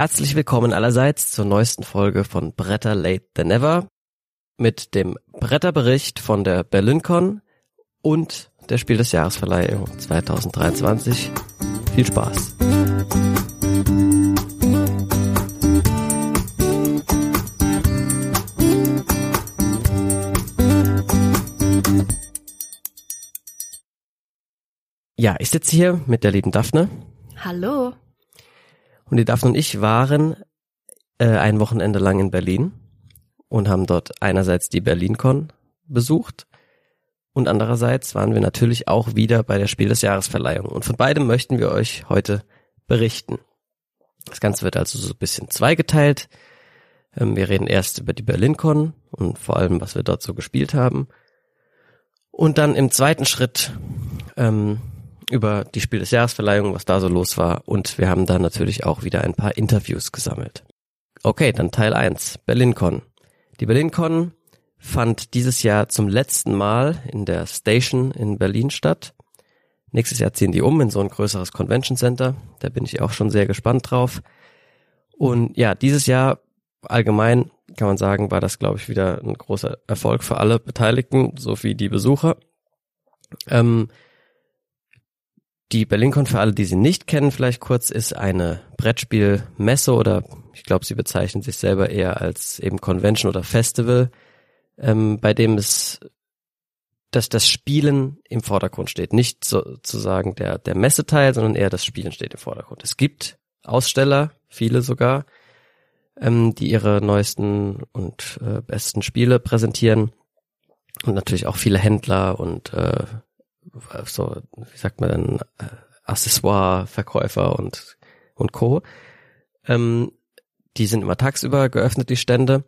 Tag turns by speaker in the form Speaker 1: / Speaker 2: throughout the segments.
Speaker 1: Herzlich willkommen allerseits zur neuesten Folge von Bretter Late Than Never mit dem Bretterbericht von der BerlinCon und der Spiel des Jahresverleihung 2023. Viel Spaß! Ja, ich sitze hier mit der lieben Daphne.
Speaker 2: Hallo.
Speaker 1: Und die Daphne und ich waren äh, ein Wochenende lang in Berlin und haben dort einerseits die BerlinCon besucht und andererseits waren wir natürlich auch wieder bei der Spiel des Jahresverleihung. Und von beidem möchten wir euch heute berichten. Das Ganze wird also so ein bisschen zweigeteilt. Ähm, wir reden erst über die BerlinCon und vor allem, was wir dort so gespielt haben. Und dann im zweiten Schritt ähm, über die Spiel des Jahresverleihung, was da so los war. Und wir haben da natürlich auch wieder ein paar Interviews gesammelt. Okay, dann Teil 1, BerlinCon. Die BerlinCon fand dieses Jahr zum letzten Mal in der Station in Berlin statt. Nächstes Jahr ziehen die um in so ein größeres Convention Center. Da bin ich auch schon sehr gespannt drauf. Und ja, dieses Jahr allgemein kann man sagen, war das, glaube ich, wieder ein großer Erfolg für alle Beteiligten sowie die Besucher. Ähm, die BerlinCon für alle, die sie nicht kennen, vielleicht kurz, ist eine Brettspielmesse oder ich glaube, sie bezeichnen sich selber eher als eben Convention oder Festival, ähm, bei dem es dass das Spielen im Vordergrund steht. Nicht sozusagen der, der Messeteil, sondern eher das Spielen steht im Vordergrund. Es gibt Aussteller, viele sogar, ähm, die ihre neuesten und äh, besten Spiele präsentieren. Und natürlich auch viele Händler und äh, so, wie sagt man dann, äh, Accessoire-Verkäufer und, und Co. Ähm, die sind immer tagsüber geöffnet, die Stände.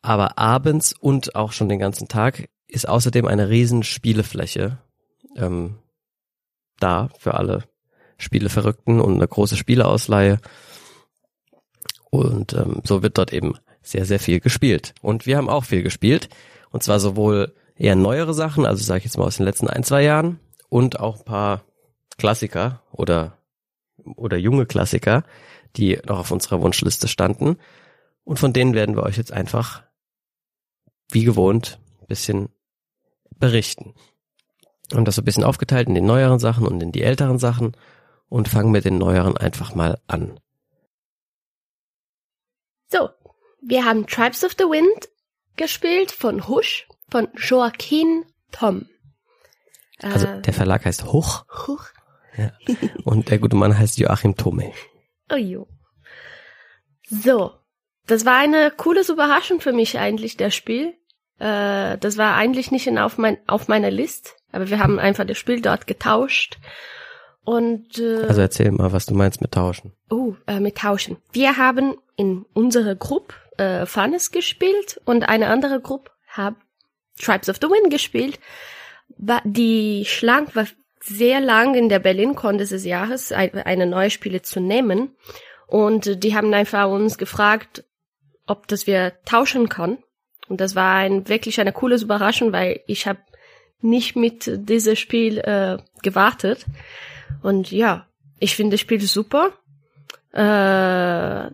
Speaker 1: Aber abends und auch schon den ganzen Tag ist außerdem eine riesen Spielefläche ähm, da für alle Spieleverrückten und eine große Spieleausleihe. Und ähm, so wird dort eben sehr, sehr viel gespielt. Und wir haben auch viel gespielt. Und zwar sowohl eher neuere Sachen, also sage ich jetzt mal aus den letzten ein, zwei Jahren und auch ein paar Klassiker oder, oder junge Klassiker, die noch auf unserer Wunschliste standen. Und von denen werden wir euch jetzt einfach, wie gewohnt, ein bisschen berichten. Und das so ein bisschen aufgeteilt in die neueren Sachen und in die älteren Sachen und fangen mit den neueren einfach mal an.
Speaker 2: So, wir haben Tribes of the Wind gespielt von Husch von Joaquin Tom.
Speaker 1: Also äh, der Verlag heißt Huch.
Speaker 2: Huch.
Speaker 1: Ja. Und der gute Mann heißt Joachim Tome.
Speaker 2: Oh jo. So, das war eine coole Überraschung für mich eigentlich, das Spiel. Äh, das war eigentlich nicht in, auf, mein, auf meiner List, aber wir haben einfach das Spiel dort getauscht. Und äh,
Speaker 1: also erzähl mal, was du meinst mit tauschen.
Speaker 2: Oh, äh, mit tauschen. Wir haben in unserer Gruppe äh, Fanes gespielt und eine andere Gruppe hat Tribes of the Wind gespielt. Die Schlange war sehr lang in der BerlinCon dieses Jahres, eine neue Spiele zu nehmen. Und die haben einfach uns gefragt, ob das wir tauschen können. Und das war ein, wirklich eine coole Überraschung, weil ich habe nicht mit diesem Spiel äh, gewartet. Und ja, ich finde das Spiel super. Äh,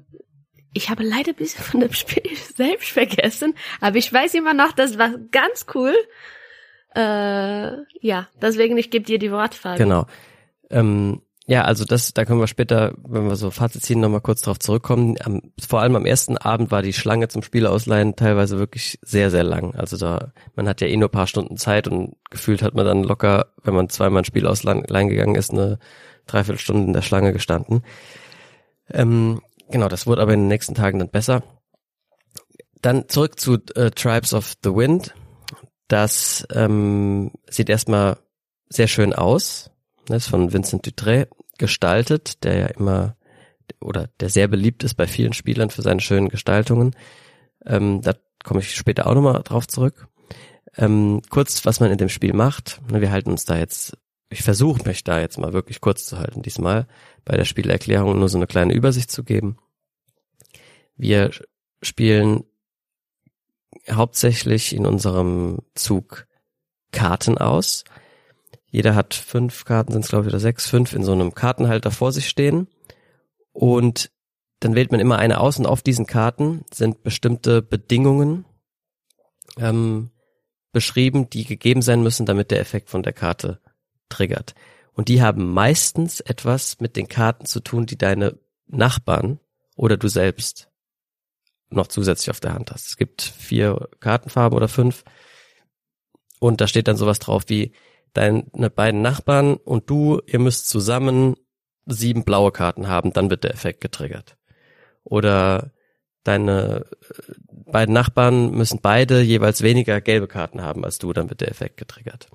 Speaker 2: ich habe leider ein bisschen von dem Spiel selbst vergessen, aber ich weiß immer noch, das war ganz cool. Äh, ja, deswegen ich gebe dir die Wortfrage.
Speaker 1: Genau. Ähm, ja, also das, da können wir später, wenn wir so Fazit ziehen, nochmal kurz drauf zurückkommen. Am, vor allem am ersten Abend war die Schlange zum Spielausleihen teilweise wirklich sehr, sehr lang. Also da, man hat ja eh nur paar Stunden Zeit und gefühlt hat man dann locker, wenn man zweimal ein Spiel ausleihen gegangen ist, eine Dreiviertelstunde in der Schlange gestanden. Ähm, Genau, das wurde aber in den nächsten Tagen dann besser. Dann zurück zu äh, Tribes of the Wind. Das ähm, sieht erstmal sehr schön aus. Das ist von Vincent Dutré gestaltet, der ja immer oder der sehr beliebt ist bei vielen Spielern für seine schönen Gestaltungen. Ähm, da komme ich später auch nochmal drauf zurück. Ähm, kurz, was man in dem Spiel macht. Wir halten uns da jetzt, ich versuche mich da jetzt mal wirklich kurz zu halten diesmal bei der Spielerklärung nur so eine kleine Übersicht zu geben. Wir spielen hauptsächlich in unserem Zug Karten aus. Jeder hat fünf Karten, sind es glaube ich oder sechs, fünf in so einem Kartenhalter vor sich stehen. Und dann wählt man immer eine aus und auf diesen Karten sind bestimmte Bedingungen ähm, beschrieben, die gegeben sein müssen, damit der Effekt von der Karte triggert. Und die haben meistens etwas mit den Karten zu tun, die deine Nachbarn oder du selbst noch zusätzlich auf der Hand hast. Es gibt vier Kartenfarben oder fünf. Und da steht dann sowas drauf wie, deine beiden Nachbarn und du, ihr müsst zusammen sieben blaue Karten haben, dann wird der Effekt getriggert. Oder deine äh, beiden Nachbarn müssen beide jeweils weniger gelbe Karten haben als du, dann wird der Effekt getriggert.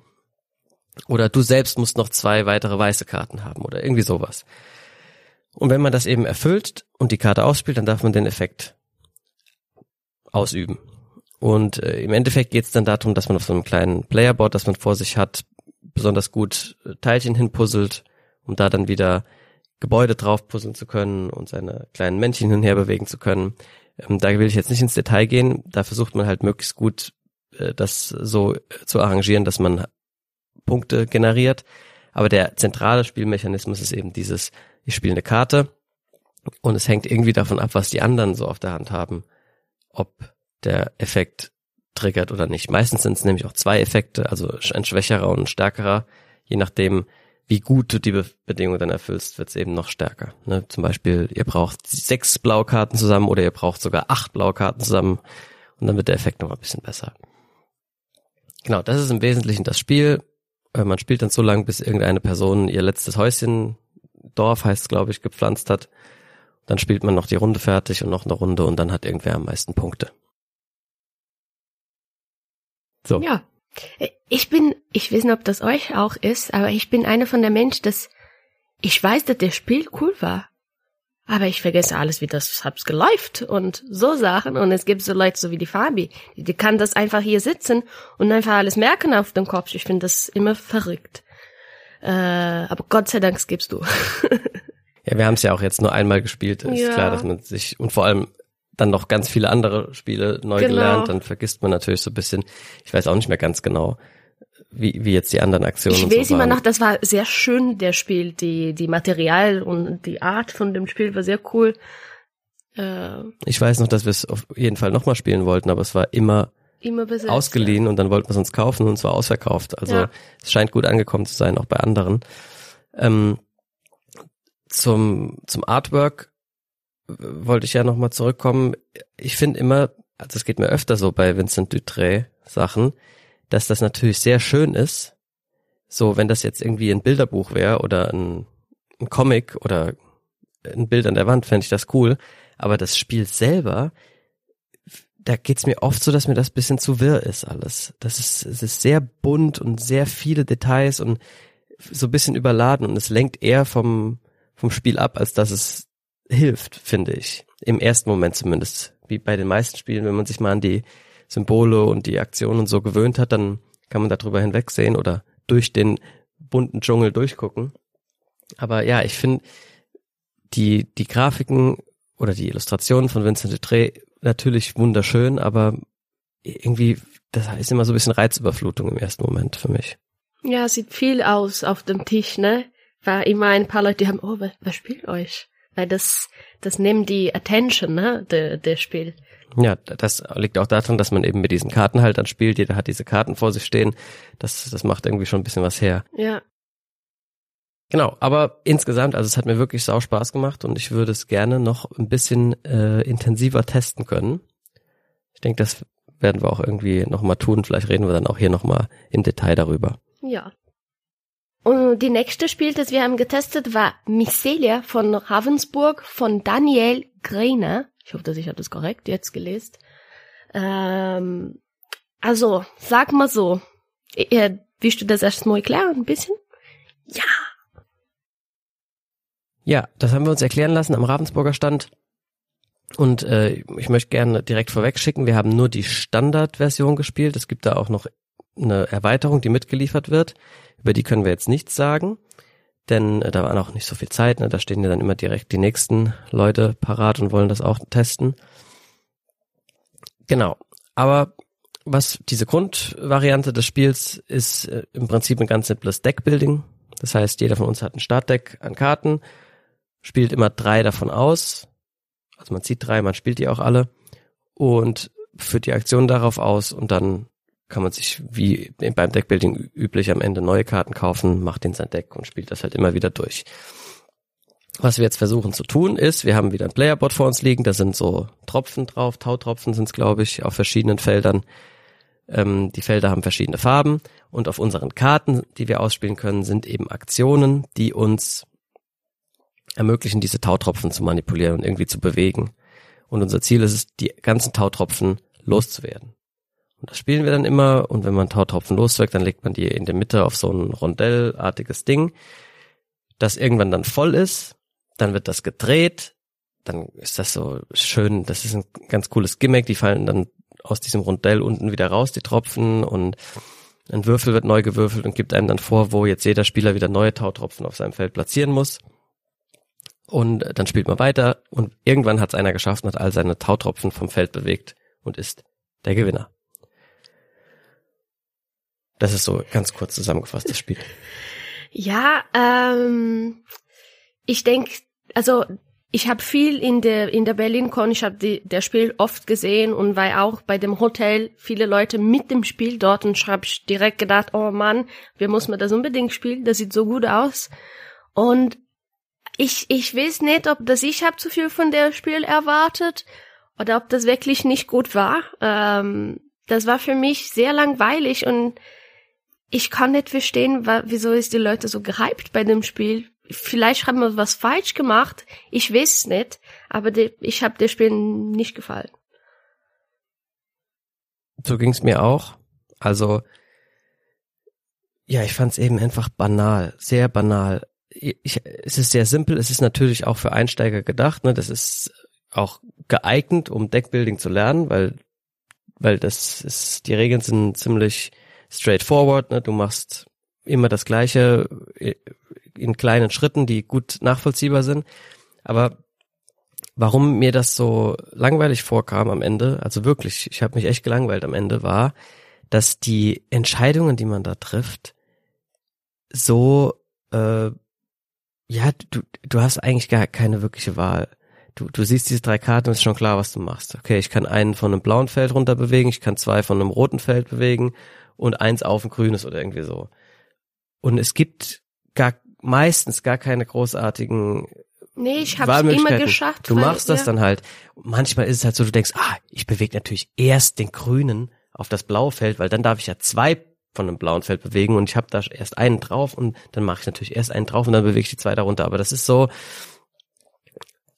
Speaker 1: Oder du selbst musst noch zwei weitere weiße Karten haben oder irgendwie sowas. Und wenn man das eben erfüllt und die Karte ausspielt, dann darf man den Effekt ausüben. Und äh, im Endeffekt geht es dann darum, dass man auf so einem kleinen Playerboard, das man vor sich hat, besonders gut äh, Teilchen hinpuzzelt, um da dann wieder Gebäude drauf puzzeln zu können und seine kleinen Männchen hin und her bewegen zu können. Ähm, da will ich jetzt nicht ins Detail gehen. Da versucht man halt möglichst gut äh, das so zu arrangieren, dass man Punkte generiert. Aber der zentrale Spielmechanismus ist eben dieses, ich spiele eine Karte und es hängt irgendwie davon ab, was die anderen so auf der Hand haben, ob der Effekt triggert oder nicht. Meistens sind es nämlich auch zwei Effekte, also ein schwächerer und ein stärkerer. Je nachdem, wie gut du die Be Bedingung dann erfüllst, wird es eben noch stärker. Ne? Zum Beispiel, ihr braucht sechs blaue Karten zusammen oder ihr braucht sogar acht blaue Karten zusammen und dann wird der Effekt noch ein bisschen besser. Genau, das ist im Wesentlichen das Spiel. Äh, man spielt dann so lange, bis irgendeine Person ihr letztes Häuschen, Dorf heißt glaube ich, gepflanzt hat. Dann spielt man noch die Runde fertig und noch eine Runde und dann hat irgendwer am meisten Punkte.
Speaker 2: So. Ja. Ich bin, ich weiß nicht, ob das euch auch ist, aber ich bin einer von der Mensch, dass ich weiß, dass der Spiel cool war. Aber ich vergesse alles, wie das hab's geläuft und so Sachen. Und es gibt so Leute, so wie die Fabi, die, die kann das einfach hier sitzen und einfach alles merken auf dem Kopf. Ich finde das immer verrückt. Äh, aber Gott sei Dank gibst du.
Speaker 1: ja, wir haben es ja auch jetzt nur einmal gespielt. Ist ja. klar, dass man sich und vor allem dann noch ganz viele andere Spiele neu genau. gelernt, dann vergisst man natürlich so ein bisschen, ich weiß auch nicht mehr ganz genau, wie, wie jetzt die anderen Aktionen.
Speaker 2: Ich weiß so immer noch, das war sehr schön, der Spiel, die, die Material und die Art von dem Spiel war sehr cool.
Speaker 1: Äh, ich weiß noch, dass wir es auf jeden Fall nochmal spielen wollten, aber es war immer, immer besetzt, ausgeliehen ja. und dann wollten wir es uns kaufen und es war ausverkauft. Also ja. es scheint gut angekommen zu sein, auch bei anderen. Ähm, zum, zum Artwork wollte ich ja nochmal zurückkommen. Ich finde immer, also es geht mir öfter so bei Vincent Dutré Sachen, dass das natürlich sehr schön ist. So, wenn das jetzt irgendwie ein Bilderbuch wäre oder ein, ein Comic oder ein Bild an der Wand, fände ich das cool. Aber das Spiel selber, da geht's mir oft so, dass mir das bisschen zu wirr ist alles. Das ist, es ist sehr bunt und sehr viele Details und so ein bisschen überladen und es lenkt eher vom, vom Spiel ab, als dass es hilft, finde ich. Im ersten Moment zumindest. Wie bei den meisten Spielen, wenn man sich mal an die Symbole und die Aktionen so gewöhnt hat, dann kann man darüber hinwegsehen oder durch den bunten Dschungel durchgucken. Aber ja, ich finde die, die Grafiken oder die Illustrationen von Vincent Dutré natürlich wunderschön, aber irgendwie, das ist immer so ein bisschen Reizüberflutung im ersten Moment für mich.
Speaker 2: Ja, sieht viel aus auf dem Tisch, ne? War immer ein paar Leute, die haben, oh, was, was spielt euch? Weil das, das nimmt die Attention, ne, der, der Spiel.
Speaker 1: Ja, das liegt auch daran, dass man eben mit diesen Kartenhaltern spielt. Jeder hat diese Karten vor sich stehen. Das, das macht irgendwie schon ein bisschen was her.
Speaker 2: Ja.
Speaker 1: Genau, aber insgesamt, also es hat mir wirklich sau Spaß gemacht und ich würde es gerne noch ein bisschen äh, intensiver testen können. Ich denke, das werden wir auch irgendwie nochmal tun. Vielleicht reden wir dann auch hier nochmal im Detail darüber.
Speaker 2: Ja. Und die nächste Spiel, das wir haben getestet, war Mycelia von Ravensburg von Daniel Greiner. Ich hoffe, dass ich habe das korrekt jetzt gelesen. Ähm, also, sag mal so. Äh, willst du das erstmal erklären, ein bisschen? Ja.
Speaker 1: Ja, das haben wir uns erklären lassen am Ravensburger Stand. Und äh, ich möchte gerne direkt vorweg schicken, wir haben nur die Standardversion gespielt. Es gibt da auch noch eine Erweiterung, die mitgeliefert wird. Über die können wir jetzt nichts sagen, denn äh, da war noch nicht so viel Zeit. Ne? Da stehen ja dann immer direkt die nächsten Leute parat und wollen das auch testen. Genau. Aber was diese Grundvariante des Spiels ist äh, im Prinzip ein ganz simples Deckbuilding. Das heißt, jeder von uns hat ein Startdeck an Karten, spielt immer drei davon aus Also man zieht drei, man spielt die auch alle und führt die Aktion darauf aus und dann kann man sich wie beim Deckbuilding üblich am Ende neue Karten kaufen, macht den sein Deck und spielt das halt immer wieder durch. Was wir jetzt versuchen zu tun ist, wir haben wieder ein Playerboard vor uns liegen, da sind so Tropfen drauf, Tautropfen sind es glaube ich, auf verschiedenen Feldern. Ähm, die Felder haben verschiedene Farben und auf unseren Karten, die wir ausspielen können, sind eben Aktionen, die uns ermöglichen, diese Tautropfen zu manipulieren und irgendwie zu bewegen. Und unser Ziel ist es, die ganzen Tautropfen loszuwerden. Und das spielen wir dann immer. Und wenn man Tautropfen loswirkt, dann legt man die in der Mitte auf so ein Rondellartiges Ding, das irgendwann dann voll ist, dann wird das gedreht, dann ist das so schön, das ist ein ganz cooles Gimmick, die fallen dann aus diesem Rondell unten wieder raus, die Tropfen. Und ein Würfel wird neu gewürfelt und gibt einem dann vor, wo jetzt jeder Spieler wieder neue Tautropfen auf seinem Feld platzieren muss. Und dann spielt man weiter. Und irgendwann hat es einer geschafft und hat all seine Tautropfen vom Feld bewegt und ist der Gewinner. Das ist so ganz kurz zusammengefasst das Spiel.
Speaker 2: Ja, ähm, ich denke, also ich habe viel in der in der BerlinCon, ich habe der Spiel oft gesehen und war auch bei dem Hotel viele Leute mit dem Spiel dort und habe ich direkt gedacht, oh Mann, wir müssen das unbedingt spielen, das sieht so gut aus. Und ich ich weiß nicht, ob das ich habe zu viel von der Spiel erwartet oder ob das wirklich nicht gut war. Ähm, das war für mich sehr langweilig und ich kann nicht verstehen, wieso ist die Leute so gehypt bei dem Spiel. Vielleicht haben wir was falsch gemacht. Ich weiß es nicht, aber die, ich habe der Spiel nicht gefallen.
Speaker 1: So ging's mir auch. Also ja, ich fand's eben einfach banal, sehr banal. Ich, es ist sehr simpel. Es ist natürlich auch für Einsteiger gedacht. Ne? Das ist auch geeignet, um Deckbuilding zu lernen, weil weil das ist die Regeln sind ziemlich straightforward. Ne? Du machst immer das Gleiche äh, in kleinen Schritten, die gut nachvollziehbar sind. Aber warum mir das so langweilig vorkam am Ende, also wirklich, ich habe mich echt gelangweilt am Ende, war, dass die Entscheidungen, die man da trifft, so äh, ja, du, du hast eigentlich gar keine wirkliche Wahl. Du, du siehst diese drei Karten ist schon klar, was du machst. Okay, ich kann einen von einem blauen Feld runter bewegen, ich kann zwei von einem roten Feld bewegen und eins auf ein grünes oder irgendwie so. Und es gibt gar meistens gar keine großartigen
Speaker 2: Nee, ich hab's immer geschafft.
Speaker 1: Du weil, machst das ja. dann halt. Manchmal ist es halt so, du denkst, ah, ich bewege natürlich erst den grünen auf das blaue Feld, weil dann darf ich ja zwei von einem blauen Feld bewegen und ich habe da erst einen drauf und dann mache ich natürlich erst einen drauf und dann bewege ich die zwei darunter. Aber das ist so,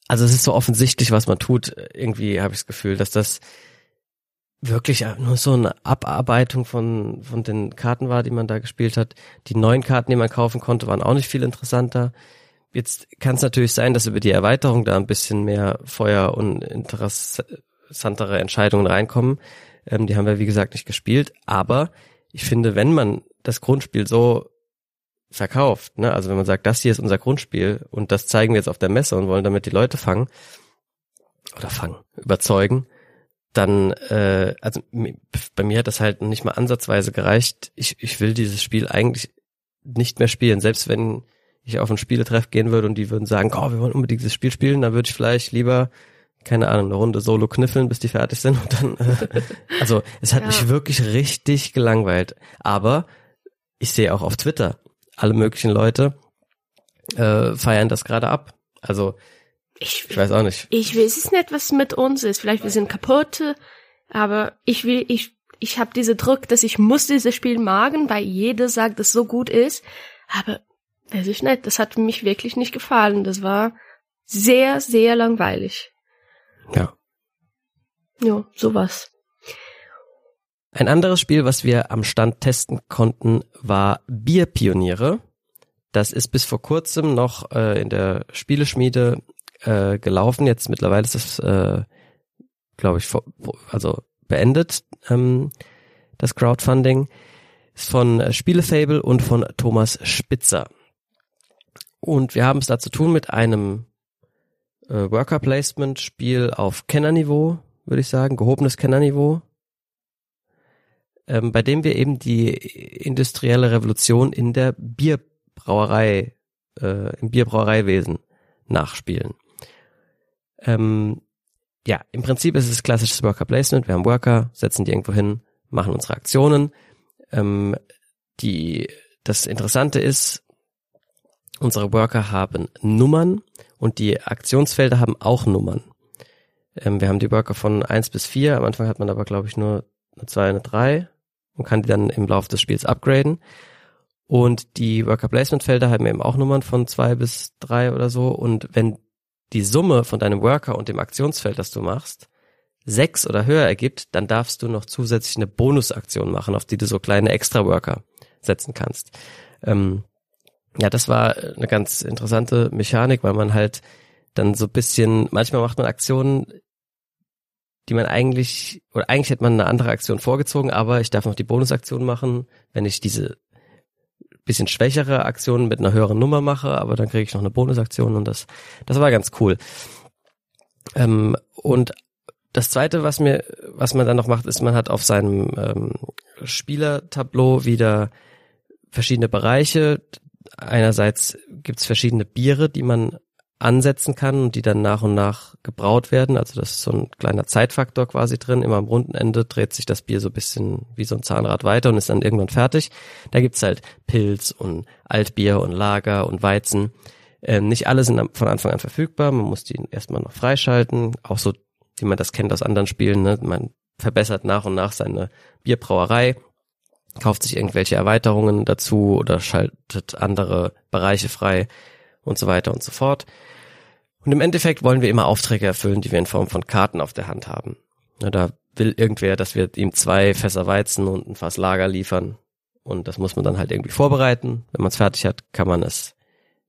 Speaker 1: also es ist so offensichtlich, was man tut. Irgendwie habe ich das Gefühl, dass das wirklich nur so eine Abarbeitung von, von den Karten war, die man da gespielt hat. Die neuen Karten, die man kaufen konnte, waren auch nicht viel interessanter. Jetzt kann es natürlich sein, dass über die Erweiterung da ein bisschen mehr Feuer und interessantere Entscheidungen reinkommen. Ähm, die haben wir, wie gesagt, nicht gespielt. Aber ich finde, wenn man das Grundspiel so verkauft, ne, also wenn man sagt, das hier ist unser Grundspiel und das zeigen wir jetzt auf der Messe und wollen damit die Leute fangen oder fangen, überzeugen, dann, äh, also bei mir hat das halt nicht mal ansatzweise gereicht. Ich, ich will dieses Spiel eigentlich nicht mehr spielen. Selbst wenn ich auf ein Spieletreff gehen würde und die würden sagen, oh, wir wollen unbedingt dieses Spiel spielen, dann würde ich vielleicht lieber, keine Ahnung, eine Runde Solo kniffeln, bis die fertig sind und dann, äh, also es hat ja. mich wirklich richtig gelangweilt. Aber ich sehe auch auf Twitter, alle möglichen Leute äh, feiern das gerade ab. Also ich, ich weiß auch nicht.
Speaker 2: Ich weiß es nicht, was mit uns ist. Vielleicht wir sind kaputt, aber ich will, ich, ich habe diese Druck, dass ich muss dieses Spiel magen, weil jeder sagt, dass es so gut ist. Aber weiß ich nicht, das hat mich wirklich nicht gefallen. Das war sehr, sehr langweilig.
Speaker 1: Ja.
Speaker 2: Ja, sowas.
Speaker 1: Ein anderes Spiel, was wir am Stand testen konnten, war Bierpioniere. Das ist bis vor kurzem noch äh, in der Spieleschmiede äh, gelaufen. Jetzt mittlerweile ist es, äh, glaube ich, also beendet, ähm, das Crowdfunding. Ist von äh, Spielefable und von Thomas Spitzer. Und wir haben es da zu tun mit einem äh, Worker Placement Spiel auf Kennerniveau, würde ich sagen, gehobenes Kennerniveau, ähm, bei dem wir eben die industrielle Revolution in der Bierbrauerei, äh, im Bierbrauereiwesen nachspielen. Ähm, ja, im Prinzip ist es klassisches Worker Placement. Wir haben Worker, setzen die irgendwo hin, machen unsere Aktionen. Ähm, die, das Interessante ist, unsere Worker haben Nummern und die Aktionsfelder haben auch Nummern. Ähm, wir haben die Worker von eins bis vier. Am Anfang hat man aber, glaube ich, nur eine zwei, eine drei und kann die dann im Laufe des Spiels upgraden. Und die Worker Placement Felder haben eben auch Nummern von zwei bis drei oder so. Und wenn die Summe von deinem Worker und dem Aktionsfeld, das du machst, sechs oder höher ergibt, dann darfst du noch zusätzlich eine Bonusaktion machen, auf die du so kleine Extra-Worker setzen kannst. Ähm, ja, das war eine ganz interessante Mechanik, weil man halt dann so bisschen, manchmal macht man Aktionen, die man eigentlich, oder eigentlich hätte man eine andere Aktion vorgezogen, aber ich darf noch die Bonusaktion machen, wenn ich diese bisschen schwächere Aktion mit einer höheren Nummer mache, aber dann kriege ich noch eine Bonusaktion und das, das war ganz cool. Ähm, und das zweite, was mir, was man dann noch macht, ist, man hat auf seinem ähm, Spielertableau wieder verschiedene Bereiche. Einerseits gibt's verschiedene Biere, die man ansetzen kann und die dann nach und nach gebraut werden. Also das ist so ein kleiner Zeitfaktor quasi drin. Immer am runden Ende dreht sich das Bier so ein bisschen wie so ein Zahnrad weiter und ist dann irgendwann fertig. Da gibt's halt Pilz und Altbier und Lager und Weizen. Ähm, nicht alle sind von Anfang an verfügbar. Man muss die erstmal noch freischalten. Auch so, wie man das kennt aus anderen Spielen. Ne? Man verbessert nach und nach seine Bierbrauerei, kauft sich irgendwelche Erweiterungen dazu oder schaltet andere Bereiche frei und so weiter und so fort. Und im Endeffekt wollen wir immer Aufträge erfüllen, die wir in Form von Karten auf der Hand haben. Ja, da will irgendwer, dass wir ihm zwei Fässer Weizen und ein Fass Lager liefern. Und das muss man dann halt irgendwie vorbereiten. Wenn man es fertig hat, kann man es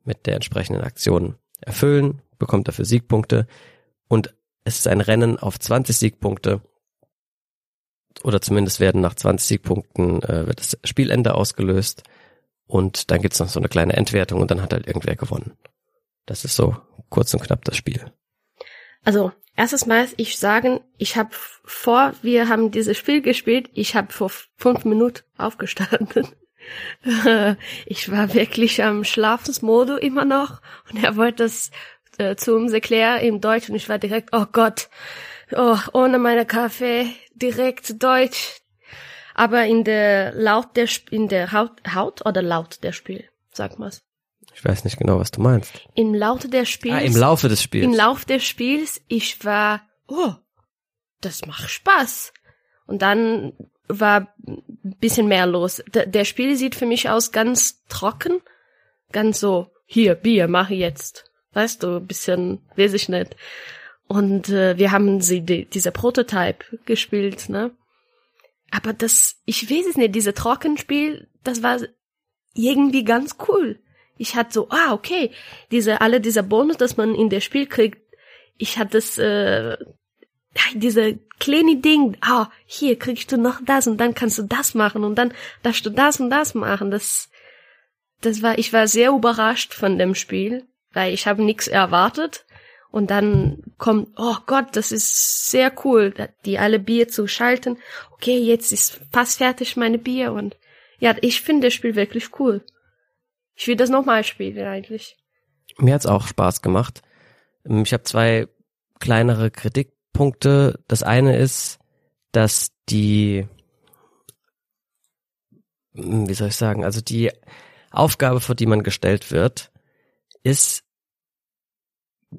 Speaker 1: mit der entsprechenden Aktion erfüllen, bekommt dafür Siegpunkte. Und es ist ein Rennen auf 20 Siegpunkte. Oder zumindest werden nach 20 Siegpunkten äh, wird das Spielende ausgelöst. Und dann gibt's noch so eine kleine Endwertung und dann hat halt irgendwer gewonnen. Das ist so kurz und knapp das Spiel.
Speaker 2: Also, erstes Mal ich sagen, ich habe vor, wir haben dieses Spiel gespielt, ich habe vor fünf Minuten aufgestanden. ich war wirklich am Schlafensmodo immer noch und er wollte das äh, uns erklären im Deutsch und ich war direkt, oh Gott, oh, ohne meine Kaffee, direkt Deutsch. Aber in der Laut der, in der Haut, Haut oder Laut der Spiel, sag mal's.
Speaker 1: Ich weiß nicht genau, was du meinst.
Speaker 2: Im Laufe des Spiels. Ah,
Speaker 1: im Laufe des Spiels.
Speaker 2: Im Laufe des Spiels, ich war, oh, das macht Spaß. Und dann war ein bisschen mehr los. D der Spiel sieht für mich aus ganz trocken, ganz so, hier, Bier, mach jetzt. Weißt du, bisschen, weiß ich nicht. Und äh, wir haben sie, die, dieser Prototype gespielt, ne? Aber das, ich weiß es nicht, diese Trockenspiel, das war irgendwie ganz cool ich hatte so, ah, okay, diese, alle dieser Bonus, dass man in der Spiel kriegt, ich hatte das, äh, diese kleine Ding, ah, hier kriegst du noch das und dann kannst du das machen und dann darfst du das und das machen. Das, das war, ich war sehr überrascht von dem Spiel, weil ich habe nichts erwartet. Und dann kommt, oh Gott, das ist sehr cool, die alle Bier zu schalten. Okay, jetzt ist fast fertig meine Bier und ja, ich finde das Spiel wirklich cool. Ich will das nochmal spielen eigentlich.
Speaker 1: Mir hat's auch Spaß gemacht. Ähm, ich habe zwei kleinere Kritikpunkte. Das eine ist, dass die, hm, wie soll ich sagen, also die Aufgabe, vor die man gestellt wird, ist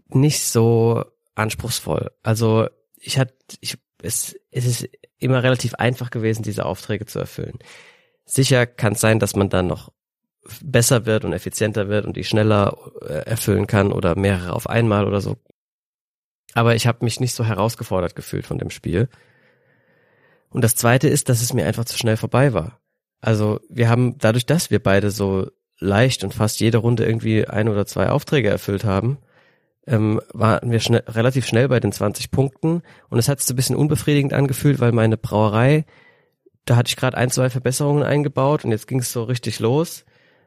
Speaker 1: nicht so anspruchsvoll. Also ich hatte, ich, es, es ist immer relativ einfach gewesen, diese Aufträge zu erfüllen. Sicher kann es sein, dass man dann noch besser wird und effizienter wird und die schneller äh, erfüllen kann oder mehrere auf einmal oder so. Aber ich habe mich nicht so herausgefordert gefühlt von dem Spiel. Und das Zweite ist, dass es mir einfach zu schnell vorbei war. Also wir haben dadurch, dass wir beide so leicht und fast jede Runde irgendwie ein oder zwei Aufträge erfüllt haben, ähm, waren wir schnell, relativ schnell bei den 20 Punkten und es hat sich so ein bisschen unbefriedigend angefühlt, weil meine Brauerei, da hatte ich gerade ein, zwei Verbesserungen eingebaut und jetzt ging es so richtig los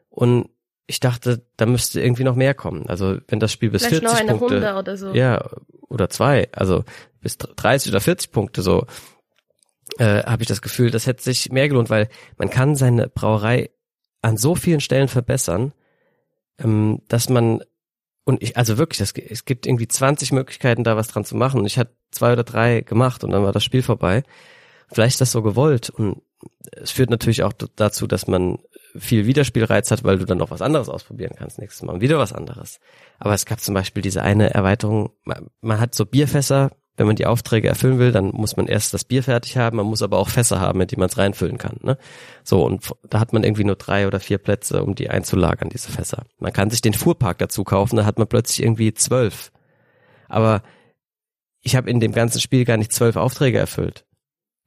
Speaker 1: und ich dachte, da müsste irgendwie noch mehr kommen. Also wenn das Spiel bis Vielleicht 40 Punkte,
Speaker 2: oder so.
Speaker 1: ja oder zwei, also bis 30 oder 40 Punkte so, äh, habe ich das Gefühl, das hätte sich mehr gelohnt, weil man kann seine Brauerei an so vielen Stellen verbessern, ähm, dass man und ich, also wirklich, das, es gibt irgendwie 20 Möglichkeiten, da was dran zu machen. Und ich hatte zwei oder drei gemacht und dann war das Spiel vorbei. Vielleicht ist das so gewollt und es führt natürlich auch dazu, dass man viel Wiederspielreiz hat, weil du dann noch was anderes ausprobieren kannst nächstes Mal und wieder was anderes. Aber es gab zum Beispiel diese eine Erweiterung, man, man hat so Bierfässer, wenn man die Aufträge erfüllen will, dann muss man erst das Bier fertig haben, man muss aber auch Fässer haben, mit die man es reinfüllen kann. Ne? So, und da hat man irgendwie nur drei oder vier Plätze, um die einzulagern, diese Fässer. Man kann sich den Fuhrpark dazu kaufen, da hat man plötzlich irgendwie zwölf. Aber ich habe in dem ganzen Spiel gar nicht zwölf Aufträge erfüllt.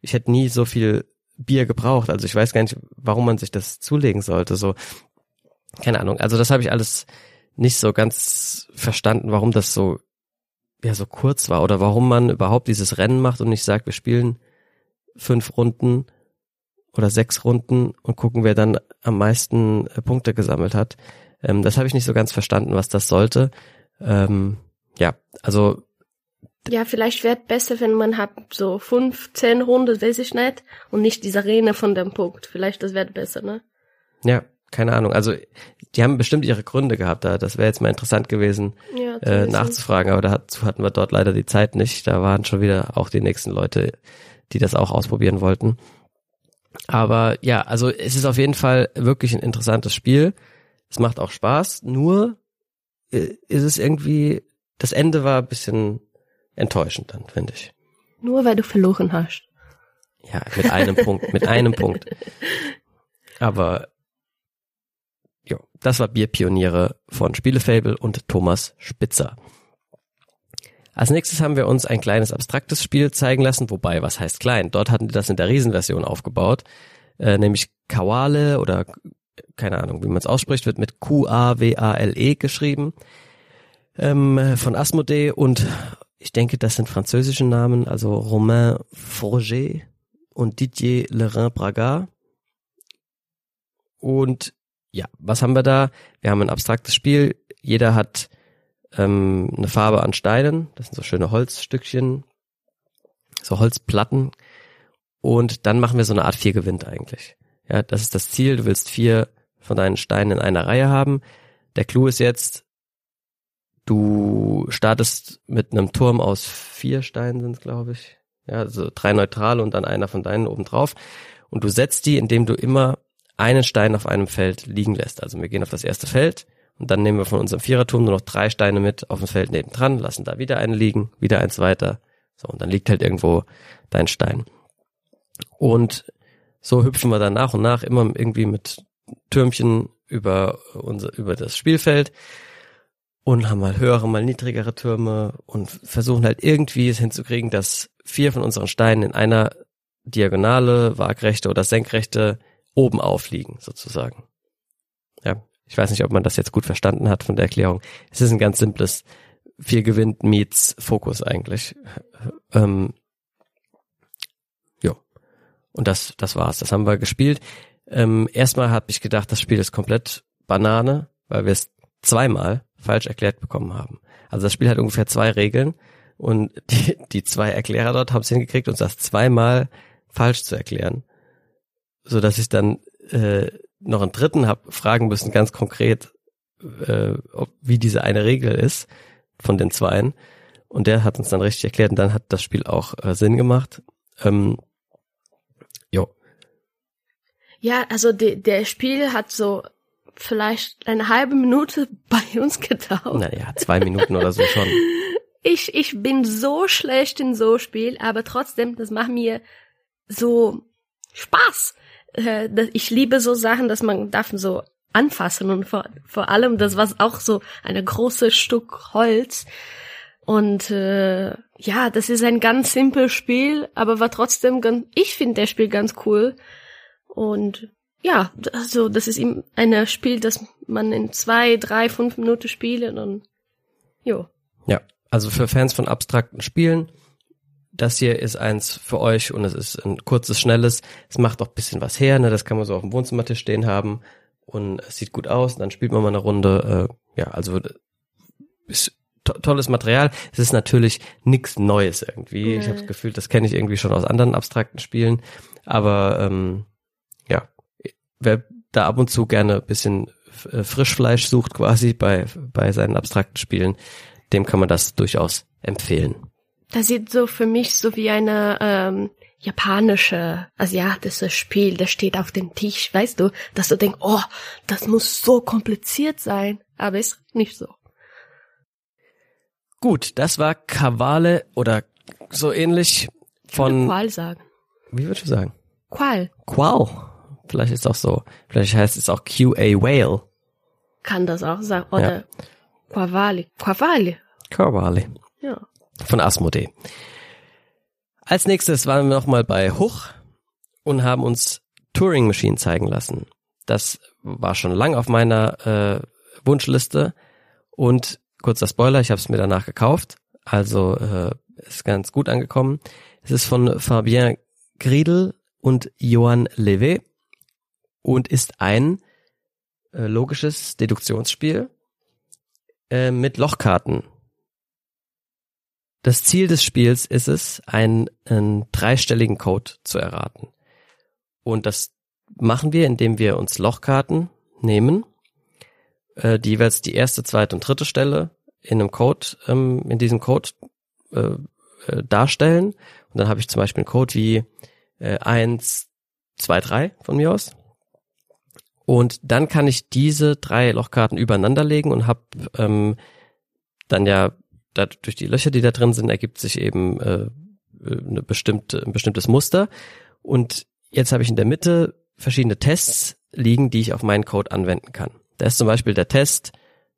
Speaker 1: Ich hätte nie so viel Bier gebraucht. Also ich weiß gar nicht, warum man sich das zulegen sollte. So, keine Ahnung. Also das habe ich alles nicht so ganz verstanden, warum das so ja so kurz war oder warum man überhaupt dieses Rennen macht und nicht sagt, wir spielen fünf Runden oder sechs Runden und gucken, wer dann am meisten äh, Punkte gesammelt hat. Ähm, das habe ich nicht so ganz verstanden, was das sollte. Ähm, ja, also
Speaker 2: ja, vielleicht wäre besser, wenn man hat so fünf, zehn Runden, weiß ich nicht, und nicht diese Arena von dem Punkt. Vielleicht das wäre besser, ne?
Speaker 1: Ja, keine Ahnung. Also die haben bestimmt ihre Gründe gehabt. Da das wäre jetzt mal interessant gewesen, ja, äh, nachzufragen. Aber dazu hatten wir dort leider die Zeit nicht. Da waren schon wieder auch die nächsten Leute, die das auch ausprobieren wollten. Aber ja, also es ist auf jeden Fall wirklich ein interessantes Spiel. Es macht auch Spaß. Nur äh, ist es irgendwie, das Ende war ein bisschen enttäuschend dann, finde ich.
Speaker 2: Nur weil du verloren hast.
Speaker 1: Ja, mit einem Punkt, mit einem Punkt. Aber jo, das war Bierpioniere von Spielefable und Thomas Spitzer. Als nächstes haben wir uns ein kleines abstraktes Spiel zeigen lassen, wobei, was heißt klein? Dort hatten die das in der Riesenversion aufgebaut, äh, nämlich Kawale oder keine Ahnung, wie man es ausspricht, wird mit Q-A-W-A-L-E geschrieben, ähm, von Asmodee und ich denke, das sind französische Namen, also Romain Forger und Didier Lerin Braga. Und ja, was haben wir da? Wir haben ein abstraktes Spiel. Jeder hat ähm, eine Farbe an Steinen. Das sind so schöne Holzstückchen, so Holzplatten. Und dann machen wir so eine Art vier gewinnt eigentlich. Ja, das ist das Ziel. Du willst vier von deinen Steinen in einer Reihe haben. Der Clou ist jetzt, du startest mit einem Turm aus vier Steinen sind glaube ich. Ja, also drei neutrale und dann einer von deinen oben drauf. Und du setzt die, indem du immer einen Stein auf einem Feld liegen lässt. Also wir gehen auf das erste Feld und dann nehmen wir von unserem Viererturm nur noch drei Steine mit auf dem Feld nebendran, lassen da wieder einen liegen, wieder eins weiter. So, und dann liegt halt irgendwo dein Stein. Und so hüpfen wir dann nach und nach immer irgendwie mit Türmchen über unser, über das Spielfeld und haben mal höhere, mal niedrigere Türme und versuchen halt irgendwie es hinzukriegen, dass vier von unseren Steinen in einer Diagonale, waagrechte oder senkrechte oben aufliegen, sozusagen. Ja, ich weiß nicht, ob man das jetzt gut verstanden hat von der Erklärung. Es ist ein ganz simples viel gewinnt meets Fokus eigentlich. Ähm, jo. Und das, das war's. Das haben wir gespielt. Ähm, erstmal habe ich gedacht, das Spiel ist komplett Banane, weil wir es zweimal falsch erklärt bekommen haben. Also das Spiel hat ungefähr zwei Regeln und die, die zwei Erklärer dort haben es hingekriegt, uns das zweimal falsch zu erklären so dass ich dann äh, noch einen dritten hab fragen müssen, ganz konkret, äh, ob, wie diese eine Regel ist von den zweien. Und der hat uns dann richtig erklärt und dann hat das Spiel auch äh, Sinn gemacht. Ähm, jo.
Speaker 2: Ja, also de, der Spiel hat so vielleicht eine halbe Minute bei uns gedauert.
Speaker 1: Naja, zwei Minuten oder so schon.
Speaker 2: Ich, ich bin so schlecht in so Spiel, aber trotzdem, das macht mir so Spaß äh, ich liebe so Sachen, dass man darf so anfassen und vor, vor allem das war auch so eine große Stück Holz und äh, ja, das ist ein ganz simples Spiel, aber war trotzdem ganz, ich finde der Spiel ganz cool und ja, also das ist ihm ein Spiel, das man in zwei, drei, fünf Minuten spielt und jo.
Speaker 1: Ja, also für Fans von abstrakten Spielen das hier ist eins für euch und es ist ein kurzes, schnelles. Es macht auch bisschen was her, ne? Das kann man so auf dem Wohnzimmertisch stehen haben und es sieht gut aus. Und dann spielt man mal eine Runde. Äh, ja, also ist to tolles Material. Es ist natürlich nichts Neues irgendwie. Nee. Ich habe das Gefühl, das kenne ich irgendwie schon aus anderen abstrakten Spielen. Aber ähm, ja, wer da ab und zu gerne bisschen äh, Frischfleisch sucht quasi bei bei seinen abstrakten Spielen, dem kann man das durchaus empfehlen.
Speaker 2: Das sieht so für mich so wie eine ähm, japanische, asiatische Spiel, das steht auf dem Tisch, weißt du, dass du denkst, oh, das muss so kompliziert sein, aber ist nicht so.
Speaker 1: Gut, das war Kavale oder so ähnlich von.
Speaker 2: Qual sagen.
Speaker 1: Wie würdest du sagen?
Speaker 2: Qual.
Speaker 1: Qual. Vielleicht ist auch so. Vielleicht heißt es auch QA Whale.
Speaker 2: Kann das auch sagen. Oder ja. Quavali. Quavali.
Speaker 1: Quavali.
Speaker 2: Ja.
Speaker 1: Von Asmodee. Als nächstes waren wir nochmal bei Huch und haben uns Turing Machine zeigen lassen. Das war schon lang auf meiner äh, Wunschliste und kurzer Spoiler, ich habe es mir danach gekauft, also äh, ist ganz gut angekommen. Es ist von Fabien Griedel und Johann Levé und ist ein äh, logisches Deduktionsspiel äh, mit Lochkarten. Das Ziel des Spiels ist es, einen, einen dreistelligen Code zu erraten. Und das machen wir, indem wir uns Lochkarten nehmen, äh, die jeweils die erste, zweite und dritte Stelle in einem Code, ähm, in diesem Code äh, äh, darstellen. Und dann habe ich zum Beispiel einen Code wie äh, 1, 2, 3 von mir aus. Und dann kann ich diese drei Lochkarten übereinander legen und habe ähm, dann ja da, durch die Löcher, die da drin sind, ergibt sich eben äh, eine bestimmte, ein bestimmtes Muster. Und jetzt habe ich in der Mitte verschiedene Tests liegen, die ich auf meinen Code anwenden kann. Da ist zum Beispiel der Test,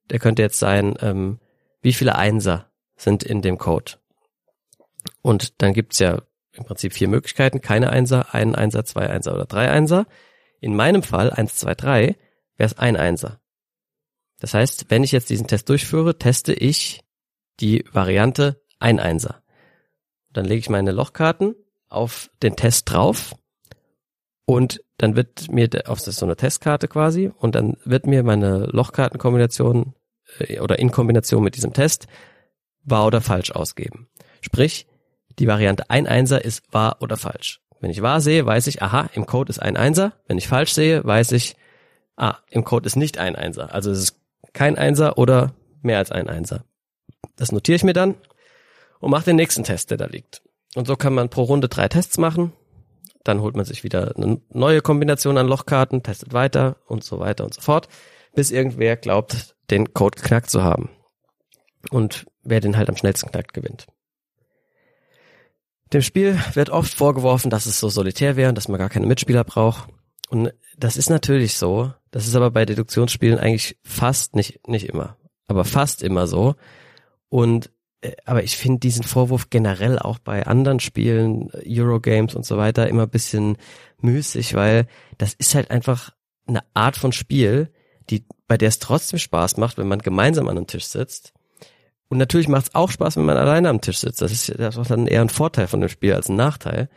Speaker 1: der könnte jetzt sein, ähm, wie viele Einser sind in dem Code. Und dann gibt's ja im Prinzip vier Möglichkeiten, keine Einser, ein Einser, zwei Einser oder drei Einser. In meinem Fall, eins, zwei, drei, wäre es ein Einser. Das heißt, wenn ich jetzt diesen Test durchführe, teste ich die Variante ein Einser. Dann lege ich meine Lochkarten auf den Test drauf und dann wird mir auf so eine Testkarte quasi und dann wird mir meine Lochkartenkombination äh, oder in Kombination mit diesem Test wahr oder falsch ausgeben. Sprich, die Variante ein Einser ist wahr oder falsch. Wenn ich wahr sehe, weiß ich, aha, im Code ist ein Einser. Wenn ich falsch sehe, weiß ich, ah, im Code ist nicht ein Einser. Also es ist kein Einser oder mehr als ein Einser. Das notiere ich mir dann und mache den nächsten Test, der da liegt. Und so kann man pro Runde drei Tests machen. Dann holt man sich wieder eine neue Kombination an Lochkarten, testet weiter und so weiter und so fort, bis irgendwer glaubt, den Code geknackt zu haben. Und wer den halt am schnellsten knackt, gewinnt. Dem Spiel wird oft vorgeworfen, dass es so solitär wäre und dass man gar keine Mitspieler braucht. Und das ist natürlich so. Das ist aber bei Deduktionsspielen eigentlich fast nicht, nicht immer, aber fast immer so. Und äh, aber ich finde diesen Vorwurf generell auch bei anderen Spielen, Eurogames und so weiter, immer bisschen müßig, weil das ist halt einfach eine Art von Spiel, die, bei der es trotzdem Spaß macht, wenn man gemeinsam an einem Tisch sitzt. Und natürlich macht es auch Spaß, wenn man alleine am Tisch sitzt. Das ist, das ist dann eher ein Vorteil von dem Spiel als ein Nachteil.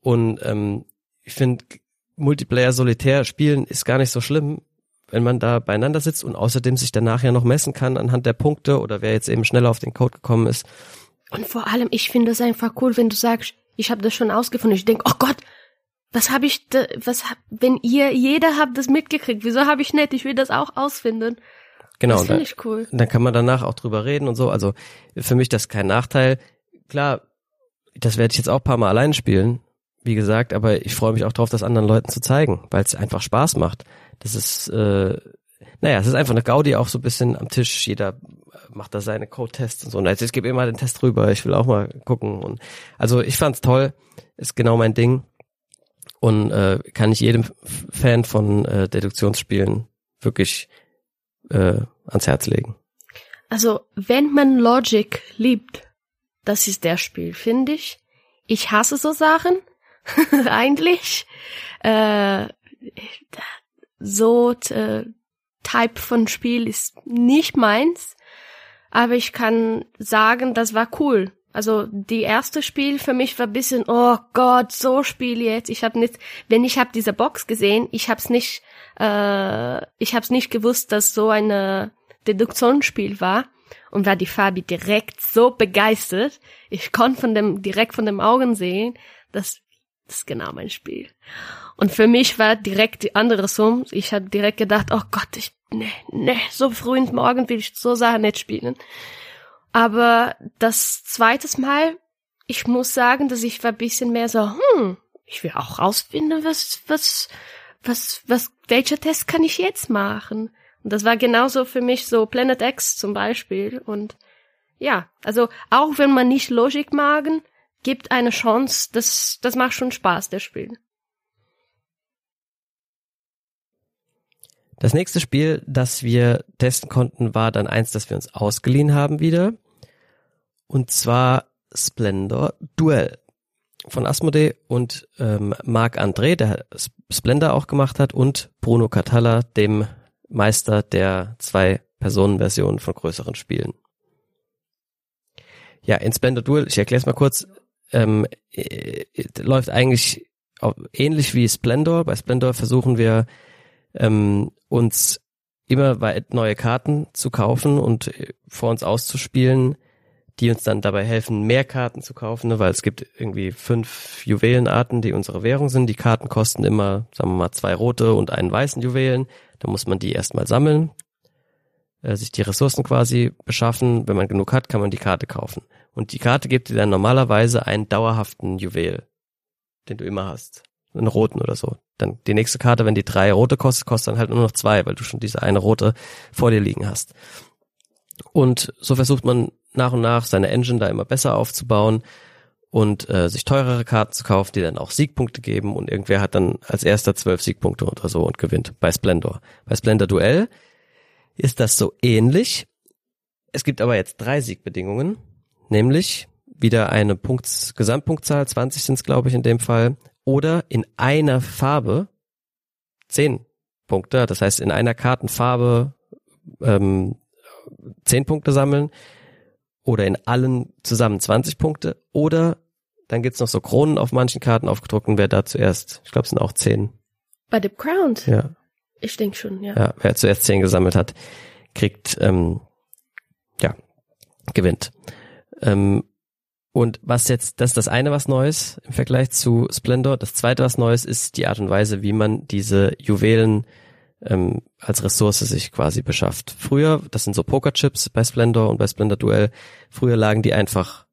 Speaker 1: Und ähm, ich finde, Multiplayer solitär spielen ist gar nicht so schlimm, wenn man da beieinander sitzt und außerdem sich danach ja noch messen kann anhand der Punkte oder wer jetzt eben schneller auf den Code gekommen ist.
Speaker 2: Und vor allem, ich finde es einfach cool, wenn du sagst, ich habe das schon ausgefunden. Ich denk, oh Gott, was habe ich, da, was hab, wenn ihr, jeder habt das mitgekriegt, wieso habe ich nicht? Ich will das auch ausfinden.
Speaker 1: Genau.
Speaker 2: Das finde ich cool.
Speaker 1: Dann kann man danach auch drüber reden und so. Also für mich das kein Nachteil. Klar, das werde ich jetzt auch ein paar Mal allein spielen, wie gesagt, aber ich freue mich auch drauf, das anderen Leuten zu zeigen, weil es einfach Spaß macht. Das ist, äh, naja, es ist einfach eine Gaudi auch so ein bisschen am Tisch. Jeder macht da seine Code-Tests und so. Und also ich gebe immer den Test rüber, ich will auch mal gucken. Und also ich fand's toll, ist genau mein Ding. Und äh, kann ich jedem Fan von äh, Deduktionsspielen wirklich äh, ans Herz legen.
Speaker 2: Also, wenn man Logic liebt, das ist der Spiel, finde ich. Ich hasse so Sachen, eigentlich. Äh, so äh, Type von Spiel ist nicht meins, aber ich kann sagen, das war cool. Also die erste Spiel für mich war bisschen, oh Gott, so Spiel jetzt. Ich habe nicht, wenn ich habe diese Box gesehen, ich habe es nicht, äh, ich habe es nicht gewusst, dass so eine Deduktionsspiel war und war die Fabi direkt so begeistert. Ich konnte von dem direkt von dem Augen sehen, dass das ist genau mein Spiel. Und für mich war direkt die andere Summe. Ich habe direkt gedacht, oh Gott, ich, ne, ne, so früh ins Morgen will ich so Sachen nicht spielen. Aber das zweites Mal ich muss sagen, dass ich war ein bisschen mehr so, hm, ich will auch rausfinden, was, was, was, was, welcher Test kann ich jetzt machen? Und das war genauso für mich so Planet X zum Beispiel. Und ja, also auch wenn man nicht Logik mag, gibt eine Chance, das, das macht schon Spaß, das Spiel.
Speaker 1: Das nächste Spiel, das wir testen konnten, war dann eins, das wir uns ausgeliehen haben wieder. Und zwar Splendor Duell von Asmodee und ähm, Marc André, der Splendor auch gemacht hat, und Bruno Catalla, dem Meister der zwei Personenversionen von größeren Spielen. Ja, in Splendor Duel, ich erkläre es mal kurz, ähm, äh, läuft eigentlich ähnlich wie Splendor. Bei Splendor versuchen wir ähm, uns immer weit neue Karten zu kaufen und äh, vor uns auszuspielen, die uns dann dabei helfen, mehr Karten zu kaufen, ne? weil es gibt irgendwie fünf Juwelenarten, die unsere Währung sind. Die Karten kosten immer, sagen wir mal, zwei rote und einen weißen Juwelen. Da muss man die erstmal sammeln, äh, sich die Ressourcen quasi beschaffen. Wenn man genug hat, kann man die Karte kaufen. Und die Karte gibt dir dann normalerweise einen dauerhaften Juwel, den du immer hast. Einen roten oder so. Dann die nächste Karte, wenn die drei rote kostet, kostet dann halt nur noch zwei, weil du schon diese eine rote vor dir liegen hast. Und so versucht man nach und nach seine Engine da immer besser aufzubauen und äh, sich teurere Karten zu kaufen, die dann auch Siegpunkte geben und irgendwer hat dann als erster zwölf Siegpunkte oder so und gewinnt bei Splendor. Bei Splendor Duell ist das so ähnlich. Es gibt aber jetzt drei Siegbedingungen, nämlich wieder eine Punkts Gesamtpunktzahl, 20 sind es glaube ich in dem Fall, oder in einer Farbe zehn Punkte, das heißt in einer Kartenfarbe ähm, zehn Punkte sammeln oder in allen zusammen 20 Punkte oder dann gibt's noch so Kronen auf manchen Karten aufgedruckt und wer da zuerst, ich glaube es sind auch zehn.
Speaker 2: Bei The Crown?
Speaker 1: Ja.
Speaker 2: Ich denke schon, ja.
Speaker 1: Ja, wer zuerst zehn gesammelt hat, kriegt, ähm, ja, gewinnt. Ähm, und was jetzt, das ist das eine, was Neues im Vergleich zu Splendor. Das zweite, was Neues ist die Art und Weise, wie man diese Juwelen ähm, als Ressource sich quasi beschafft. Früher, das sind so Pokerchips bei Splendor und bei Splendor Duell, früher lagen die einfach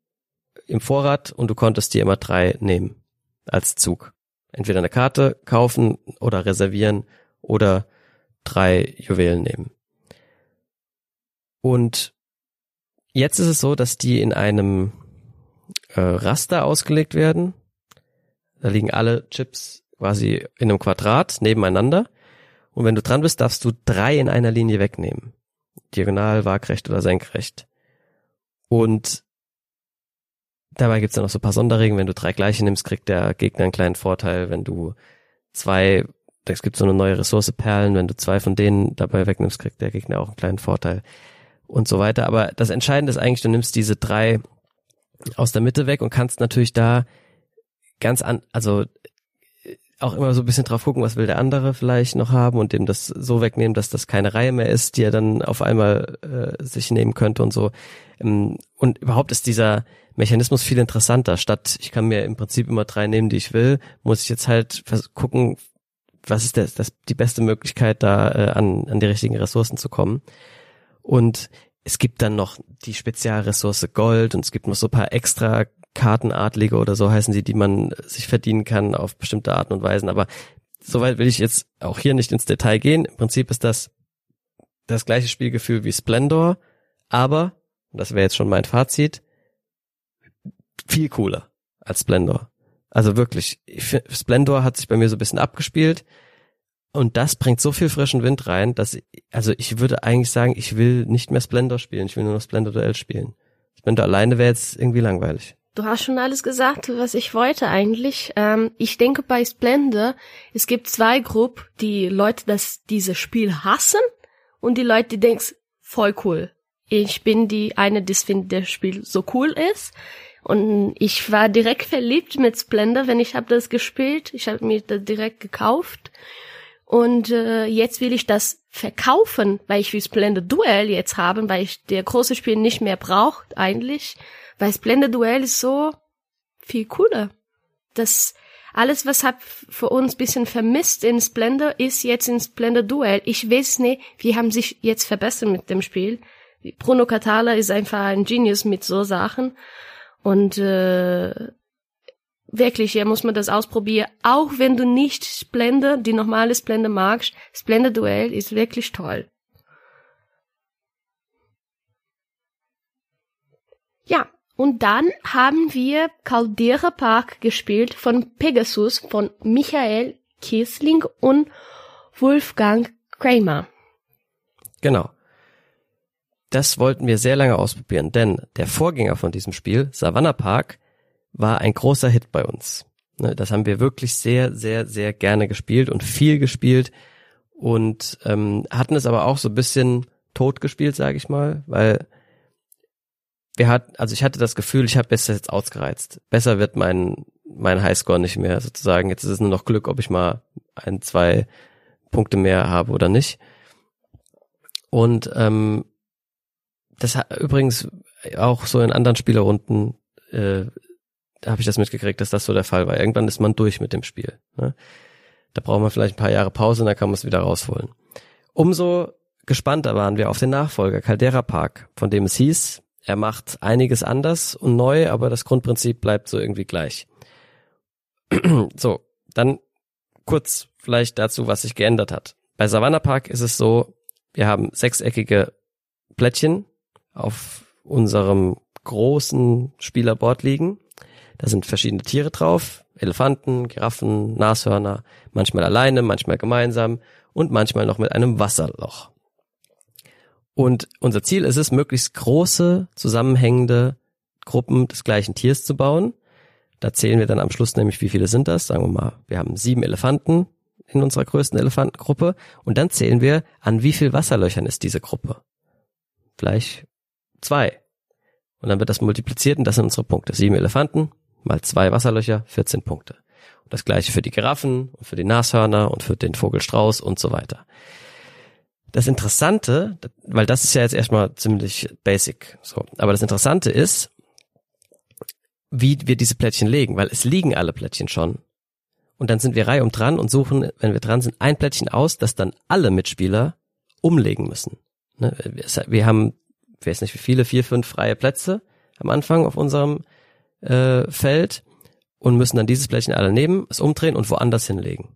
Speaker 1: im Vorrat und du konntest dir immer drei nehmen als Zug. Entweder eine Karte kaufen oder reservieren oder drei Juwelen nehmen. Und jetzt ist es so, dass die in einem äh, Raster ausgelegt werden. Da liegen alle Chips quasi in einem Quadrat nebeneinander und wenn du dran bist, darfst du drei in einer Linie wegnehmen. Diagonal, waagrecht oder senkrecht. Und dabei gibt's dann noch so ein paar Sonderregeln. Wenn du drei gleiche nimmst, kriegt der Gegner einen kleinen Vorteil. Wenn du zwei, es gibt so eine neue Ressource Perlen, wenn du zwei von denen dabei wegnimmst, kriegt der Gegner auch einen kleinen Vorteil. Und so weiter. Aber das Entscheidende ist eigentlich, du nimmst diese drei aus der Mitte weg und kannst natürlich da ganz an, also auch immer so ein bisschen drauf gucken, was will der andere vielleicht noch haben und dem das so wegnehmen, dass das keine Reihe mehr ist, die er dann auf einmal äh, sich nehmen könnte und so. Ähm, und überhaupt ist dieser Mechanismus viel interessanter. Statt ich kann mir im Prinzip immer drei nehmen, die ich will, muss ich jetzt halt gucken, was ist das, das die beste Möglichkeit, da äh, an, an die richtigen Ressourcen zu kommen. Und es gibt dann noch die Spezialressource Gold und es gibt noch so ein paar extra Kartenadlige oder so heißen sie, die man sich verdienen kann auf bestimmte Arten und Weisen. Aber soweit will ich jetzt auch hier nicht ins Detail gehen. Im Prinzip ist das das gleiche Spielgefühl wie Splendor, aber, und das wäre jetzt schon mein Fazit, viel cooler als Splendor. Also wirklich, Splendor hat sich bei mir so ein bisschen abgespielt und das bringt so viel frischen Wind rein, dass, also ich würde eigentlich sagen, ich will nicht mehr Splendor spielen, ich will nur noch Splendor Duell spielen. Splendor alleine wäre jetzt irgendwie langweilig.
Speaker 2: Du hast schon alles gesagt, was ich wollte eigentlich. Ähm, ich denke bei Splendor, es gibt zwei Gruppen, die Leute, das dieses Spiel hassen und die Leute, die denken, voll cool. Ich bin die eine, die findet, das Spiel so cool ist. Und ich war direkt verliebt mit Splendor, wenn ich habe das gespielt. Ich habe mir das direkt gekauft. Und äh, jetzt will ich das verkaufen, weil ich wie Splendor Duell jetzt haben, weil ich der große Spiel nicht mehr braucht eigentlich. Weil Splendor Duell ist so viel cooler. Das alles, was hab für uns bisschen vermisst in Splendor, ist jetzt in Splendor Duell. Ich weiß nicht, wie haben sich jetzt verbessert mit dem Spiel. Bruno Catala ist einfach ein Genius mit so Sachen. Und äh, wirklich, hier muss man das ausprobieren. Auch wenn du nicht Splendor, die normale Splendor magst, Splendor Duell ist wirklich toll. Ja, und dann haben wir Caldera Park gespielt von Pegasus von Michael Kiesling und Wolfgang Kramer.
Speaker 1: Genau. Das wollten wir sehr lange ausprobieren, denn der Vorgänger von diesem Spiel, Savannah Park, war ein großer Hit bei uns. Ne, das haben wir wirklich sehr, sehr, sehr gerne gespielt und viel gespielt und ähm, hatten es aber auch so ein bisschen tot gespielt, sage ich mal, weil wir hat, also ich hatte das Gefühl, ich habe besser jetzt ausgereizt. Besser wird mein mein Highscore nicht mehr sozusagen. Jetzt ist es nur noch Glück, ob ich mal ein, zwei Punkte mehr habe oder nicht. Und ähm, das hat übrigens auch so in anderen Spielerrunden äh, habe ich das mitgekriegt, dass das so der Fall war. Irgendwann ist man durch mit dem Spiel. Ne? Da braucht man vielleicht ein paar Jahre Pause und dann kann man es wieder rausholen. Umso gespannter waren wir auf den Nachfolger Caldera Park, von dem es hieß, er macht einiges anders und neu, aber das Grundprinzip bleibt so irgendwie gleich. so, dann kurz vielleicht dazu, was sich geändert hat. Bei Savannah Park ist es so, wir haben sechseckige Plättchen auf unserem großen Spielerboard liegen. Da sind verschiedene Tiere drauf. Elefanten, Giraffen, Nashörner, manchmal alleine, manchmal gemeinsam und manchmal noch mit einem Wasserloch. Und unser Ziel ist es, möglichst große, zusammenhängende Gruppen des gleichen Tiers zu bauen. Da zählen wir dann am Schluss nämlich, wie viele sind das? Sagen wir mal, wir haben sieben Elefanten in unserer größten Elefantengruppe und dann zählen wir, an wie viel Wasserlöchern ist diese Gruppe. Vielleicht zwei. Und dann wird das multipliziert und das sind unsere Punkte. Sieben Elefanten mal zwei Wasserlöcher, 14 Punkte. Und das gleiche für die Giraffen und für die Nashörner und für den Vogelstrauß und so weiter. Das Interessante, weil das ist ja jetzt erstmal ziemlich basic, so. Aber das Interessante ist, wie wir diese Plättchen legen, weil es liegen alle Plättchen schon. Und dann sind wir reihum dran und suchen, wenn wir dran sind, ein Plättchen aus, das dann alle Mitspieler umlegen müssen. Ne, wir haben, ich weiß nicht wie viele, vier, fünf freie Plätze am Anfang auf unserem äh, Feld und müssen dann dieses Plättchen alle nehmen, es umdrehen und woanders hinlegen.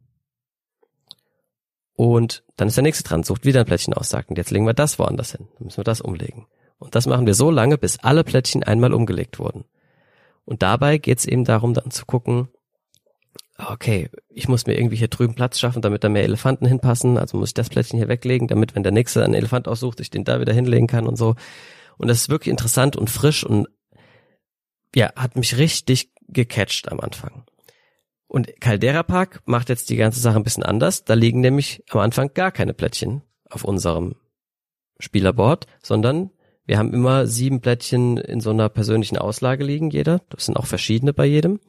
Speaker 1: Und dann ist der nächste dran, sucht wieder ein Plättchen aus, sagt, und jetzt legen wir das woanders hin. Dann müssen wir das umlegen. Und das machen wir so lange, bis alle Plättchen einmal umgelegt wurden. Und dabei geht es eben darum, dann zu gucken, okay, ich muss mir irgendwie hier drüben Platz schaffen, damit da mehr Elefanten hinpassen, also muss ich das Plättchen hier weglegen, damit, wenn der nächste einen Elefant aussucht, ich den da wieder hinlegen kann und so. Und das ist wirklich interessant und frisch und ja, hat mich richtig gecatcht am Anfang. Und Caldera Park macht jetzt die ganze Sache ein bisschen anders. Da liegen nämlich am Anfang gar keine Plättchen auf unserem Spielerboard, sondern wir haben immer sieben Plättchen in so einer persönlichen Auslage liegen, jeder. Das sind auch verschiedene bei jedem.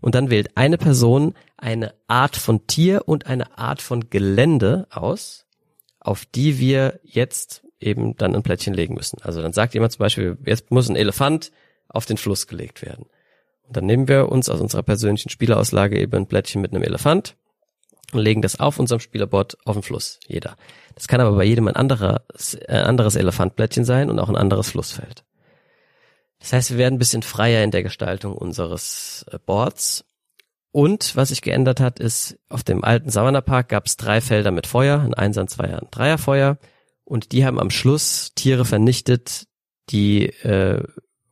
Speaker 1: Und dann wählt eine Person eine Art von Tier und eine Art von Gelände aus, auf die wir jetzt eben dann ein Plättchen legen müssen. Also dann sagt jemand zum Beispiel, jetzt muss ein Elefant auf den Fluss gelegt werden. Und dann nehmen wir uns aus unserer persönlichen Spielerauslage eben ein Blättchen mit einem Elefant und legen das auf unserem Spielerboard auf den Fluss, jeder. Das kann aber bei jedem ein anderes, äh, anderes Elefantblättchen sein und auch ein anderes Flussfeld. Das heißt, wir werden ein bisschen freier in der Gestaltung unseres äh, Boards. Und was sich geändert hat, ist, auf dem alten Savannah Park gab es drei Felder mit Feuer, ein Einser, ein Zweier, ein Dreierfeuer. Und die haben am Schluss Tiere vernichtet, die äh,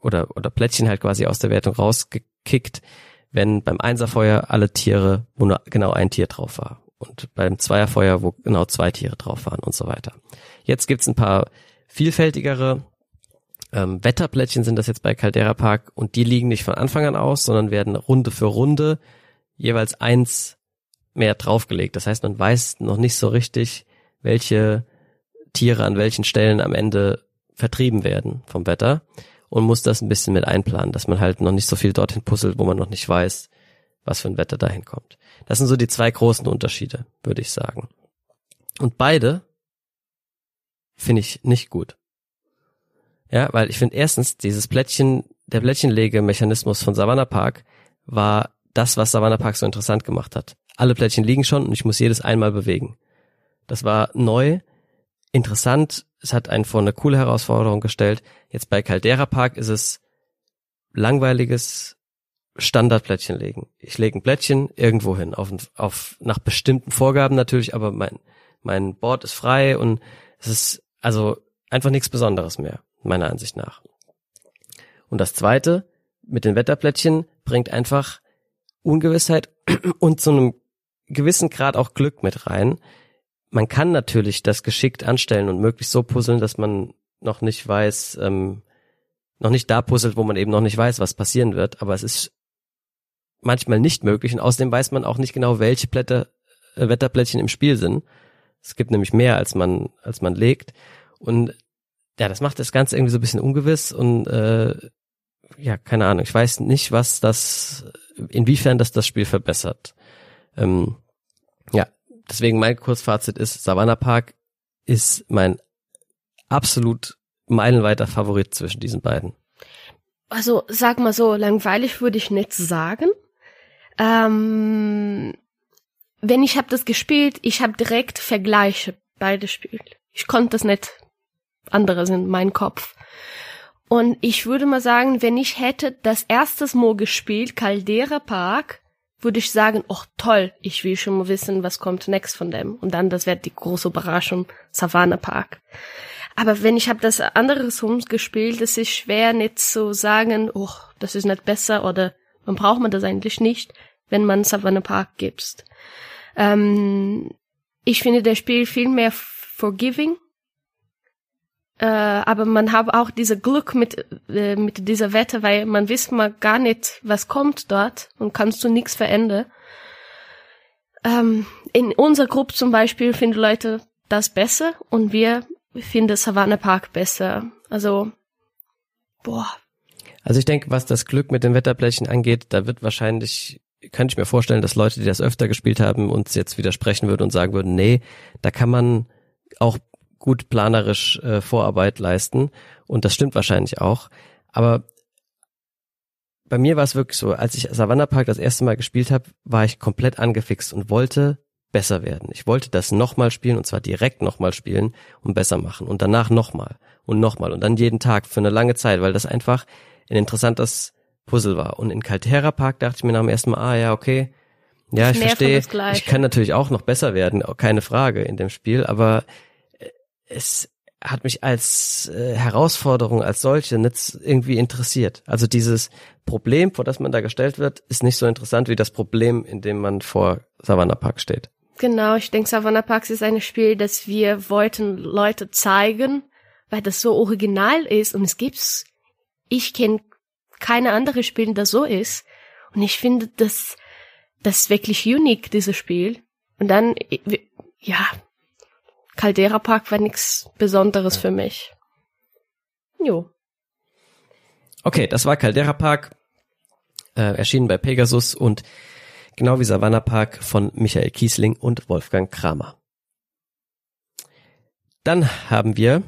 Speaker 1: oder, oder Plättchen halt quasi aus der Wertung rausgekickt, wenn beim Einserfeuer alle Tiere, wo nur genau ein Tier drauf war. Und beim Zweierfeuer, wo genau zwei Tiere drauf waren und so weiter. Jetzt gibt's ein paar vielfältigere ähm, Wetterplättchen sind das jetzt bei Caldera Park und die liegen nicht von Anfang an aus, sondern werden Runde für Runde jeweils eins mehr draufgelegt. Das heißt, man weiß noch nicht so richtig, welche Tiere an welchen Stellen am Ende vertrieben werden vom Wetter und muss das ein bisschen mit einplanen, dass man halt noch nicht so viel dorthin puzzelt, wo man noch nicht weiß, was für ein Wetter dahin kommt. Das sind so die zwei großen Unterschiede, würde ich sagen. Und beide finde ich nicht gut. Ja, weil ich finde erstens, dieses Plättchen, der Plättchenlegemechanismus von Savannah Park war das, was Savannah Park so interessant gemacht hat. Alle Plättchen liegen schon und ich muss jedes einmal bewegen. Das war neu, interessant, es hat einen vor eine coole Herausforderung gestellt. Jetzt bei Caldera Park ist es langweiliges Standardplättchen legen. Ich lege ein Plättchen irgendwo hin, auf, auf, nach bestimmten Vorgaben natürlich, aber mein, mein Board ist frei und es ist also einfach nichts Besonderes mehr, meiner Ansicht nach. Und das zweite, mit den Wetterplättchen bringt einfach Ungewissheit und zu einem gewissen Grad auch Glück mit rein. Man kann natürlich das geschickt anstellen und möglichst so puzzeln, dass man noch nicht weiß, ähm, noch nicht da puzzelt, wo man eben noch nicht weiß, was passieren wird, aber es ist manchmal nicht möglich und außerdem weiß man auch nicht genau, welche Blätter, äh, Wetterplättchen im Spiel sind. Es gibt nämlich mehr, als man, als man legt. Und ja, das macht das Ganze irgendwie so ein bisschen ungewiss und äh, ja, keine Ahnung. Ich weiß nicht, was das, inwiefern das das Spiel verbessert. Ähm, ja, deswegen mein Kurzfazit ist, Savannah Park ist mein absolut meilenweiter Favorit zwischen diesen beiden.
Speaker 2: Also, sag mal so, langweilig würde ich nicht sagen. Ähm, wenn ich habe das gespielt, ich habe direkt Vergleiche beide Spiele. Ich konnte das nicht. Andere sind mein Kopf. Und ich würde mal sagen, wenn ich hätte das erstes Mal gespielt, Caldera Park, würde ich sagen, oh toll, ich will schon mal wissen, was kommt next von dem. Und dann, das wird die große Überraschung, Savannah Park. Aber wenn ich habe das andere Homes gespielt, es ist schwer nicht zu sagen, oh, das ist nicht besser oder man braucht man das eigentlich nicht, wenn man Savannah Park gibst. Ähm, ich finde der Spiel viel mehr forgiving äh, aber man hat auch diese Glück mit, äh, mit dieser Wette, weil man weiß mal gar nicht, was kommt dort und kannst du nichts verändern. Ähm, in unserer Gruppe zum Beispiel finden Leute das besser und wir finden Savannah Park besser. Also, boah.
Speaker 1: Also ich denke, was das Glück mit den Wetterblechen angeht, da wird wahrscheinlich, könnte ich mir vorstellen, dass Leute, die das öfter gespielt haben, uns jetzt widersprechen würden und sagen würden, nee, da kann man auch gut planerisch äh, Vorarbeit leisten. Und das stimmt wahrscheinlich auch. Aber bei mir war es wirklich so, als ich Savannah Park das erste Mal gespielt habe, war ich komplett angefixt und wollte besser werden. Ich wollte das nochmal spielen und zwar direkt nochmal spielen und besser machen und danach nochmal und nochmal und dann jeden Tag für eine lange Zeit, weil das einfach ein interessantes Puzzle war. Und in Caltera Park dachte ich mir nach dem ersten Mal, ah ja, okay, ja, ich verstehe. Ich kann natürlich auch noch besser werden, keine Frage in dem Spiel, aber es hat mich als äh, Herausforderung als solche nicht irgendwie interessiert. Also dieses Problem, vor das man da gestellt wird, ist nicht so interessant wie das Problem, in dem man vor Savannah Park steht.
Speaker 2: Genau, ich denke, Savannah Park ist ein Spiel, das wir wollten Leute zeigen, weil das so original ist und es gibt's. Ich kenne keine andere Spiele, das so ist. Und ich finde, das, das ist wirklich unique, dieses Spiel. Und dann, ja, Caldera Park war nichts Besonderes für mich. Jo.
Speaker 1: Okay, das war Caldera Park, äh, erschienen bei Pegasus und genau wie Savannah Park von Michael Kiesling und Wolfgang Kramer. Dann haben wir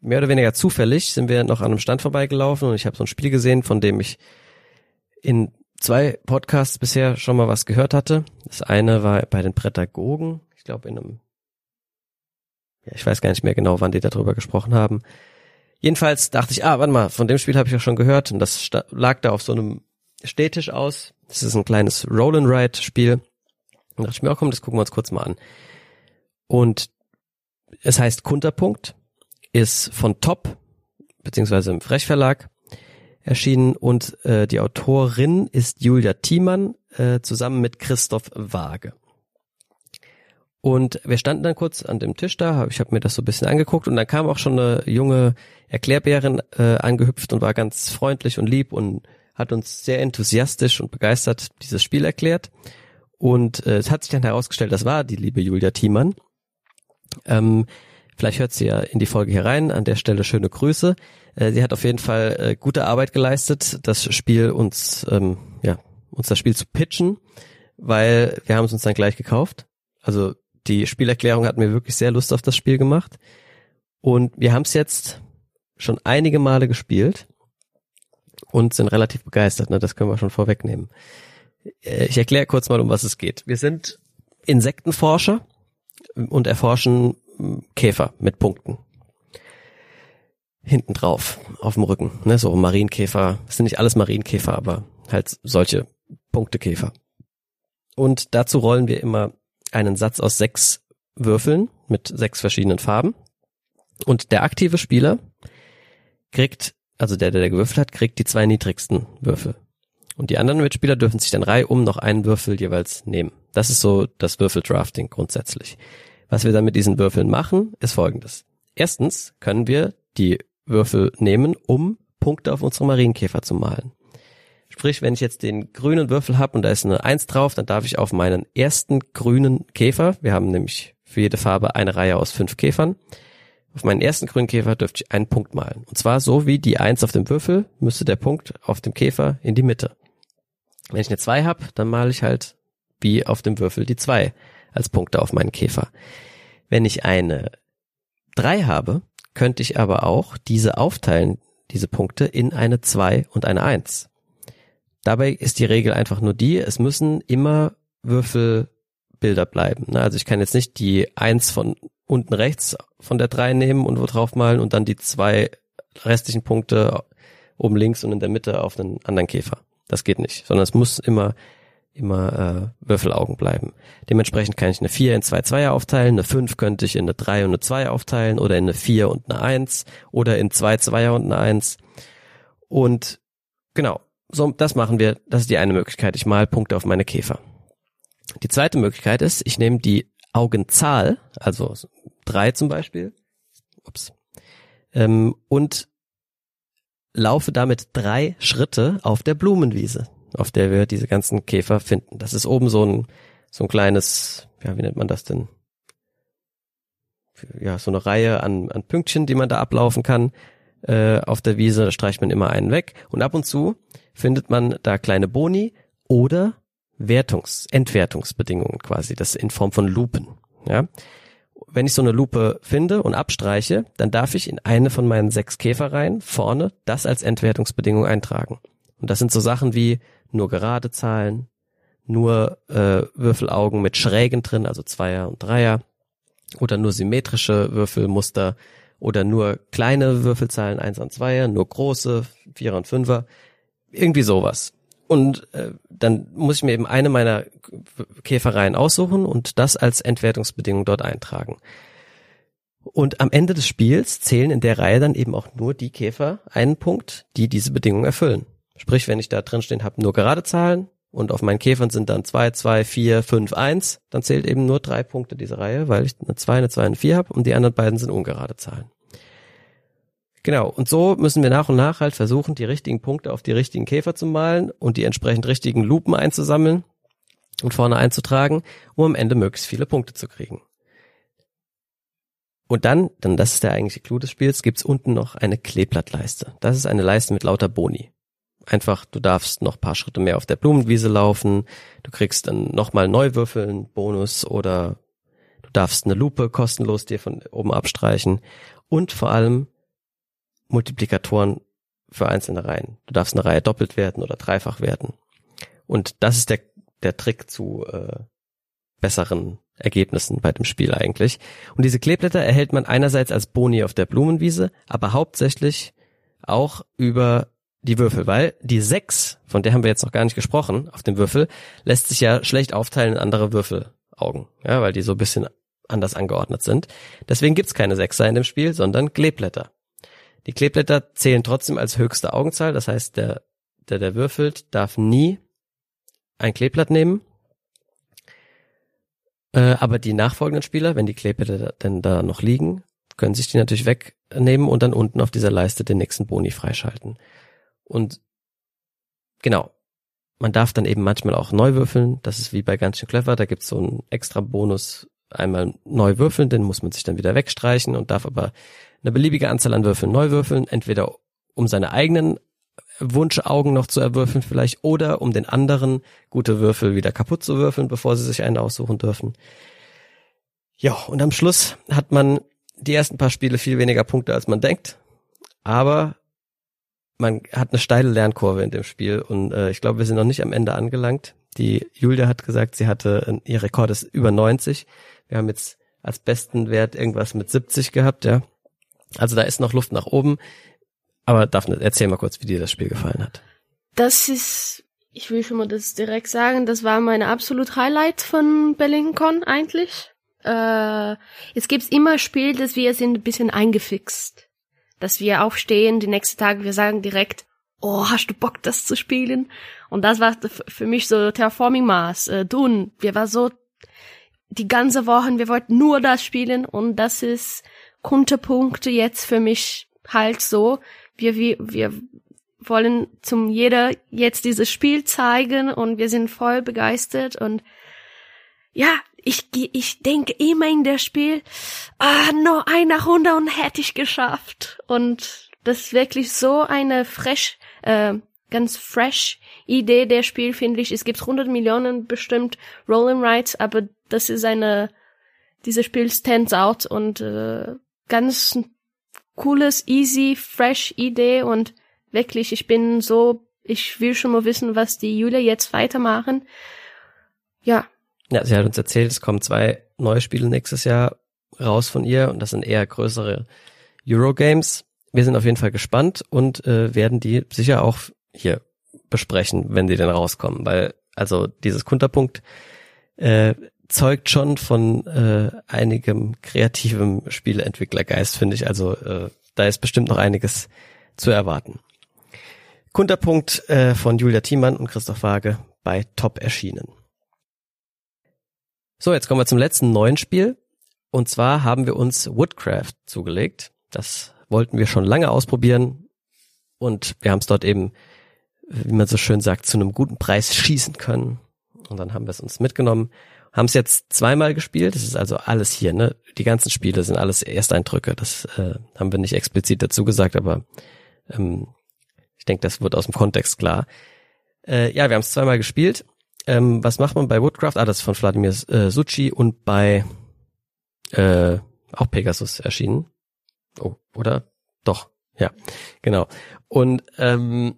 Speaker 1: mehr oder weniger zufällig sind wir noch an einem Stand vorbeigelaufen und ich habe so ein Spiel gesehen, von dem ich in zwei Podcasts bisher schon mal was gehört hatte. Das eine war bei den Prädagogen, ich glaube in einem ja, ich weiß gar nicht mehr genau, wann die darüber gesprochen haben. Jedenfalls dachte ich, ah, warte mal, von dem Spiel habe ich ja schon gehört und das lag da auf so einem Stehtisch aus. Das ist ein kleines Roll and Ride Spiel. Und dachte ich mir, oh, komm, das gucken wir uns kurz mal an. Und es heißt Kunterpunkt, ist von Top, beziehungsweise im Frech Verlag erschienen und äh, die Autorin ist Julia Thiemann äh, zusammen mit Christoph Waage. Und wir standen dann kurz an dem Tisch da, ich habe mir das so ein bisschen angeguckt und dann kam auch schon eine junge Erklärbärin äh, angehüpft und war ganz freundlich und lieb und hat uns sehr enthusiastisch und begeistert dieses Spiel erklärt. Und äh, es hat sich dann herausgestellt, das war die liebe Julia Thiemann. Ähm, vielleicht hört sie ja in die Folge hier rein. An der Stelle schöne Grüße. Äh, sie hat auf jeden Fall äh, gute Arbeit geleistet, das Spiel uns, ähm, ja, uns das Spiel zu pitchen, weil wir haben es uns dann gleich gekauft. Also die Spielerklärung hat mir wirklich sehr Lust auf das Spiel gemacht. Und wir haben es jetzt schon einige Male gespielt und sind relativ begeistert. Ne? Das können wir schon vorwegnehmen. Äh, ich erkläre kurz mal, um was es geht. Wir sind Insektenforscher und erforschen hm, Käfer mit Punkten. hinten drauf, auf dem Rücken. Ne? So Marienkäfer, das sind nicht alles Marienkäfer, aber halt solche Punktekäfer. Und dazu rollen wir immer einen Satz aus sechs Würfeln mit sechs verschiedenen Farben. Und der aktive Spieler kriegt, also der, der gewürfelt hat, kriegt die zwei niedrigsten Würfel. Und die anderen Mitspieler dürfen sich dann reihum noch einen Würfel jeweils nehmen. Das ist so das Würfeldrafting grundsätzlich. Was wir dann mit diesen Würfeln machen, ist folgendes. Erstens können wir die Würfel nehmen, um Punkte auf unsere Marienkäfer zu malen. Sprich, wenn ich jetzt den grünen Würfel habe und da ist eine Eins drauf, dann darf ich auf meinen ersten grünen Käfer, wir haben nämlich für jede Farbe eine Reihe aus fünf Käfern, auf meinen ersten grünen Käfer dürfte ich einen Punkt malen. Und zwar so wie die Eins auf dem Würfel, müsste der Punkt auf dem Käfer in die Mitte. Wenn ich eine Zwei habe, dann male ich halt wie auf dem Würfel die Zwei als Punkte auf meinen Käfer. Wenn ich eine Drei habe, könnte ich aber auch diese aufteilen, diese Punkte, in eine 2 und eine 1. Dabei ist die Regel einfach nur die, es müssen immer Würfelbilder bleiben. Ne? Also ich kann jetzt nicht die 1 von unten rechts von der 3 nehmen und wo drauf malen und dann die zwei restlichen Punkte oben links und in der Mitte auf den anderen Käfer. Das geht nicht, sondern es muss immer immer äh, Würfelaugen bleiben. Dementsprechend kann ich eine 4 in zwei Zweier aufteilen, eine 5 könnte ich in eine 3 und eine 2 aufteilen oder in eine 4 und eine 1 oder in zwei Zweier und eine 1. Und genau, so das machen wir, das ist die eine Möglichkeit. Ich mal Punkte auf meine Käfer. Die zweite Möglichkeit ist, ich nehme die Augenzahl, also drei zum Beispiel, ups, ähm, und laufe damit drei Schritte auf der Blumenwiese auf der wir diese ganzen Käfer finden. Das ist oben so ein, so ein kleines, ja, wie nennt man das denn? Ja, so eine Reihe an, an Pünktchen, die man da ablaufen kann äh, auf der Wiese. Da streicht man immer einen weg. Und ab und zu findet man da kleine Boni oder Wertungs-, Entwertungsbedingungen quasi. Das in Form von Lupen. Ja. Wenn ich so eine Lupe finde und abstreiche, dann darf ich in eine von meinen sechs Käferreihen vorne das als Entwertungsbedingung eintragen. Und das sind so Sachen wie nur gerade Zahlen, nur äh, Würfelaugen mit Schrägen drin, also Zweier und Dreier, oder nur symmetrische Würfelmuster, oder nur kleine Würfelzahlen, Eins und Zweier, nur große, Vierer und Fünfer, irgendwie sowas. Und äh, dann muss ich mir eben eine meiner Käfereien aussuchen und das als Entwertungsbedingung dort eintragen. Und am Ende des Spiels zählen in der Reihe dann eben auch nur die Käfer einen Punkt, die diese Bedingung erfüllen. Sprich, wenn ich da drin stehen habe, nur gerade Zahlen und auf meinen Käfern sind dann 2, 2, 4, 5, 1, dann zählt eben nur drei Punkte diese Reihe, weil ich eine 2, eine 2, eine 4 habe und die anderen beiden sind ungerade Zahlen. Genau, und so müssen wir nach und nach halt versuchen, die richtigen Punkte auf die richtigen Käfer zu malen und die entsprechend richtigen Lupen einzusammeln und vorne einzutragen, um am Ende möglichst viele Punkte zu kriegen. Und dann, dann das ist der eigentliche Clou des Spiels, gibt's unten noch eine Kleeblattleiste. Das ist eine Leiste mit lauter Boni einfach, du darfst noch paar Schritte mehr auf der Blumenwiese laufen, du kriegst dann nochmal neu würfeln, Bonus oder du darfst eine Lupe kostenlos dir von oben abstreichen und vor allem Multiplikatoren für einzelne Reihen. Du darfst eine Reihe doppelt werten oder dreifach werten. Und das ist der, der Trick zu äh, besseren Ergebnissen bei dem Spiel eigentlich. Und diese Kleeblätter erhält man einerseits als Boni auf der Blumenwiese, aber hauptsächlich auch über die Würfel, weil die sechs, von der haben wir jetzt noch gar nicht gesprochen, auf dem Würfel, lässt sich ja schlecht aufteilen in andere Würfelaugen, ja, weil die so ein bisschen anders angeordnet sind. Deswegen gibt's keine Sechser in dem Spiel, sondern Kleeblätter. Die Kleeblätter zählen trotzdem als höchste Augenzahl, das heißt, der, der, der würfelt, darf nie ein Kleeblatt nehmen. Äh, aber die nachfolgenden Spieler, wenn die Kleeblätter denn da noch liegen, können sich die natürlich wegnehmen und dann unten auf dieser Leiste den nächsten Boni freischalten. Und genau, man darf dann eben manchmal auch neu würfeln. Das ist wie bei ganz schön clever. Da gibt's so einen extra Bonus, einmal neu würfeln, den muss man sich dann wieder wegstreichen und darf aber eine beliebige Anzahl an Würfeln neu würfeln, entweder um seine eigenen Wunschaugen noch zu erwürfeln vielleicht oder um den anderen gute Würfel wieder kaputt zu würfeln, bevor sie sich einen aussuchen dürfen. Ja, und am Schluss hat man die ersten paar Spiele viel weniger Punkte, als man denkt. Aber man hat eine steile Lernkurve in dem Spiel und äh, ich glaube, wir sind noch nicht am Ende angelangt. Die Julia hat gesagt, sie hatte, ihr Rekord ist über 90. Wir haben jetzt als besten Wert irgendwas mit 70 gehabt, ja. Also da ist noch Luft nach oben. Aber Daphne, erzähl mal kurz, wie dir das Spiel gefallen hat.
Speaker 2: Das ist, ich will schon mal das direkt sagen, das war meine absolut Highlight von BerlinCon eigentlich. Äh, jetzt gibt's immer Spiel, dass wir sind ein bisschen eingefixt. Dass wir aufstehen, die nächsten Tage, wir sagen direkt, oh, hast du Bock, das zu spielen? Und das war für mich so Terraforming Mars, äh, Dune. Wir war so die ganze Woche, wir wollten nur das spielen und das ist Konterpunkte jetzt für mich halt so. Wir, wir, wir wollen zum jeder jetzt dieses Spiel zeigen und wir sind voll begeistert und ja, ich, ich denke immer in der Spiel, ah, nur eine Runde und hätte ich geschafft. Und das ist wirklich so eine fresh, äh, ganz fresh Idee der Spiel, finde ich. Es gibt 100 Millionen bestimmt Rolling Rights, aber das ist eine, dieses Spiel stands out und äh, ganz cooles, easy, fresh Idee und wirklich, ich bin so, ich will schon mal wissen, was die Julia jetzt weitermachen. Ja.
Speaker 1: Ja, sie hat uns erzählt, es kommen zwei neue Spiele nächstes Jahr raus von ihr und das sind eher größere Eurogames. Wir sind auf jeden Fall gespannt und äh, werden die sicher auch hier besprechen, wenn die denn rauskommen, weil also dieses Kunterpunkt äh, zeugt schon von äh, einigem kreativem Spieleentwicklergeist, finde ich. Also äh, da ist bestimmt noch einiges zu erwarten. Kunterpunkt äh, von Julia Thiemann und Christoph Waage bei Top erschienen. So, jetzt kommen wir zum letzten neuen Spiel. Und zwar haben wir uns Woodcraft zugelegt. Das wollten wir schon lange ausprobieren. Und wir haben es dort eben, wie man so schön sagt, zu einem guten Preis schießen können. Und dann haben wir es uns mitgenommen haben es jetzt zweimal gespielt. Das ist also alles hier, ne? Die ganzen Spiele sind alles Ersteindrücke. Das äh, haben wir nicht explizit dazu gesagt, aber ähm, ich denke, das wird aus dem Kontext klar. Äh, ja, wir haben es zweimal gespielt. Ähm, was macht man bei Woodcraft? Ah, das ist von Vladimir äh, Suchi und bei äh, auch Pegasus erschienen. Oh, oder? Doch, ja, genau. Und ähm,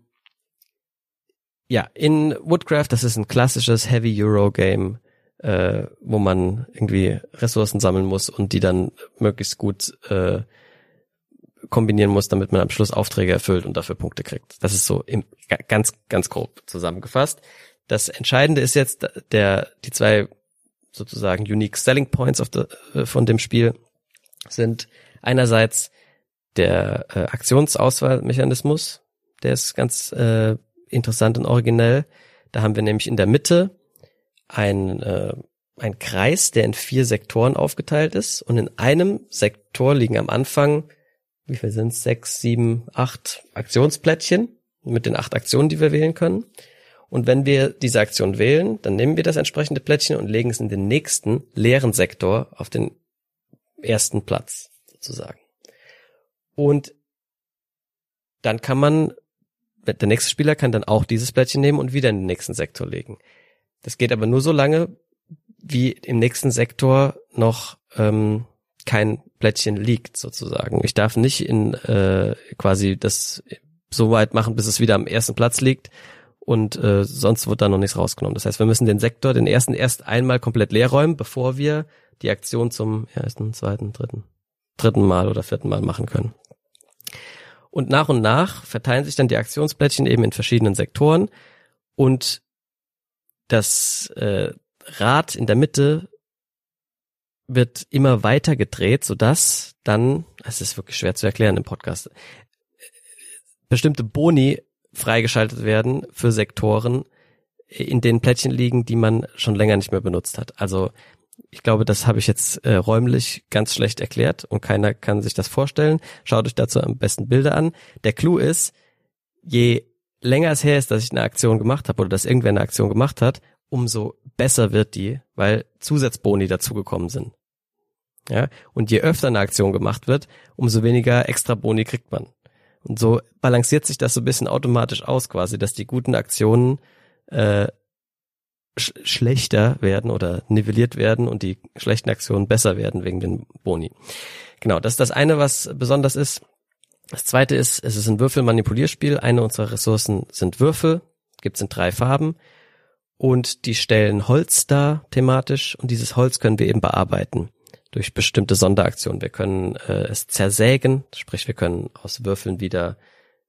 Speaker 1: ja, in Woodcraft, das ist ein klassisches Heavy Euro Game äh, wo man irgendwie Ressourcen sammeln muss und die dann möglichst gut äh, kombinieren muss, damit man am Schluss Aufträge erfüllt und dafür Punkte kriegt. Das ist so im, ganz, ganz grob zusammengefasst. Das Entscheidende ist jetzt der, die zwei sozusagen unique selling points the, äh, von dem Spiel sind einerseits der äh, Aktionsauswahlmechanismus, der ist ganz äh, interessant und originell. Da haben wir nämlich in der Mitte ein, äh, ein Kreis, der in vier Sektoren aufgeteilt ist. Und in einem Sektor liegen am Anfang, wie viel sind es? Sechs, sieben, acht Aktionsplättchen mit den acht Aktionen, die wir wählen können. Und wenn wir diese Aktion wählen, dann nehmen wir das entsprechende Plättchen und legen es in den nächsten leeren Sektor auf den ersten Platz sozusagen. Und dann kann man, der nächste Spieler kann dann auch dieses Plättchen nehmen und wieder in den nächsten Sektor legen. Das geht aber nur so lange, wie im nächsten Sektor noch ähm, kein Plättchen liegt, sozusagen. Ich darf nicht in äh, quasi das so weit machen, bis es wieder am ersten Platz liegt und äh, sonst wird da noch nichts rausgenommen. Das heißt, wir müssen den Sektor, den ersten erst einmal komplett leer räumen, bevor wir die Aktion zum ersten, zweiten, dritten, dritten Mal oder vierten Mal machen können. Und nach und nach verteilen sich dann die Aktionsplättchen eben in verschiedenen Sektoren und das äh, Rad in der Mitte wird immer weiter gedreht, sodass dann, es ist wirklich schwer zu erklären im Podcast, bestimmte Boni freigeschaltet werden für Sektoren, in denen Plättchen liegen, die man schon länger nicht mehr benutzt hat. Also ich glaube, das habe ich jetzt äh, räumlich ganz schlecht erklärt und keiner kann sich das vorstellen. Schaut euch dazu am besten Bilder an. Der Clou ist, je länger es her ist, dass ich eine Aktion gemacht habe oder dass irgendwer eine Aktion gemacht hat, umso besser wird die, weil Zusatzboni dazugekommen sind. Ja, und je öfter eine Aktion gemacht wird, umso weniger extra Boni kriegt man. Und so balanciert sich das so ein bisschen automatisch aus, quasi, dass die guten Aktionen äh, sch schlechter werden oder nivelliert werden und die schlechten Aktionen besser werden wegen den Boni. Genau, das ist das eine, was besonders ist. Das zweite ist, es ist ein Würfelmanipulierspiel. Eine unserer Ressourcen sind Würfel, gibt es in drei Farben und die stellen Holz dar thematisch und dieses Holz können wir eben bearbeiten durch bestimmte Sonderaktionen. Wir können äh, es zersägen, sprich wir können aus Würfeln wieder,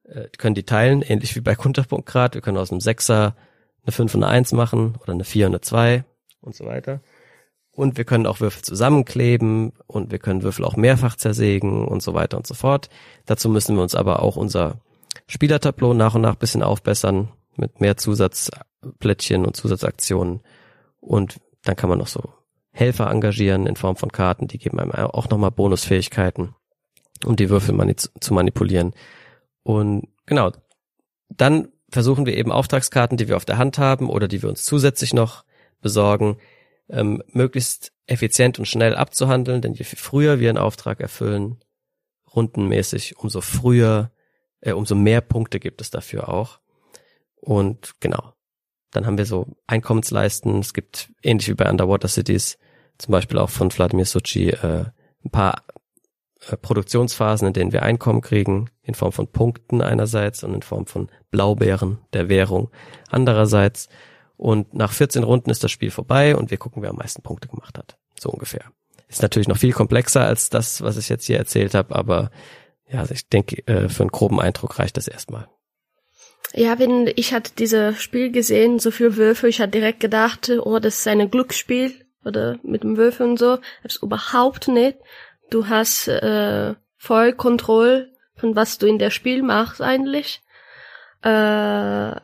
Speaker 1: äh, können die teilen, ähnlich wie bei Kunterpunktgrad. Wir können aus einem Sechser eine 5 und eine 1 machen oder eine 4 und eine 2 und so weiter. Und wir können auch Würfel zusammenkleben und wir können Würfel auch mehrfach zersägen und so weiter und so fort. Dazu müssen wir uns aber auch unser Spielertableau nach und nach bisschen aufbessern mit mehr Zusatzplättchen und Zusatzaktionen. Und dann kann man noch so Helfer engagieren in Form von Karten, die geben einem auch nochmal Bonusfähigkeiten, um die Würfel mani zu manipulieren. Und genau, dann versuchen wir eben Auftragskarten, die wir auf der Hand haben oder die wir uns zusätzlich noch besorgen, ähm, möglichst effizient und schnell abzuhandeln, denn je früher wir einen Auftrag erfüllen, rundenmäßig, umso früher, äh, umso mehr Punkte gibt es dafür auch. Und genau, dann haben wir so Einkommensleisten. Es gibt ähnlich wie bei Underwater Cities, zum Beispiel auch von Vladimir Suchi, äh, ein paar äh, Produktionsphasen, in denen wir Einkommen kriegen, in Form von Punkten einerseits und in Form von Blaubeeren, der Währung andererseits. Und nach 14 Runden ist das Spiel vorbei und wir gucken, wer am meisten Punkte gemacht hat. So ungefähr. Ist natürlich noch viel komplexer als das, was ich jetzt hier erzählt habe, aber ja, also ich denke, äh, für einen groben Eindruck reicht das erstmal.
Speaker 2: Ja, wenn ich hatte dieses Spiel gesehen, so viel Würfel, ich hatte direkt gedacht, oh, das ist ein Glücksspiel oder mit dem Würfel und so. Hab's überhaupt nicht. Du hast äh, voll Kontrolle von was du in der Spiel machst eigentlich. Äh,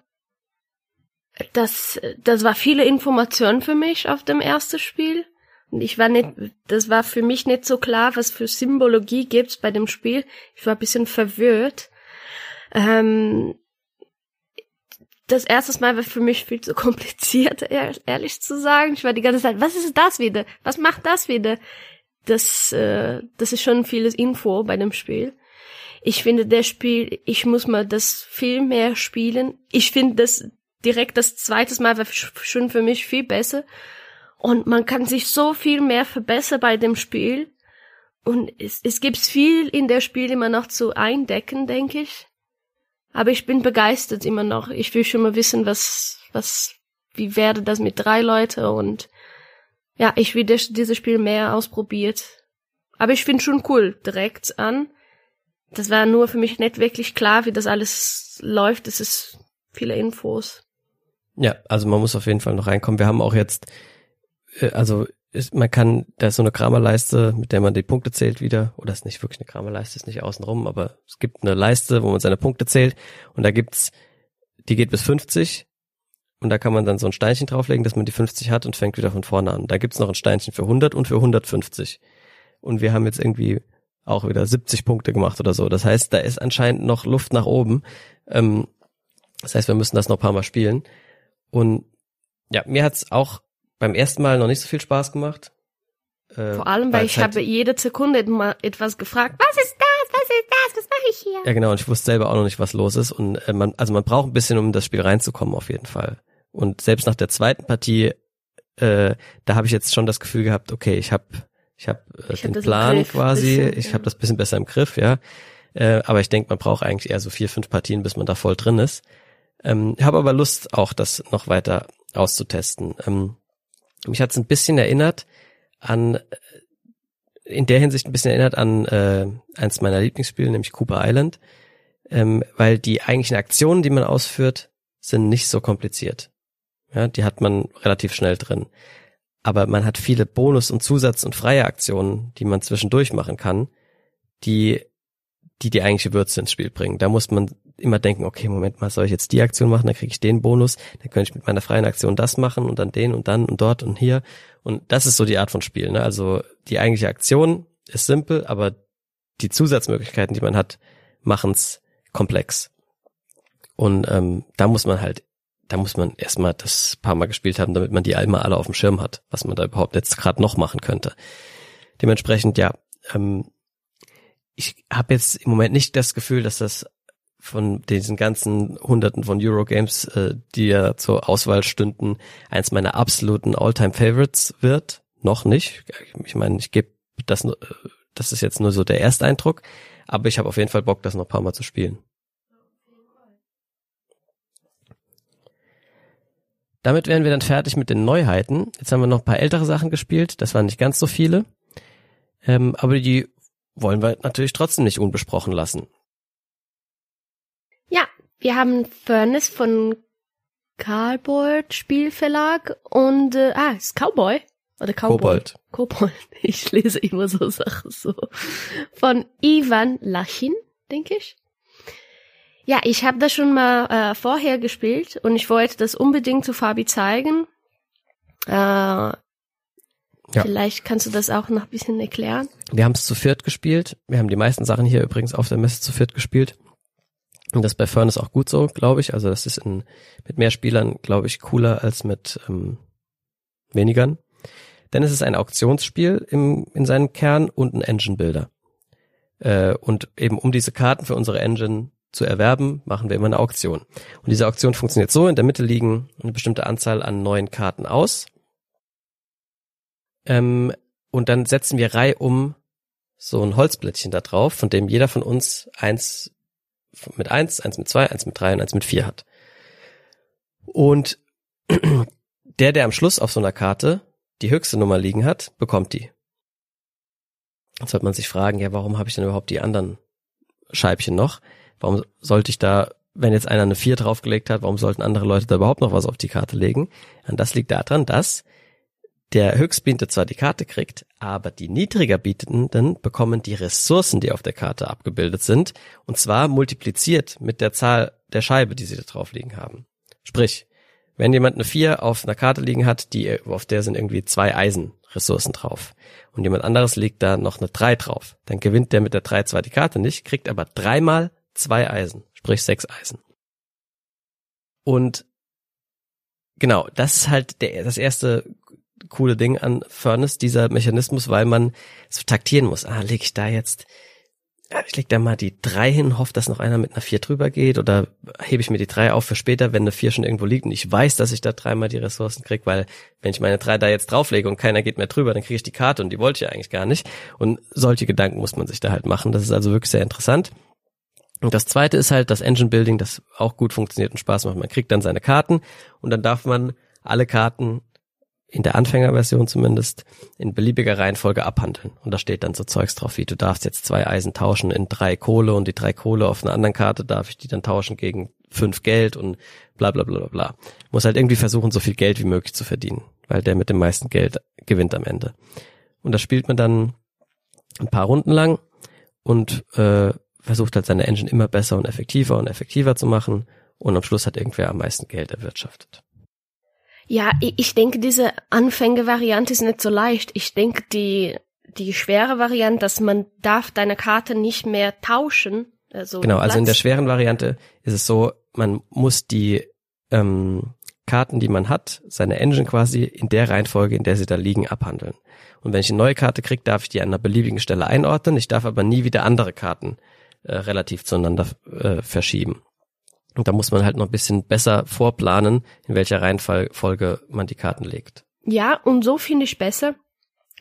Speaker 2: das, das war viele Informationen für mich auf dem ersten Spiel. Und ich war nicht, das war für mich nicht so klar, was für Symbologie gibt's bei dem Spiel. Ich war ein bisschen verwirrt. Ähm, das erste Mal war für mich viel zu kompliziert, ehrlich zu sagen. Ich war die ganze Zeit, was ist das wieder? Was macht das wieder? Das, äh, das ist schon vieles Info bei dem Spiel. Ich finde, der Spiel, ich muss mal das viel mehr spielen. Ich finde das direkt das zweite Mal war schon für mich viel besser. Und man kann sich so viel mehr verbessern bei dem Spiel. Und es, es gibt viel in der Spiel immer noch zu eindecken, denke ich. Aber ich bin begeistert immer noch. Ich will schon mal wissen, was, was, wie werde das mit drei Leute und ja, ich will das, dieses Spiel mehr ausprobiert. Aber ich finde schon cool direkt an. Das war nur für mich nicht wirklich klar, wie das alles läuft. Es ist viele Infos.
Speaker 1: Ja, also man muss auf jeden Fall noch reinkommen. Wir haben auch jetzt, äh, also ist, man kann, da ist so eine Kramerleiste, mit der man die Punkte zählt wieder, oder ist nicht wirklich eine Kramerleiste, ist nicht außenrum, aber es gibt eine Leiste, wo man seine Punkte zählt und da gibt's, die geht bis 50 und da kann man dann so ein Steinchen drauflegen, dass man die 50 hat und fängt wieder von vorne an. Da gibt's noch ein Steinchen für 100 und für 150. Und wir haben jetzt irgendwie auch wieder 70 Punkte gemacht oder so. Das heißt, da ist anscheinend noch Luft nach oben. Ähm, das heißt, wir müssen das noch ein paar Mal spielen. Und ja, mir hat's auch beim ersten Mal noch nicht so viel Spaß gemacht.
Speaker 2: Äh, Vor allem, weil ich halt habe jede Sekunde mal etwas gefragt, was ist das, was ist das, was mache ich hier?
Speaker 1: Ja genau, und ich wusste selber auch noch nicht, was los ist. Und äh, man, also man braucht ein bisschen, um in das Spiel reinzukommen, auf jeden Fall. Und selbst nach der zweiten Partie, äh, da habe ich jetzt schon das Gefühl gehabt, okay, ich habe ich hab, äh, ich den hab Plan quasi, bisschen, ich ja. habe das bisschen besser im Griff, ja. Äh, aber ich denke, man braucht eigentlich eher so vier, fünf Partien, bis man da voll drin ist. Ähm, habe aber Lust, auch das noch weiter auszutesten. Ähm, mich hat es ein bisschen erinnert an, äh, in der Hinsicht ein bisschen erinnert an äh, eins meiner Lieblingsspiele, nämlich Cooper Island, ähm, weil die eigentlichen Aktionen, die man ausführt, sind nicht so kompliziert. Ja, die hat man relativ schnell drin. Aber man hat viele Bonus- und Zusatz- und freie Aktionen, die man zwischendurch machen kann, die die die eigentliche Würze ins Spiel bringen. Da muss man immer denken, okay, Moment mal, soll ich jetzt die Aktion machen, dann kriege ich den Bonus, dann könnte ich mit meiner freien Aktion das machen und dann den und dann und dort und hier. Und das ist so die Art von Spiel. Ne? Also die eigentliche Aktion ist simpel, aber die Zusatzmöglichkeiten, die man hat, machen's komplex. Und ähm, da muss man halt, da muss man erstmal das paar Mal gespielt haben, damit man die immer alle auf dem Schirm hat, was man da überhaupt jetzt gerade noch machen könnte. Dementsprechend, ja, ähm, ich habe jetzt im Moment nicht das Gefühl, dass das von diesen ganzen Hunderten von Eurogames, äh, die ja zur Auswahl stünden, eins meiner absoluten All-Time-Favorites wird. Noch nicht. Ich meine, ich gebe das, äh, das ist jetzt nur so der Ersteindruck, aber ich habe auf jeden Fall Bock, das noch ein paar Mal zu spielen. Damit wären wir dann fertig mit den Neuheiten. Jetzt haben wir noch ein paar ältere Sachen gespielt. Das waren nicht ganz so viele. Ähm, aber die wollen wir natürlich trotzdem nicht unbesprochen lassen.
Speaker 2: Ja, wir haben Furnace von Cardboard Spielverlag und äh, ah, ist Cowboy oder Cowboy.
Speaker 1: Kobold.
Speaker 2: Kobold. Ich lese immer so Sachen so. Von Ivan Lachin, denke ich. Ja, ich habe das schon mal äh, vorher gespielt und ich wollte das unbedingt zu Fabi zeigen. Äh, Vielleicht kannst du das auch noch ein bisschen erklären.
Speaker 1: Wir haben es zu viert gespielt. Wir haben die meisten Sachen hier übrigens auf der Messe zu viert gespielt. Und das ist bei Furnace auch gut so, glaube ich. Also das ist in, mit mehr Spielern, glaube ich, cooler als mit ähm, wenigern. Denn es ist ein Auktionsspiel im, in seinem Kern und ein Engine-Builder. Äh, und eben um diese Karten für unsere Engine zu erwerben, machen wir immer eine Auktion. Und diese Auktion funktioniert so, in der Mitte liegen eine bestimmte Anzahl an neuen Karten aus. Ähm, und dann setzen wir reihum so ein Holzblättchen da drauf, von dem jeder von uns eins mit eins, eins mit zwei, eins mit drei und eins mit vier hat. Und der, der am Schluss auf so einer Karte die höchste Nummer liegen hat, bekommt die. Jetzt sollte man sich fragen, ja, warum habe ich denn überhaupt die anderen Scheibchen noch? Warum sollte ich da, wenn jetzt einer eine vier draufgelegt hat, warum sollten andere Leute da überhaupt noch was auf die Karte legen? Und das liegt daran, dass der Höchstbietende zwar die Karte kriegt, aber die niedriger Bietenden bekommen die Ressourcen, die auf der Karte abgebildet sind, und zwar multipliziert mit der Zahl der Scheibe, die sie da drauf liegen haben. Sprich, wenn jemand eine 4 auf einer Karte liegen hat, die, auf der sind irgendwie zwei Eisenressourcen drauf, und jemand anderes legt da noch eine 3 drauf, dann gewinnt der mit der 3 zwar die Karte nicht, kriegt aber dreimal zwei Eisen, sprich sechs Eisen. Und genau, das ist halt der, das erste coole Ding an Furnace, dieser Mechanismus, weil man so taktieren muss. Ah, leg ich da jetzt, ich leg da mal die drei hin, hoffe, dass noch einer mit einer vier drüber geht oder hebe ich mir die drei auf für später, wenn eine vier schon irgendwo liegt und ich weiß, dass ich da dreimal die Ressourcen krieg, weil wenn ich meine drei da jetzt drauflege und keiner geht mehr drüber, dann kriege ich die Karte und die wollte ich eigentlich gar nicht. Und solche Gedanken muss man sich da halt machen. Das ist also wirklich sehr interessant. Und das zweite ist halt das Engine Building, das auch gut funktioniert und Spaß macht. Man kriegt dann seine Karten und dann darf man alle Karten in der Anfängerversion zumindest, in beliebiger Reihenfolge abhandeln. Und da steht dann so Zeugs drauf, wie du darfst jetzt zwei Eisen tauschen in drei Kohle und die drei Kohle auf einer anderen Karte darf ich die dann tauschen gegen fünf Geld und bla bla bla bla bla. Muss halt irgendwie versuchen, so viel Geld wie möglich zu verdienen, weil der mit dem meisten Geld gewinnt am Ende. Und das spielt man dann ein paar Runden lang und äh, versucht halt seine Engine immer besser und effektiver und effektiver zu machen und am Schluss hat irgendwer am meisten Geld erwirtschaftet.
Speaker 2: Ja, ich, ich denke, diese Anfängervariante ist nicht so leicht. Ich denke, die, die schwere Variante, dass man darf deine Karte nicht mehr tauschen. Also
Speaker 1: genau, also in der schweren Variante ist es so, man muss die ähm, Karten, die man hat, seine Engine quasi in der Reihenfolge, in der sie da liegen, abhandeln. Und wenn ich eine neue Karte kriege, darf ich die an einer beliebigen Stelle einordnen. Ich darf aber nie wieder andere Karten äh, relativ zueinander äh, verschieben. Und da muss man halt noch ein bisschen besser vorplanen, in welcher Reihenfolge man die Karten legt.
Speaker 2: Ja, und so finde ich besser,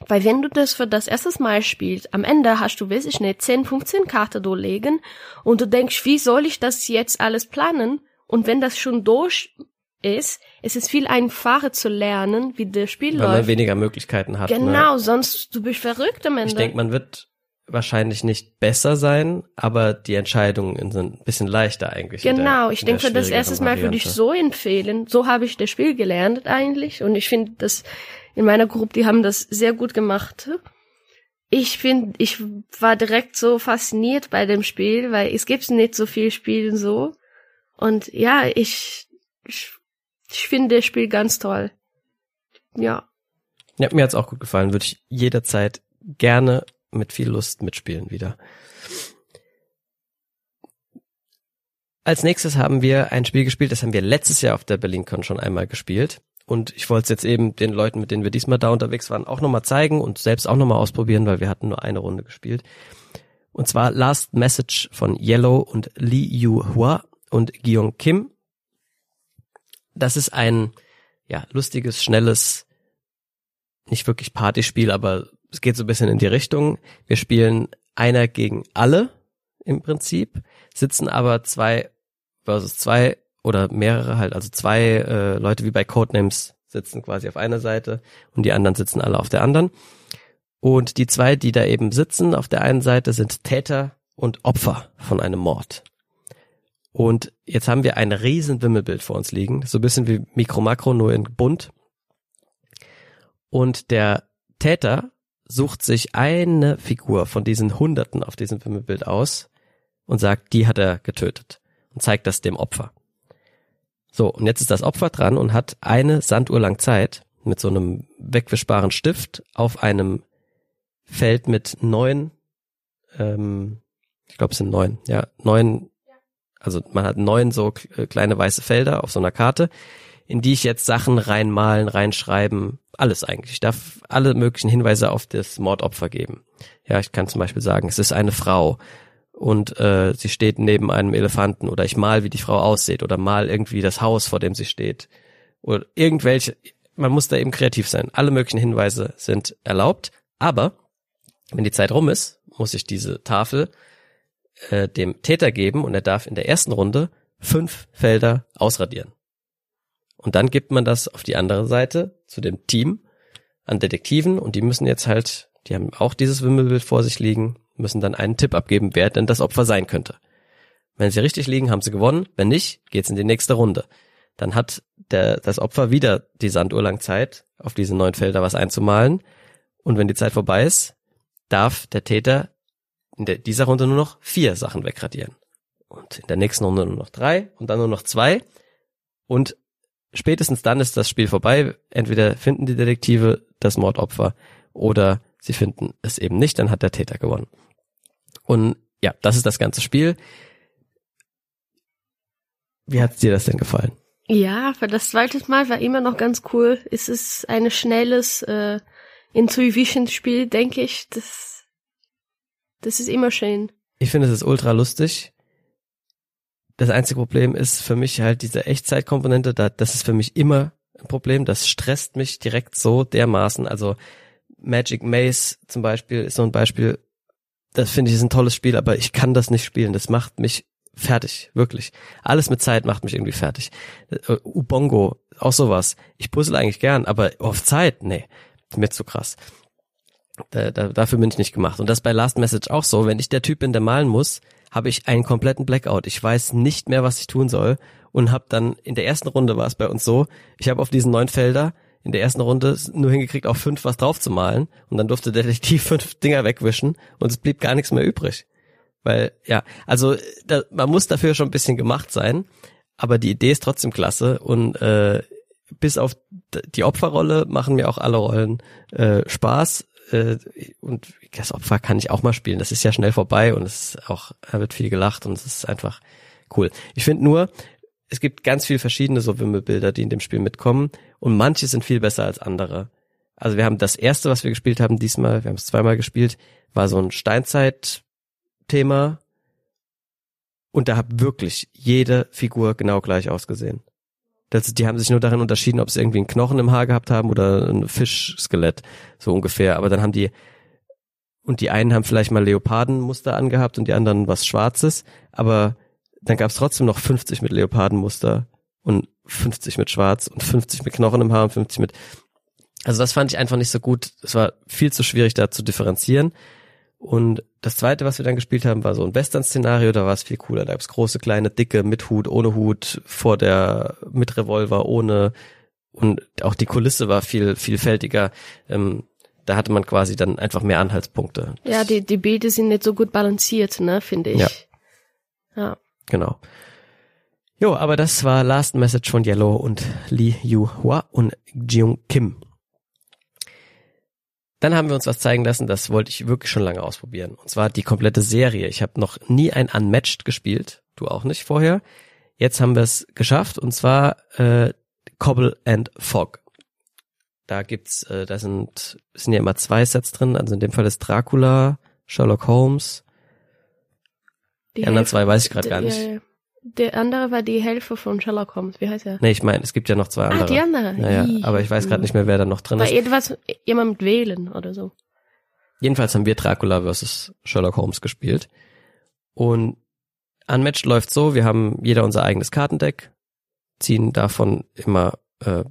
Speaker 2: weil wenn du das für das erste Mal spielst, am Ende hast du, weiß ich nicht, 10, 15 Karten durchlegen und du denkst, wie soll ich das jetzt alles planen? Und wenn das schon durch ist, es ist viel einfacher zu lernen, wie das Spiel
Speaker 1: Weil
Speaker 2: läuft.
Speaker 1: Weil man weniger Möglichkeiten hat.
Speaker 2: Genau, ne? sonst du bist verrückt am Ende.
Speaker 1: Ich denke, man wird wahrscheinlich nicht besser sein, aber die Entscheidungen sind ein bisschen leichter eigentlich.
Speaker 2: Genau, der, ich denke, das erste Mal würde ich so empfehlen. So habe ich das Spiel gelernt eigentlich und ich finde, dass in meiner Gruppe, die haben das sehr gut gemacht. Ich finde, ich war direkt so fasziniert bei dem Spiel, weil es gibt nicht so viel Spielen so. Und ja, ich, ich, ich finde das Spiel ganz toll. Ja.
Speaker 1: Ja, mir hat's auch gut gefallen. Würde ich jederzeit gerne mit viel Lust mitspielen wieder. Als nächstes haben wir ein Spiel gespielt, das haben wir letztes Jahr auf der BerlinCon schon einmal gespielt. Und ich wollte es jetzt eben den Leuten, mit denen wir diesmal da unterwegs waren, auch nochmal zeigen und selbst auch nochmal ausprobieren, weil wir hatten nur eine Runde gespielt. Und zwar Last Message von Yellow und Lee Yu Hua und Gyung Kim. Das ist ein, ja, lustiges, schnelles, nicht wirklich Partyspiel, aber es geht so ein bisschen in die Richtung. Wir spielen einer gegen alle im Prinzip, sitzen aber zwei versus zwei oder mehrere halt, also zwei äh, Leute wie bei Codenames sitzen quasi auf einer Seite und die anderen sitzen alle auf der anderen. Und die zwei, die da eben sitzen auf der einen Seite, sind Täter und Opfer von einem Mord. Und jetzt haben wir ein riesen Wimmelbild vor uns liegen, so ein bisschen wie Mikro Makro, nur in bunt. Und der Täter sucht sich eine Figur von diesen Hunderten auf diesem Wimmelbild aus und sagt, die hat er getötet und zeigt das dem Opfer. So, und jetzt ist das Opfer dran und hat eine Sanduhr lang Zeit, mit so einem wegwischbaren Stift auf einem Feld mit neun, ähm, ich glaube es sind neun, ja, neun, also man hat neun so äh, kleine weiße Felder auf so einer Karte, in die ich jetzt Sachen reinmalen, reinschreiben, alles eigentlich. Ich darf alle möglichen Hinweise auf das Mordopfer geben. Ja, ich kann zum Beispiel sagen, es ist eine Frau und äh, sie steht neben einem Elefanten oder ich mal, wie die Frau aussieht oder mal irgendwie das Haus, vor dem sie steht oder irgendwelche, man muss da eben kreativ sein. Alle möglichen Hinweise sind erlaubt, aber wenn die Zeit rum ist, muss ich diese Tafel äh, dem Täter geben und er darf in der ersten Runde fünf Felder ausradieren. Und dann gibt man das auf die andere Seite zu dem Team an Detektiven und die müssen jetzt halt, die haben auch dieses Wimmelbild vor sich liegen, müssen dann einen Tipp abgeben, wer denn das Opfer sein könnte. Wenn sie richtig liegen, haben sie gewonnen. Wenn nicht, geht's in die nächste Runde dann hat der, das Opfer wieder die Sanduhr lang Zeit, auf diese neun Felder was einzumalen. Und wenn die Zeit vorbei ist, darf der Täter in der, dieser Runde nur noch vier Sachen wegradieren. Und in der nächsten Runde nur noch drei und dann nur noch zwei. Und spätestens dann ist das Spiel vorbei. Entweder finden die Detektive das Mordopfer oder sie finden es eben nicht, dann hat der Täter gewonnen. Und ja, das ist das ganze Spiel. Wie hat dir das denn gefallen?
Speaker 2: Ja, für das zweite Mal war immer noch ganz cool. Es ist ein schnelles äh, Intuition-Spiel, denke ich. Das, das ist immer schön.
Speaker 1: Ich finde, es ist ultra lustig. Das einzige Problem ist für mich halt diese Echtzeitkomponente. Da, das ist für mich immer ein Problem. Das stresst mich direkt so dermaßen. Also Magic Maze zum Beispiel ist so ein Beispiel. Das finde ich ist ein tolles Spiel, aber ich kann das nicht spielen. Das macht mich fertig, wirklich. Alles mit Zeit macht mich irgendwie fertig. Uh, Ubongo, auch sowas. Ich puzzle eigentlich gern, aber auf Zeit, nee, mir zu krass. Da, da, dafür bin ich nicht gemacht. Und das bei Last Message auch so. Wenn ich der Typ bin, der malen muss, habe ich einen kompletten Blackout. Ich weiß nicht mehr, was ich tun soll und habe dann in der ersten Runde war es bei uns so. Ich habe auf diesen neun Felder in der ersten Runde nur hingekriegt, auf fünf was drauf zu malen und dann durfte der Detektiv fünf Dinger wegwischen und es blieb gar nichts mehr übrig. Weil, ja, also da, man muss dafür schon ein bisschen gemacht sein, aber die Idee ist trotzdem klasse und äh, bis auf die Opferrolle machen mir auch alle Rollen äh, Spaß. Äh, und das Opfer kann ich auch mal spielen. Das ist ja schnell vorbei und es ist auch, da wird viel gelacht und es ist einfach cool. Ich finde nur, es gibt ganz viel verschiedene so Wimmelbilder, die in dem Spiel mitkommen und manche sind viel besser als andere. Also wir haben das erste, was wir gespielt haben diesmal, wir haben es zweimal gespielt, war so ein Steinzeit Thema und da hat wirklich jede Figur genau gleich ausgesehen. Das, die haben sich nur darin unterschieden, ob sie irgendwie einen Knochen im Haar gehabt haben oder ein Fischskelett, so ungefähr. Aber dann haben die, und die einen haben vielleicht mal Leopardenmuster angehabt und die anderen was Schwarzes, aber dann gab es trotzdem noch 50 mit Leopardenmuster und 50 mit Schwarz und 50 mit Knochen im Haar und 50 mit. Also das fand ich einfach nicht so gut. Es war viel zu schwierig da zu differenzieren. Und das zweite, was wir dann gespielt haben, war so ein Western-Szenario, da war es viel cooler. Da gab's große, kleine, dicke, mit Hut, ohne Hut, vor der, mit Revolver, ohne. Und auch die Kulisse war viel vielfältiger. Ähm, da hatte man quasi dann einfach mehr Anhaltspunkte.
Speaker 2: Ja, die, die Bilder sind nicht so gut balanciert, ne, finde ich.
Speaker 1: Ja.
Speaker 2: ja.
Speaker 1: Genau. Jo, aber das war Last Message von Yellow und Lee Yu Hua und Jiung Kim. Dann haben wir uns was zeigen lassen, das wollte ich wirklich schon lange ausprobieren. Und zwar die komplette Serie. Ich habe noch nie ein Unmatched gespielt, du auch nicht vorher. Jetzt haben wir es geschafft und zwar äh, Cobble and Fog. Da gibt's, äh, da sind, sind ja immer zwei Sets drin. Also in dem Fall ist Dracula, Sherlock Holmes. Die, die anderen zwei weiß ich gerade gar nicht. Ja, ja.
Speaker 2: Der andere war die Hälfte von Sherlock Holmes. Wie heißt er?
Speaker 1: Nee, ich meine, es gibt ja noch zwei andere.
Speaker 2: Ah, die andere.
Speaker 1: Naja, aber ich weiß gerade nicht mehr, wer da noch drin
Speaker 2: war
Speaker 1: ist.
Speaker 2: Etwas, jemand mit Wählen oder so.
Speaker 1: Jedenfalls haben wir Dracula versus Sherlock Holmes gespielt. Und Unmatched läuft so, wir haben jeder unser eigenes Kartendeck, ziehen davon immer äh,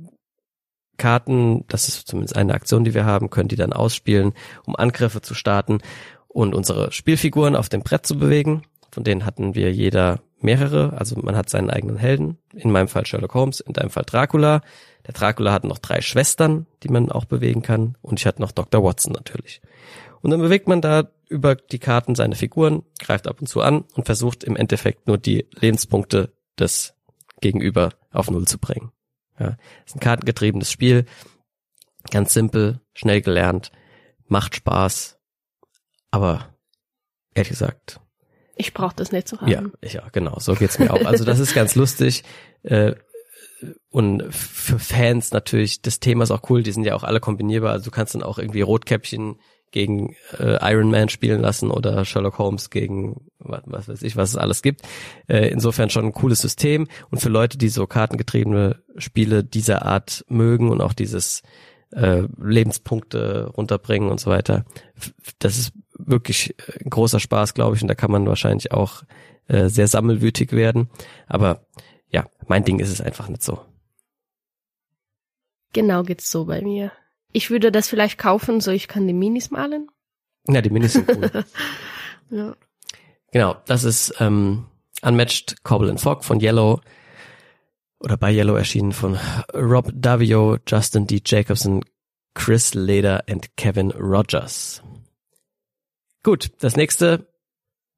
Speaker 1: Karten, das ist zumindest eine Aktion, die wir haben, können die dann ausspielen, um Angriffe zu starten und unsere Spielfiguren auf dem Brett zu bewegen. Von denen hatten wir jeder mehrere, also man hat seinen eigenen Helden. In meinem Fall Sherlock Holmes, in deinem Fall Dracula. Der Dracula hat noch drei Schwestern, die man auch bewegen kann. Und ich hatte noch Dr. Watson natürlich. Und dann bewegt man da über die Karten seine Figuren, greift ab und zu an und versucht im Endeffekt nur die Lebenspunkte des Gegenüber auf Null zu bringen. Ja, ist ein kartengetriebenes Spiel. Ganz simpel, schnell gelernt, macht Spaß. Aber ehrlich gesagt.
Speaker 2: Ich brauche das nicht zu haben.
Speaker 1: Ja, ja, genau, so geht's mir auch. Also das ist ganz lustig. Äh, und für Fans natürlich das Thema ist auch cool, die sind ja auch alle kombinierbar. Also du kannst dann auch irgendwie Rotkäppchen gegen äh, Iron Man spielen lassen oder Sherlock Holmes gegen was, was weiß ich, was es alles gibt. Äh, insofern schon ein cooles System und für Leute, die so kartengetriebene Spiele dieser Art mögen und auch dieses äh, Lebenspunkte runterbringen und so weiter, das ist wirklich ein großer Spaß, glaube ich, und da kann man wahrscheinlich auch äh, sehr sammelwütig werden. Aber ja, mein Ding ist es einfach nicht so.
Speaker 2: Genau geht's so bei mir. Ich würde das vielleicht kaufen, so ich kann die Minis malen.
Speaker 1: Ja, die Minis sind cool.
Speaker 2: ja.
Speaker 1: Genau, das ist ähm, Unmatched Cobble and Fog von Yellow oder bei Yellow erschienen von Rob Davio, Justin D. Jacobson, Chris Leder und Kevin Rogers. Gut, das nächste,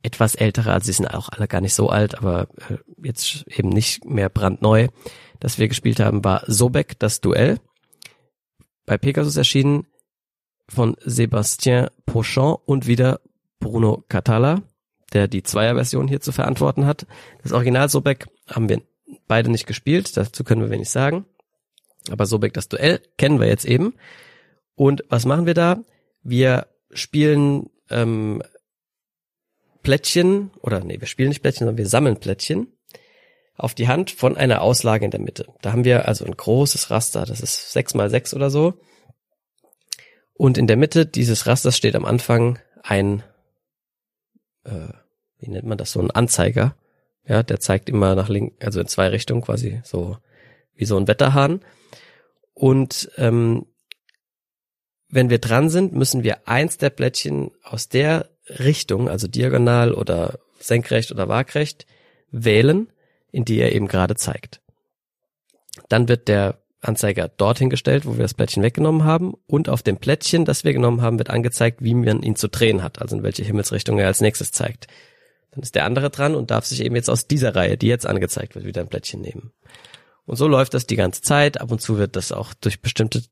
Speaker 1: etwas ältere, also sie sind auch alle gar nicht so alt, aber äh, jetzt eben nicht mehr brandneu, das wir gespielt haben, war Sobek, das Duell bei Pegasus erschienen von Sébastien Pochon und wieder Bruno Catala, der die Zweierversion hier zu verantworten hat. Das Original Sobek haben wir beide nicht gespielt, dazu können wir wenig sagen. Aber Sobek das Duell kennen wir jetzt eben. Und was machen wir da? Wir spielen ähm, Plättchen, oder nee, wir spielen nicht Plättchen, sondern wir sammeln Plättchen auf die Hand von einer Auslage in der Mitte. Da haben wir also ein großes Raster, das ist sechs mal sechs oder so. Und in der Mitte dieses Rasters steht am Anfang ein, äh, wie nennt man das, so ein Anzeiger. Ja, der zeigt immer nach links, also in zwei Richtungen quasi, so wie so ein Wetterhahn. Und ähm, wenn wir dran sind, müssen wir eins der Plättchen aus der Richtung, also diagonal oder senkrecht oder waagrecht, wählen in die er eben gerade zeigt. Dann wird der Anzeiger dorthin gestellt, wo wir das Plättchen weggenommen haben und auf dem Plättchen, das wir genommen haben, wird angezeigt, wie man ihn zu drehen hat, also in welche Himmelsrichtung er als nächstes zeigt. Dann ist der andere dran und darf sich eben jetzt aus dieser Reihe, die jetzt angezeigt wird, wieder ein Plättchen nehmen. Und so läuft das die ganze Zeit. Ab und zu wird das auch durch bestimmte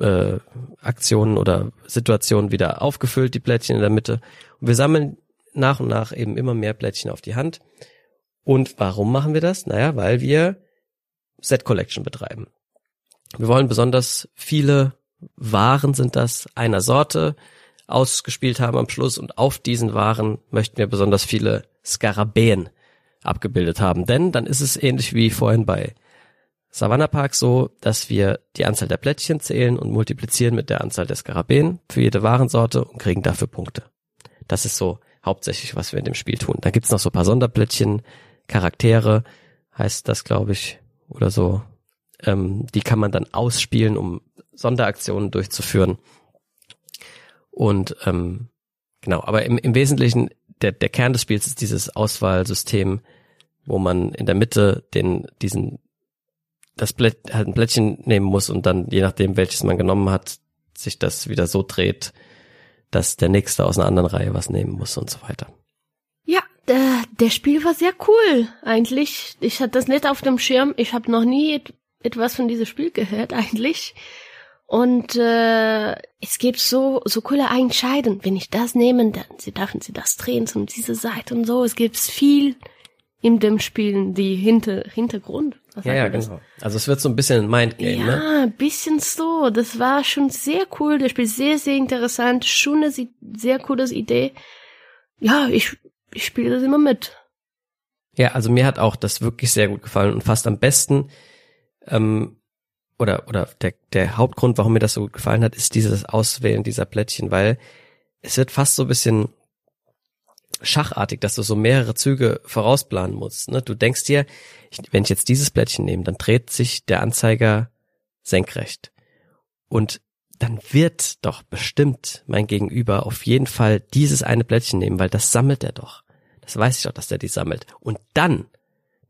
Speaker 1: äh, Aktionen oder Situationen wieder aufgefüllt, die Plättchen in der Mitte. Und wir sammeln nach und nach eben immer mehr Plättchen auf die Hand und warum machen wir das? Naja, weil wir Set Collection betreiben. Wir wollen besonders viele Waren sind das einer Sorte ausgespielt haben am Schluss und auf diesen Waren möchten wir besonders viele Skarabäen abgebildet haben. Denn dann ist es ähnlich wie vorhin bei Savannah Park so, dass wir die Anzahl der Plättchen zählen und multiplizieren mit der Anzahl der Skarabäen für jede Warensorte und kriegen dafür Punkte. Das ist so hauptsächlich, was wir in dem Spiel tun. Da gibt's noch so ein paar Sonderplättchen, Charaktere, heißt das, glaube ich, oder so. Ähm, die kann man dann ausspielen, um Sonderaktionen durchzuführen. Und ähm, genau, aber im, im Wesentlichen, der, der Kern des Spiels ist dieses Auswahlsystem, wo man in der Mitte den, diesen, das Blätt, halt ein Blättchen nehmen muss und dann, je nachdem, welches man genommen hat, sich das wieder so dreht, dass der nächste aus einer anderen Reihe was nehmen muss und so weiter.
Speaker 2: Der, der Spiel war sehr cool, eigentlich. Ich hatte das nicht auf dem Schirm. Ich habe noch nie et etwas von diesem Spiel gehört, eigentlich. Und äh, es gibt so so coole Entscheidungen. Wenn ich das nehme, dann sie dürfen sie das drehen zum diese Seite und so. Es gibt viel in dem Spiel, die Hinter Hintergrund.
Speaker 1: Was ja, ja, genau. Also es wird so ein bisschen ein Mindgame,
Speaker 2: ja,
Speaker 1: ne?
Speaker 2: Ja, ein bisschen so. Das war schon sehr cool. Das Spiel sehr, sehr interessant. Schon eine sehr coole Idee. Ja, ich ich spiele das immer mit.
Speaker 1: Ja, also mir hat auch das wirklich sehr gut gefallen und fast am besten, ähm, oder, oder der, der Hauptgrund, warum mir das so gut gefallen hat, ist dieses Auswählen dieser Plättchen, weil es wird fast so ein bisschen schachartig, dass du so mehrere Züge vorausplanen musst. Ne? Du denkst dir, ich, wenn ich jetzt dieses Plättchen nehme, dann dreht sich der Anzeiger senkrecht. Und dann wird doch bestimmt mein Gegenüber auf jeden Fall dieses eine Plättchen nehmen, weil das sammelt er doch. Das weiß ich doch, dass der die sammelt. Und dann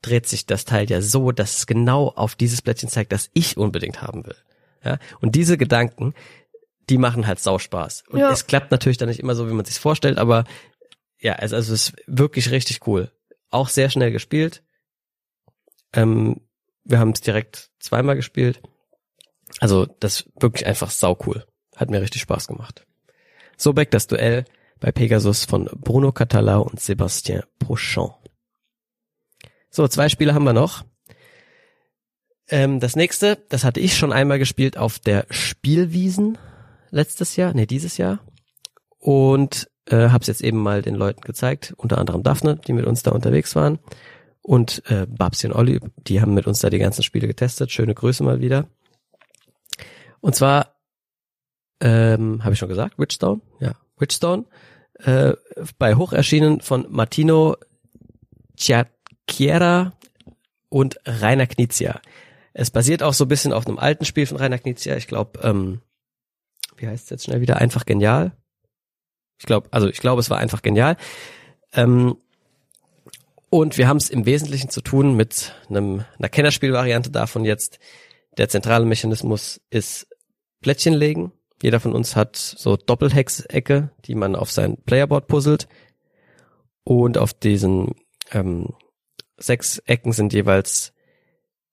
Speaker 1: dreht sich das Teil ja so, dass es genau auf dieses Plättchen zeigt, das ich unbedingt haben will. Ja? Und diese Gedanken, die machen halt sau Spaß. Und
Speaker 2: Ja.
Speaker 1: es klappt natürlich dann nicht immer so, wie man sich vorstellt, aber ja, also, also es ist wirklich richtig cool. Auch sehr schnell gespielt. Ähm, wir haben es direkt zweimal gespielt. Also das ist wirklich einfach sau cool. Hat mir richtig Spaß gemacht. So back das Duell bei Pegasus von Bruno Català und Sébastien Prochon. So, zwei Spiele haben wir noch. Ähm, das nächste, das hatte ich schon einmal gespielt auf der Spielwiesen letztes Jahr, nee, dieses Jahr. Und äh, habe es jetzt eben mal den Leuten gezeigt, unter anderem Daphne, die mit uns da unterwegs waren. Und äh, Babsi und Olli, die haben mit uns da die ganzen Spiele getestet. Schöne Grüße mal wieder. Und zwar, ähm, habe ich schon gesagt, Witchstone? Ja, Witchstone. Äh, bei Hoch erschienen von Martino Ciacchiera und Rainer Knizia. Es basiert auch so ein bisschen auf einem alten Spiel von Rainer Knizia. Ich glaube, ähm, wie heißt es jetzt schnell wieder? Einfach genial. Ich glaube, also ich glaube, es war einfach genial. Ähm, und wir haben es im Wesentlichen zu tun mit einem, einer Kennerspielvariante davon jetzt. Der zentrale Mechanismus ist Plättchen legen. Jeder von uns hat so Doppelhexecke, die man auf sein Playerboard puzzelt. Und auf diesen ähm, sechs Ecken sind jeweils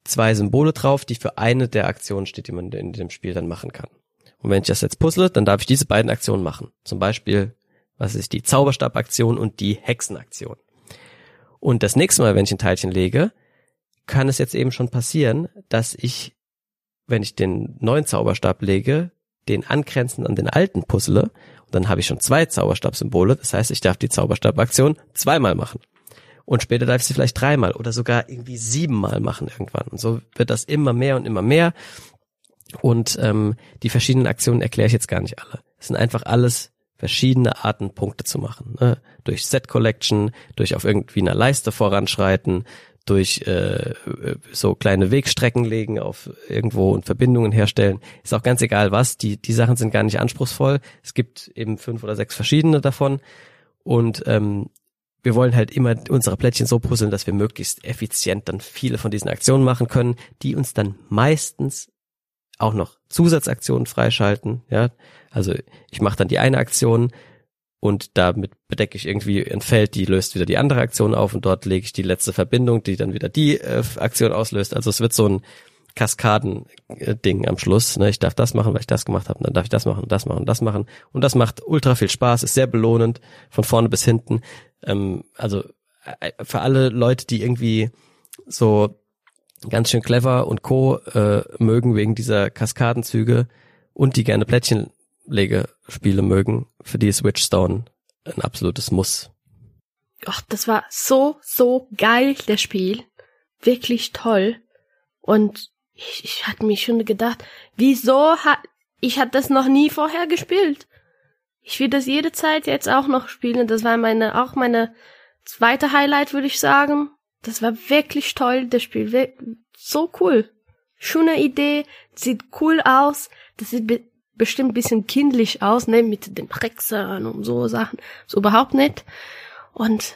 Speaker 1: zwei Symbole drauf, die für eine der Aktionen steht, die man in dem Spiel dann machen kann. Und wenn ich das jetzt puzzle, dann darf ich diese beiden Aktionen machen. Zum Beispiel, was ist die Zauberstabaktion und die Hexenaktion. Und das nächste Mal, wenn ich ein Teilchen lege, kann es jetzt eben schon passieren, dass ich, wenn ich den neuen Zauberstab lege, den angrenzend an den alten puzzle, und dann habe ich schon zwei Zauberstabsymbole, das heißt, ich darf die Zauberstabaktion zweimal machen. Und später darf ich sie vielleicht dreimal oder sogar irgendwie siebenmal machen irgendwann. Und so wird das immer mehr und immer mehr. Und ähm, die verschiedenen Aktionen erkläre ich jetzt gar nicht alle. Es sind einfach alles verschiedene Arten, Punkte zu machen. Ne? Durch Set Collection, durch auf irgendwie einer Leiste voranschreiten, durch äh, so kleine Wegstrecken legen auf irgendwo und Verbindungen herstellen. Ist auch ganz egal was. Die, die Sachen sind gar nicht anspruchsvoll. Es gibt eben fünf oder sechs verschiedene davon. Und ähm, wir wollen halt immer unsere Plättchen so puzzeln, dass wir möglichst effizient dann viele von diesen Aktionen machen können, die uns dann meistens auch noch Zusatzaktionen freischalten. Ja, also ich mache dann die eine Aktion und damit bedecke ich irgendwie ein Feld, die löst wieder die andere Aktion auf und dort lege ich die letzte Verbindung, die dann wieder die äh, Aktion auslöst. Also es wird so ein Kaskaden-Ding am Schluss. Ne? Ich darf das machen, weil ich das gemacht habe, dann darf ich das machen, das machen, das machen. Und das macht ultra viel Spaß, ist sehr belohnend, von vorne bis hinten. Ähm, also äh, für alle Leute, die irgendwie so ganz schön clever und co. Äh, mögen wegen dieser Kaskadenzüge und die gerne Plättchenlegespiele mögen, für die ist Witchstone ein absolutes Muss.
Speaker 2: Ach, das war so, so geil, das Spiel. Wirklich toll. Und ich, ich hatte mich schon gedacht, wieso hat, ich hatte das noch nie vorher gespielt. Ich will das jede Zeit jetzt auch noch spielen. Das war meine, auch meine zweite Highlight, würde ich sagen. Das war wirklich toll, das Spiel. So cool. Schöne Idee, sieht cool aus. Das sieht be bestimmt ein bisschen kindlich aus, ne, mit den Hexern und so Sachen. So überhaupt nicht. Und,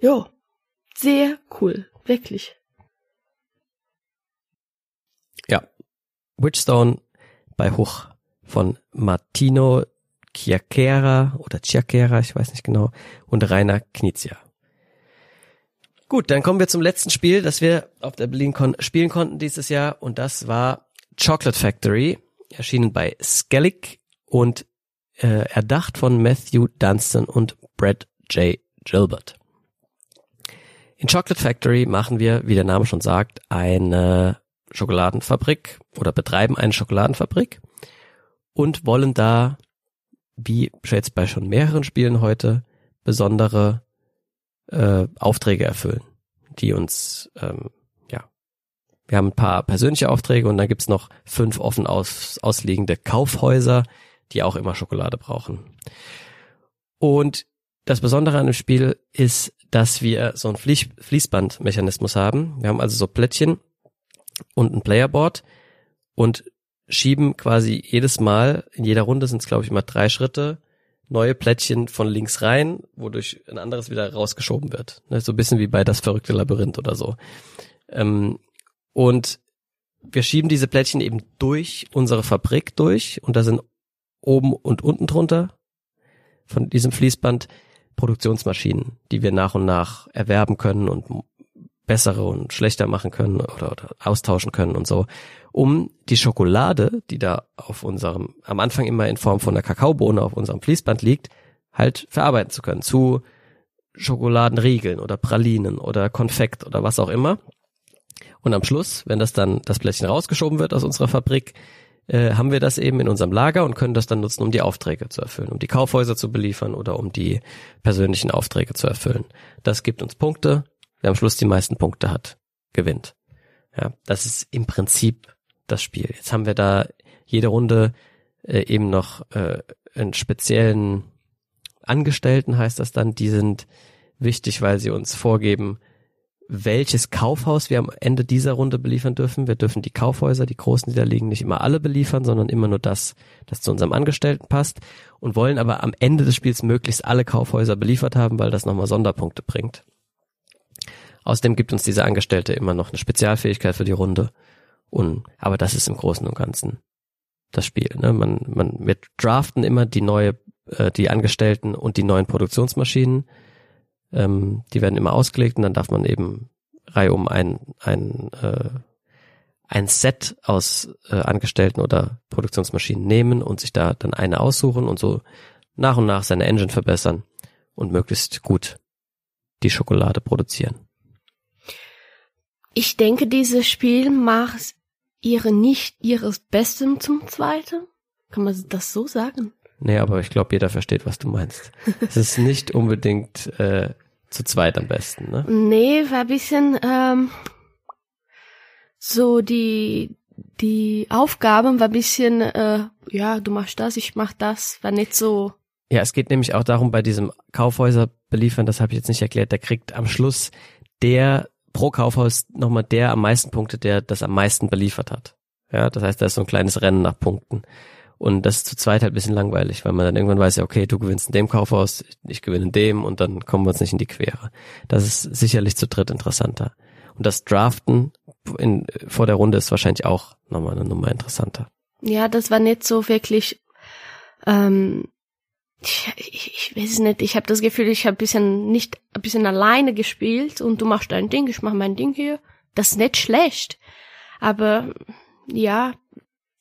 Speaker 2: jo, sehr cool. Wirklich.
Speaker 1: Ja. Witchstone bei Hoch von Martino Chiacchiera oder Chiacchiera, ich weiß nicht genau, und Rainer Knizia. Gut, dann kommen wir zum letzten Spiel, das wir auf der BerlinCon spielen konnten dieses Jahr und das war Chocolate Factory, erschienen bei Skellig und äh, erdacht von Matthew Dunstan und Brad J. Gilbert. In Chocolate Factory machen wir, wie der Name schon sagt, eine Schokoladenfabrik oder betreiben eine Schokoladenfabrik und wollen da, wie jetzt bei schon mehreren Spielen heute, besondere äh, Aufträge erfüllen, die uns, ähm, ja, wir haben ein paar persönliche Aufträge und dann gibt's noch fünf offen aus, ausliegende Kaufhäuser, die auch immer Schokolade brauchen. Und das Besondere an dem Spiel ist, dass wir so einen Fließ Fließbandmechanismus haben. Wir haben also so Plättchen und ein Playerboard und schieben quasi jedes Mal, in jeder Runde sind es glaube ich immer drei Schritte, neue Plättchen von links rein, wodurch ein anderes wieder rausgeschoben wird. Ne, so ein bisschen wie bei das verrückte Labyrinth oder so. Ähm, und wir schieben diese Plättchen eben durch unsere Fabrik durch und da sind oben und unten drunter von diesem Fließband Produktionsmaschinen, die wir nach und nach erwerben können und bessere und schlechter machen können oder, oder austauschen können und so, um die Schokolade, die da auf unserem, am Anfang immer in Form von einer Kakaobohne auf unserem Fließband liegt, halt verarbeiten zu können zu Schokoladenriegeln oder Pralinen oder Konfekt oder was auch immer. Und am Schluss, wenn das dann das Plättchen rausgeschoben wird aus unserer Fabrik, äh, haben wir das eben in unserem Lager und können das dann nutzen, um die Aufträge zu erfüllen, um die Kaufhäuser zu beliefern oder um die persönlichen Aufträge zu erfüllen. Das gibt uns Punkte. Wer am Schluss die meisten Punkte hat, gewinnt. Ja, das ist im Prinzip das Spiel. Jetzt haben wir da jede Runde äh, eben noch äh, einen speziellen Angestellten, heißt das dann. Die sind wichtig, weil sie uns vorgeben, welches Kaufhaus wir am Ende dieser Runde beliefern dürfen. Wir dürfen die Kaufhäuser, die großen, die da liegen, nicht immer alle beliefern, sondern immer nur das, das zu unserem Angestellten passt und wollen aber am Ende des Spiels möglichst alle Kaufhäuser beliefert haben, weil das nochmal Sonderpunkte bringt. Außerdem gibt uns dieser Angestellte immer noch eine Spezialfähigkeit für die Runde. Und, aber das ist im Großen und Ganzen das Spiel. Ne? Man, man, wir draften immer die neue, äh, die Angestellten und die neuen Produktionsmaschinen ähm, die werden immer ausgelegt und dann darf man eben Reihe um ein, ein, äh, ein Set aus äh, Angestellten oder Produktionsmaschinen nehmen und sich da dann eine aussuchen und so nach und nach seine Engine verbessern und möglichst gut die Schokolade produzieren.
Speaker 2: Ich denke, dieses Spiel macht ihre nicht ihres Besten zum Zweiten. Kann man das so sagen?
Speaker 1: Nee, aber ich glaube, jeder versteht, was du meinst. es ist nicht unbedingt äh, zu zweit am besten, ne?
Speaker 2: Nee, war ein bisschen ähm, so die die Aufgaben war ein bisschen äh, ja, du machst das, ich mach das, war nicht so.
Speaker 1: Ja, es geht nämlich auch darum, bei diesem Kaufhäuser beliefern, das habe ich jetzt nicht erklärt, der kriegt am Schluss der pro Kaufhaus nochmal der am meisten Punkte, der das am meisten beliefert hat. Ja, das heißt, da ist so ein kleines Rennen nach Punkten. Und das ist zu zweit halt ein bisschen langweilig, weil man dann irgendwann weiß, ja, okay, du gewinnst in dem Kaufhaus, ich gewinne in dem und dann kommen wir uns nicht in die Quere. Das ist sicherlich zu dritt interessanter. Und das Draften in, vor der Runde ist wahrscheinlich auch nochmal eine Nummer interessanter.
Speaker 2: Ja, das war nicht so wirklich, ähm, ich, ich, ich weiß nicht, ich habe das Gefühl, ich habe bisschen nicht ein bisschen alleine gespielt und du machst dein Ding, ich mach mein Ding hier. Das ist nicht schlecht. Aber ja,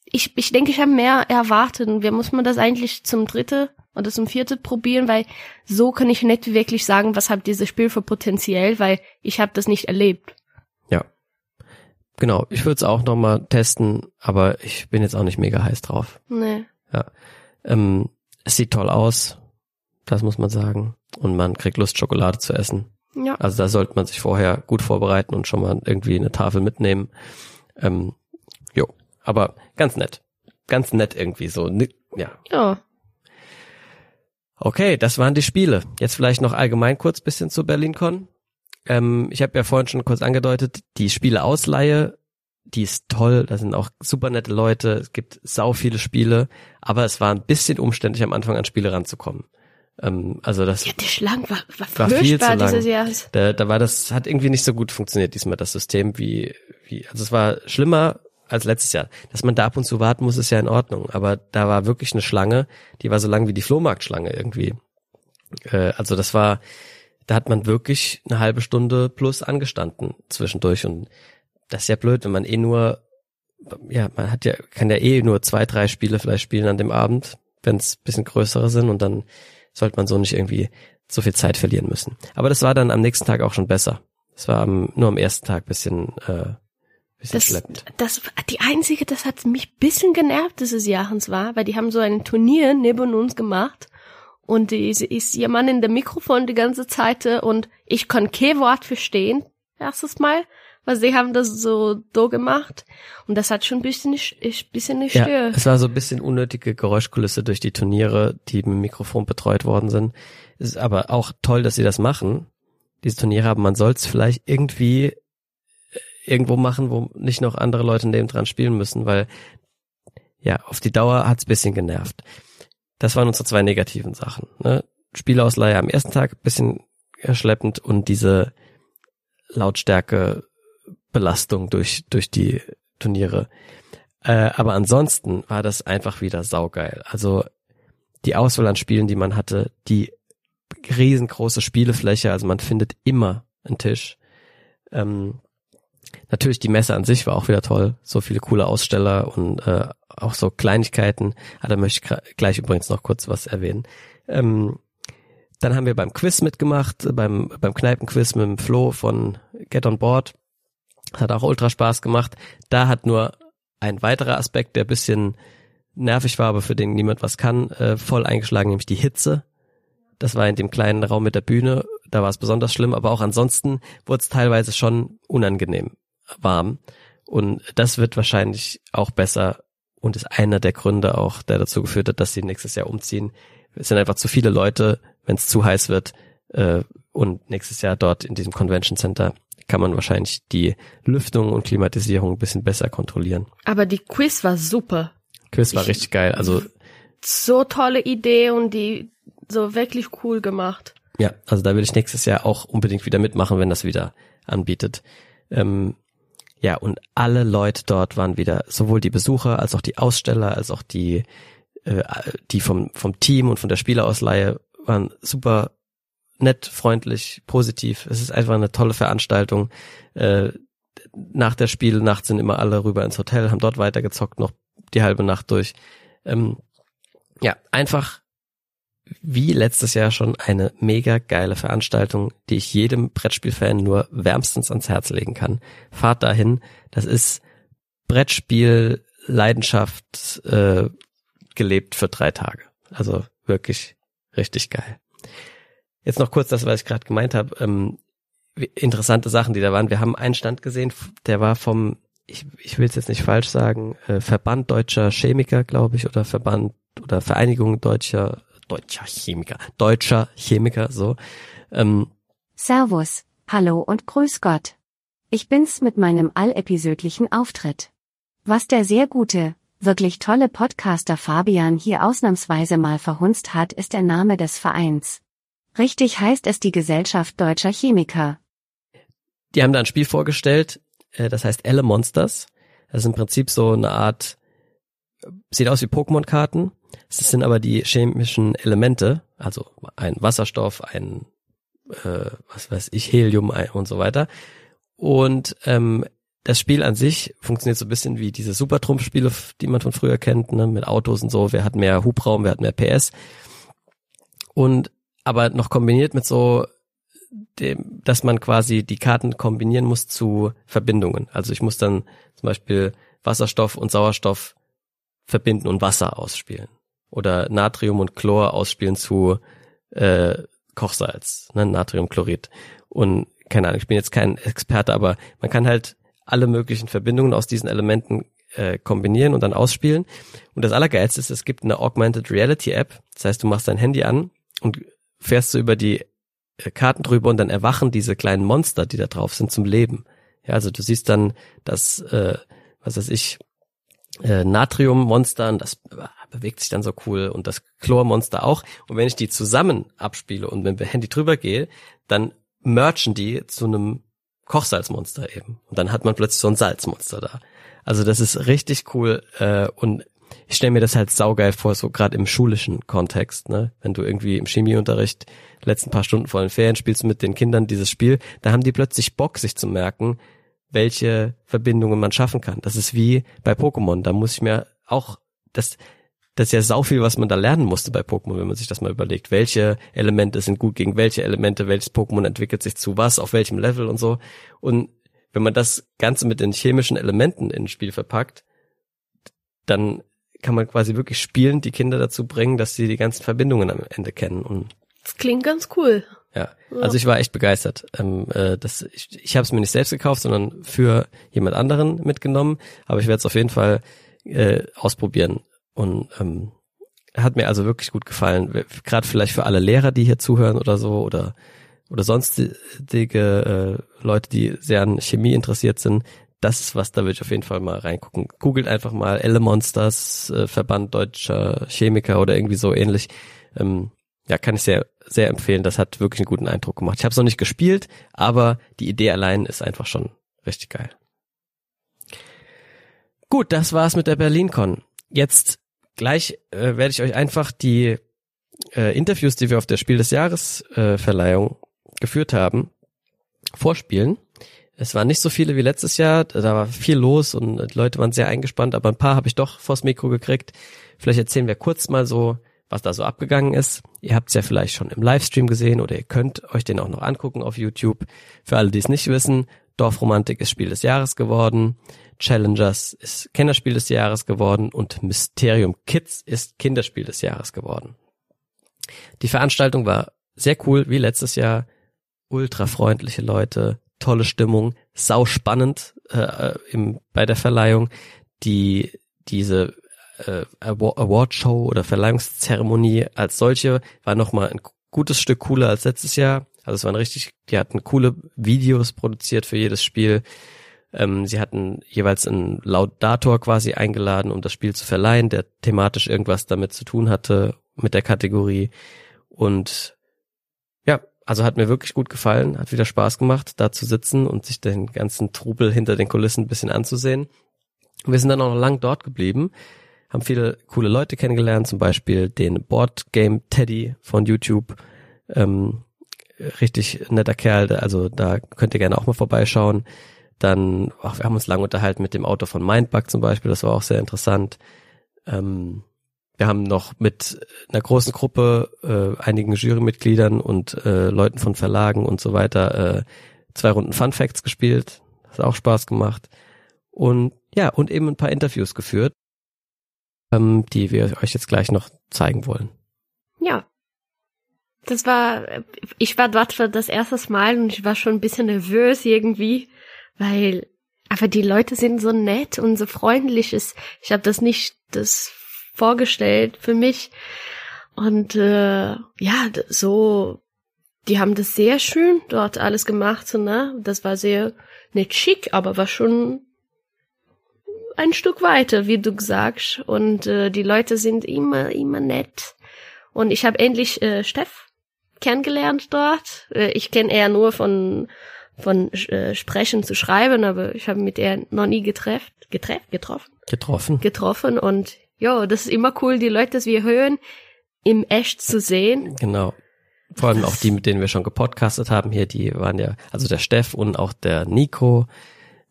Speaker 2: ich, ich denke, ich habe mehr erwartet. Und wir muss man das eigentlich zum dritte oder zum vierte probieren, weil so kann ich nicht wirklich sagen, was hat dieses Spiel für Potenzial, weil ich habe das nicht erlebt.
Speaker 1: Ja. Genau, ich würde es auch nochmal testen, aber ich bin jetzt auch nicht mega heiß drauf.
Speaker 2: Nee.
Speaker 1: Ja. Ähm, es sieht toll aus, das muss man sagen. Und man kriegt Lust, Schokolade zu essen.
Speaker 2: Ja.
Speaker 1: Also da sollte man sich vorher gut vorbereiten und schon mal irgendwie eine Tafel mitnehmen. Ähm, jo, aber ganz nett. Ganz nett irgendwie so. Ja.
Speaker 2: Ja.
Speaker 1: Okay, das waren die Spiele. Jetzt vielleicht noch allgemein kurz bisschen zu BerlinCon. Ähm, ich habe ja vorhin schon kurz angedeutet, die Spieleausleihe, die ist toll, da sind auch super nette Leute, es gibt sau viele Spiele, aber es war ein bisschen umständlich am Anfang an Spiele ranzukommen. Ähm, also das
Speaker 2: ja, der Schlang war, war,
Speaker 1: war viel zu lang.
Speaker 2: dieses Jahres.
Speaker 1: Da, da war das, hat irgendwie nicht so gut funktioniert diesmal das System wie, wie, also es war schlimmer als letztes Jahr. Dass man da ab und zu warten muss, ist ja in Ordnung. Aber da war wirklich eine Schlange, die war so lang wie die Flohmarktschlange irgendwie. Äh, also das war, da hat man wirklich eine halbe Stunde plus angestanden zwischendurch. Und das ist ja blöd, wenn man eh nur, ja, man hat ja, kann ja eh nur zwei, drei Spiele vielleicht spielen an dem Abend, wenn es bisschen größere sind und dann sollte man so nicht irgendwie so viel Zeit verlieren müssen. Aber das war dann am nächsten Tag auch schon besser. Es war am, nur am ersten Tag bisschen äh,
Speaker 2: Bisschen das, schleppend. Das, die einzige, das hat mich bisschen genervt dieses Jahres war, weil die haben so ein Turnier neben uns gemacht und die ist jemand in der Mikrofon die ganze Zeit und ich kann kein Wort verstehen, erstes Mal, weil sie haben das so do gemacht und das hat schon ein bisschen, bisschen nicht
Speaker 1: ja, Es war so ein bisschen unnötige Geräuschkulisse durch die Turniere, die mit dem Mikrofon betreut worden sind. Es ist aber auch toll, dass sie das machen, diese Turniere, aber man soll es vielleicht irgendwie irgendwo machen, wo nicht noch andere Leute neben dran spielen müssen, weil ja, auf die Dauer hat's bisschen genervt. Das waren unsere zwei negativen Sachen. Ne? Spielausleihe am ersten Tag bisschen erschleppend und diese Lautstärke Belastung durch, durch die Turniere. Äh, aber ansonsten war das einfach wieder saugeil. Also die Auswahl an Spielen, die man hatte, die riesengroße Spielefläche, also man findet immer einen Tisch. Ähm, natürlich die Messe an sich war auch wieder toll, so viele coole Aussteller und äh, auch so Kleinigkeiten. Ah, da möchte ich gleich übrigens noch kurz was erwähnen. Ähm, dann haben wir beim Quiz mitgemacht, beim, beim Kneipenquiz mit dem Flo von Get on Board. Hat auch ultra Spaß gemacht. Da hat nur ein weiterer Aspekt, der bisschen nervig war, aber für den niemand was kann, äh, voll eingeschlagen, nämlich die Hitze. Das war in dem kleinen Raum mit der Bühne, da war es besonders schlimm, aber auch ansonsten wurde es teilweise schon unangenehm warm. Und das wird wahrscheinlich auch besser und ist einer der Gründe auch, der dazu geführt hat, dass sie nächstes Jahr umziehen. Es sind einfach zu viele Leute, wenn es zu heiß wird. Äh, und nächstes Jahr dort in diesem Convention Center kann man wahrscheinlich die Lüftung und Klimatisierung ein bisschen besser kontrollieren.
Speaker 2: Aber die Quiz war super.
Speaker 1: Quiz war ich, richtig geil. Also
Speaker 2: so tolle Idee und die so wirklich cool gemacht.
Speaker 1: Ja, also da will ich nächstes Jahr auch unbedingt wieder mitmachen, wenn das wieder anbietet. Ähm, ja, und alle Leute dort waren wieder, sowohl die Besucher als auch die Aussteller, als auch die, äh, die vom, vom Team und von der Spielerausleihe waren super nett, freundlich, positiv. Es ist einfach eine tolle Veranstaltung. Äh, nach der Spielnacht sind immer alle rüber ins Hotel, haben dort weitergezockt, noch die halbe Nacht durch. Ähm, ja, einfach wie letztes Jahr schon eine mega geile Veranstaltung, die ich jedem Brettspielfan nur wärmstens ans Herz legen kann. Fahrt dahin. Das ist Brettspiel Leidenschaft äh, gelebt für drei Tage. Also wirklich richtig geil. Jetzt noch kurz das, was ich gerade gemeint habe. Ähm, interessante Sachen, die da waren. Wir haben einen Stand gesehen, der war vom, ich, ich will es jetzt nicht falsch sagen, äh, Verband deutscher Chemiker, glaube ich, oder Verband oder Vereinigung deutscher deutscher Chemiker, deutscher Chemiker, so. Ähm,
Speaker 3: Servus, hallo und grüß Gott. Ich bin's mit meinem allepisödlichen Auftritt. Was der sehr gute, wirklich tolle Podcaster Fabian hier ausnahmsweise mal verhunzt hat, ist der Name des Vereins. Richtig heißt es die Gesellschaft Deutscher Chemiker.
Speaker 1: Die haben da ein Spiel vorgestellt, äh, das heißt Elle Monsters. Das ist im Prinzip so eine Art, sieht aus wie Pokémon-Karten. Es sind aber die chemischen Elemente, also ein Wasserstoff, ein, äh, was weiß ich, Helium und so weiter. Und ähm, das Spiel an sich funktioniert so ein bisschen wie diese Super-Trumpf-Spiele, die man von früher kennt, ne, mit Autos und so. Wer hat mehr Hubraum, wer hat mehr PS. Und aber noch kombiniert mit so dem, dass man quasi die Karten kombinieren muss zu Verbindungen. Also ich muss dann zum Beispiel Wasserstoff und Sauerstoff verbinden und Wasser ausspielen. Oder Natrium und Chlor ausspielen zu äh, Kochsalz, ne, Natriumchlorid. Und keine Ahnung, ich bin jetzt kein Experte, aber man kann halt alle möglichen Verbindungen aus diesen Elementen äh, kombinieren und dann ausspielen. Und das Allergeilste ist, es gibt eine Augmented Reality App. Das heißt, du machst dein Handy an und fährst du über die äh, Karten drüber und dann erwachen diese kleinen Monster, die da drauf sind, zum Leben. Ja, also du siehst dann das, äh, was weiß ich, äh, Natriummonster und das bewegt sich dann so cool und das Chlormonster auch. Und wenn ich die zusammen abspiele und mit dem Handy drüber gehe, dann merchen die zu einem Kochsalzmonster eben. Und dann hat man plötzlich so ein Salzmonster da. Also das ist richtig cool äh, und ich stelle mir das halt saugeil vor, so gerade im schulischen Kontext, ne? Wenn du irgendwie im Chemieunterricht letzten paar Stunden vor den Ferien spielst mit den Kindern dieses Spiel, da haben die plötzlich Bock, sich zu merken, welche Verbindungen man schaffen kann. Das ist wie bei Pokémon. Da muss ich mir auch, das, das ist ja sau viel, was man da lernen musste bei Pokémon, wenn man sich das mal überlegt. Welche Elemente sind gut gegen welche Elemente, welches Pokémon entwickelt sich zu was, auf welchem Level und so. Und wenn man das Ganze mit den chemischen Elementen ins Spiel verpackt, dann kann man quasi wirklich spielen, die Kinder dazu bringen, dass sie die ganzen Verbindungen am Ende kennen. Und
Speaker 2: das klingt ganz cool.
Speaker 1: Ja, also ich war echt begeistert. Ähm, äh, das, ich ich habe es mir nicht selbst gekauft, sondern für jemand anderen mitgenommen. Aber ich werde es auf jeden Fall äh, ausprobieren. Und ähm, hat mir also wirklich gut gefallen. Gerade vielleicht für alle Lehrer, die hier zuhören oder so, oder oder sonstige äh, Leute, die sehr an Chemie interessiert sind, das ist was, da würde ich auf jeden Fall mal reingucken. Googelt einfach mal Elle Monsters, äh, Verband Deutscher Chemiker oder irgendwie so ähnlich. Ähm, ja, kann ich sehr, sehr empfehlen. Das hat wirklich einen guten Eindruck gemacht. Ich habe es noch nicht gespielt, aber die Idee allein ist einfach schon richtig geil. Gut, das war's mit der BerlinCon. Jetzt gleich äh, werde ich euch einfach die äh, Interviews, die wir auf der Spiel des Jahres äh, Verleihung geführt haben, vorspielen. Es waren nicht so viele wie letztes Jahr, da war viel los und die Leute waren sehr eingespannt, aber ein paar habe ich doch vors Mikro gekriegt. Vielleicht erzählen wir kurz mal so, was da so abgegangen ist. Ihr habt es ja vielleicht schon im Livestream gesehen oder ihr könnt euch den auch noch angucken auf YouTube. Für alle, die es nicht wissen, Dorfromantik ist Spiel des Jahres geworden, Challengers ist Kennerspiel des Jahres geworden und Mysterium Kids ist Kinderspiel des Jahres geworden. Die Veranstaltung war sehr cool, wie letztes Jahr. Ultra freundliche Leute, tolle Stimmung, sau spannend äh, im, bei der Verleihung. Die diese äh, Award Show oder Verleihungszeremonie als solche war nochmal ein gutes Stück cooler als letztes Jahr. Also es waren richtig, die hatten coole Videos produziert für jedes Spiel. Ähm, sie hatten jeweils einen Laudator quasi eingeladen, um das Spiel zu verleihen, der thematisch irgendwas damit zu tun hatte mit der Kategorie. Und also hat mir wirklich gut gefallen, hat wieder Spaß gemacht, da zu sitzen und sich den ganzen Trubel hinter den Kulissen ein bisschen anzusehen. Wir sind dann auch noch lang dort geblieben, haben viele coole Leute kennengelernt, zum Beispiel den Board Game Teddy von YouTube. Ähm, richtig netter Kerl, also da könnt ihr gerne auch mal vorbeischauen. Dann, ach, wir haben uns lange unterhalten mit dem Autor von Mindbug zum Beispiel, das war auch sehr interessant. Ähm, wir haben noch mit einer großen Gruppe, äh, einigen Jurymitgliedern und äh, Leuten von Verlagen und so weiter äh, zwei Runden Fun Facts gespielt. Hat auch Spaß gemacht. Und ja, und eben ein paar Interviews geführt, ähm, die wir euch jetzt gleich noch zeigen wollen.
Speaker 2: Ja. Das war, ich war dort für das erste Mal und ich war schon ein bisschen nervös irgendwie, weil, aber die Leute sind so nett und so freundlich. Ich habe das nicht, das vorgestellt für mich. Und äh, ja, so, die haben das sehr schön dort alles gemacht, ne? Das war sehr nicht schick, aber war schon ein Stück weiter, wie du sagst. Und äh, die Leute sind immer, immer nett. Und ich habe endlich äh, Steff kennengelernt dort. Äh, ich kenne eher nur von von äh, Sprechen zu schreiben, aber ich habe mit er noch nie getrefft, getreff, getroffen.
Speaker 1: Getroffen.
Speaker 2: Getroffen und ja, das ist immer cool, die Leute, die wir hören, im echt zu sehen.
Speaker 1: Genau. Vor allem auch die, mit denen wir schon gepodcastet haben hier, die waren ja, also der Steff und auch der Nico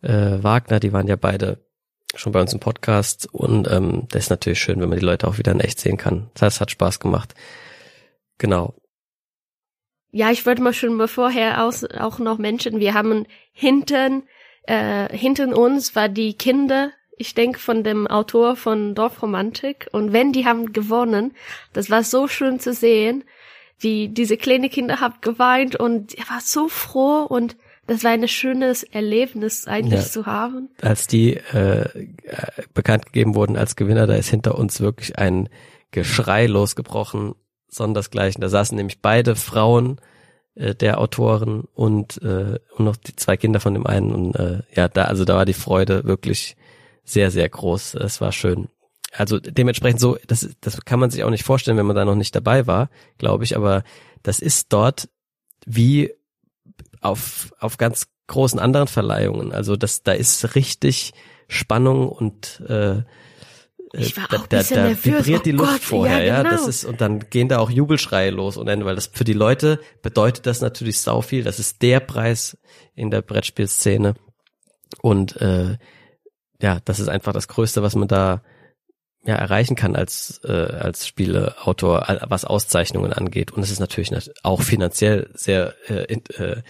Speaker 1: äh, Wagner, die waren ja beide schon bei uns im Podcast und ähm, das ist natürlich schön, wenn man die Leute auch wieder in echt sehen kann. Das hat Spaß gemacht. Genau.
Speaker 2: Ja, ich wollte mal schon mal vorher aus, auch noch mentionen, wir haben hinten, äh, hinten uns war die Kinder ich denke, von dem Autor von Dorfromantik. Und wenn die haben gewonnen, das war so schön zu sehen. Die, diese kleine Kinder haben geweint und er war so froh und das war ein schönes Erlebnis eigentlich ja. zu haben.
Speaker 1: Als die äh, bekannt gegeben wurden als Gewinner, da ist hinter uns wirklich ein Geschrei losgebrochen, sondersgleichen. Da saßen nämlich beide Frauen äh, der Autoren und, äh, und noch die zwei Kinder von dem einen. Und äh, ja, da, also da war die Freude wirklich sehr, sehr groß. Es war schön. Also dementsprechend so, das, das kann man sich auch nicht vorstellen, wenn man da noch nicht dabei war, glaube ich, aber das ist dort wie auf, auf ganz großen anderen Verleihungen. Also das, da ist richtig Spannung und äh,
Speaker 2: ich war
Speaker 1: da,
Speaker 2: auch da,
Speaker 1: da vibriert
Speaker 2: oh
Speaker 1: die Luft
Speaker 2: Gott,
Speaker 1: vorher,
Speaker 2: ja,
Speaker 1: ja,
Speaker 2: genau.
Speaker 1: das ist und dann gehen da auch Jubelschreie los und dann, weil das für die Leute bedeutet das natürlich sau viel. Das ist der Preis in der Brettspielszene und äh, ja, das ist einfach das Größte, was man da ja erreichen kann als äh, als Spieleautor, was Auszeichnungen angeht. Und es ist natürlich auch finanziell sehr äh, äh,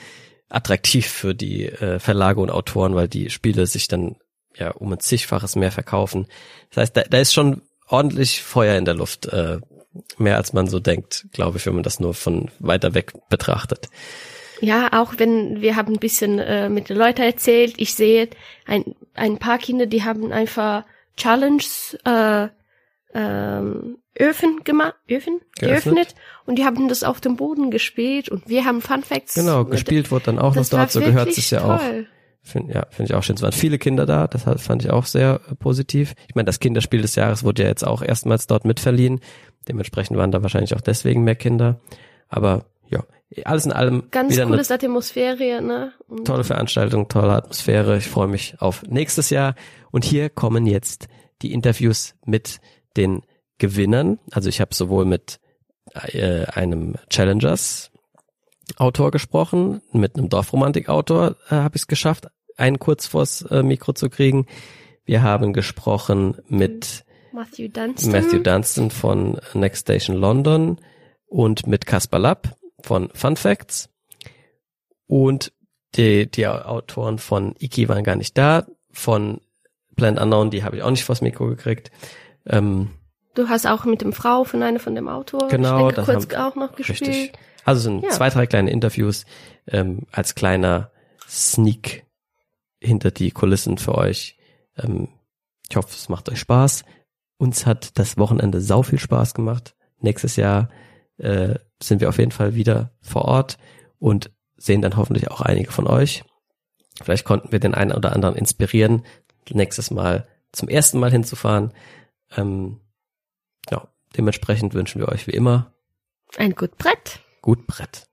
Speaker 1: attraktiv für die äh, Verlage und Autoren, weil die Spiele sich dann ja um ein zigfaches mehr verkaufen. Das heißt, da, da ist schon ordentlich Feuer in der Luft, äh, mehr als man so denkt, glaube ich, wenn man das nur von weiter weg betrachtet.
Speaker 2: Ja, auch wenn wir haben ein bisschen äh, mit den Leuten erzählt, ich sehe ein, ein paar Kinder, die haben einfach Challenges äh, ähm, Öfen gemacht, Öfen
Speaker 1: Geöffnet.
Speaker 2: geöffnet und die haben das auf dem Boden gespielt und wir haben Fun Facts.
Speaker 1: Genau, gespielt wurde dann auch noch
Speaker 2: das
Speaker 1: dort, so gehört es ja auch. Find, ja, finde ich auch schön. Es waren viele Kinder da, das fand ich auch sehr äh, positiv. Ich meine, das Kinderspiel des Jahres wurde ja jetzt auch erstmals dort mitverliehen. Dementsprechend waren da wahrscheinlich auch deswegen mehr Kinder. Aber ja, alles in allem
Speaker 2: Ganz
Speaker 1: wieder
Speaker 2: cooles Atmosphäre, ne?
Speaker 1: eine tolle Veranstaltung, tolle Atmosphäre. Ich freue mich auf nächstes Jahr. Und hier kommen jetzt die Interviews mit den Gewinnern. Also ich habe sowohl mit äh, einem Challengers Autor gesprochen, mit einem Dorfromantik-Autor äh, habe ich es geschafft, einen kurz vors äh, Mikro zu kriegen. Wir haben gesprochen mit
Speaker 2: Matthew Dunstan.
Speaker 1: Matthew Dunstan von Next Station London und mit Caspar Lapp von Fun Facts. Und die, die Autoren von Iki waren gar nicht da. Von Plant Unknown, die habe ich auch nicht vors Mikro gekriegt. Ähm,
Speaker 2: Du hast auch mit dem Frau von einer von dem Autor
Speaker 1: Genau, das
Speaker 2: kurz
Speaker 1: haben-
Speaker 2: auch noch gespielt.
Speaker 1: Richtig. Also sind
Speaker 2: Ja.
Speaker 1: zwei, drei kleine Interviews ähm, als kleiner Sneak hinter die Kulissen für euch. Ähm, ich hoffe, es macht euch Spaß. Uns hat das Wochenende sau viel Spaß gemacht. Nächstes Jahr äh, sind wir auf jeden Fall wieder vor Ort und sehen dann hoffentlich auch einige von euch. Vielleicht konnten wir den einen oder anderen inspirieren, nächstes Mal zum ersten Mal hinzufahren. Ähm, ja, dementsprechend wünschen wir euch wie immer
Speaker 2: Ein gut Brett.
Speaker 1: gut Brett.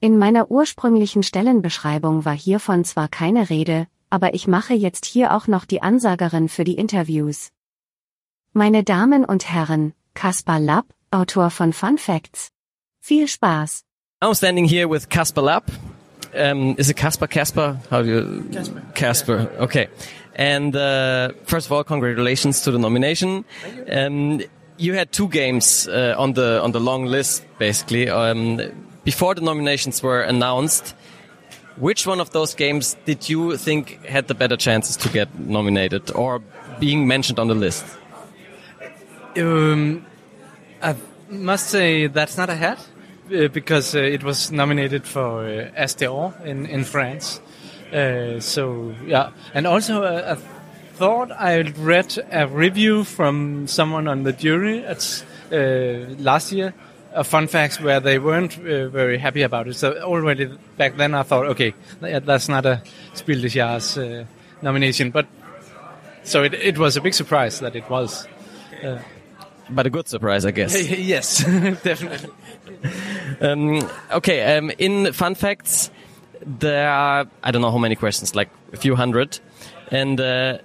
Speaker 3: In meiner ursprünglichen Stellenbeschreibung war hiervon zwar keine Rede, aber ich mache jetzt hier auch noch die Ansagerin für die Interviews. Meine Damen und Herren, Kaspar Lapp, Autor von Fun Facts. Viel Spaß!
Speaker 1: I'm standing here with Casper Lapp. Um, is it Casper? Casper? How do you? Casper. Casper. Okay. And uh, first of all, congratulations to the nomination. Um, you had two games uh, on the on the long list, basically. Um, before the nominations were announced, which one of those games did you think had the better chances to get nominated or being mentioned on the list?
Speaker 4: Um, I must say that's not a hat uh, because uh, it was nominated for uh, in in France. Uh, so yeah, and also uh, I thought I read a review from someone on the jury at last year. of fun facts where they weren't very happy about it. So already back then I thought, okay, that's not a Spiel des Jahres nomination. But so it, it was a big surprise that it was.
Speaker 1: But a good surprise, I guess.
Speaker 4: yes, definitely.
Speaker 1: Um, okay, um, in fun facts, there are, I don't know how many questions, like a few hundred. And uh,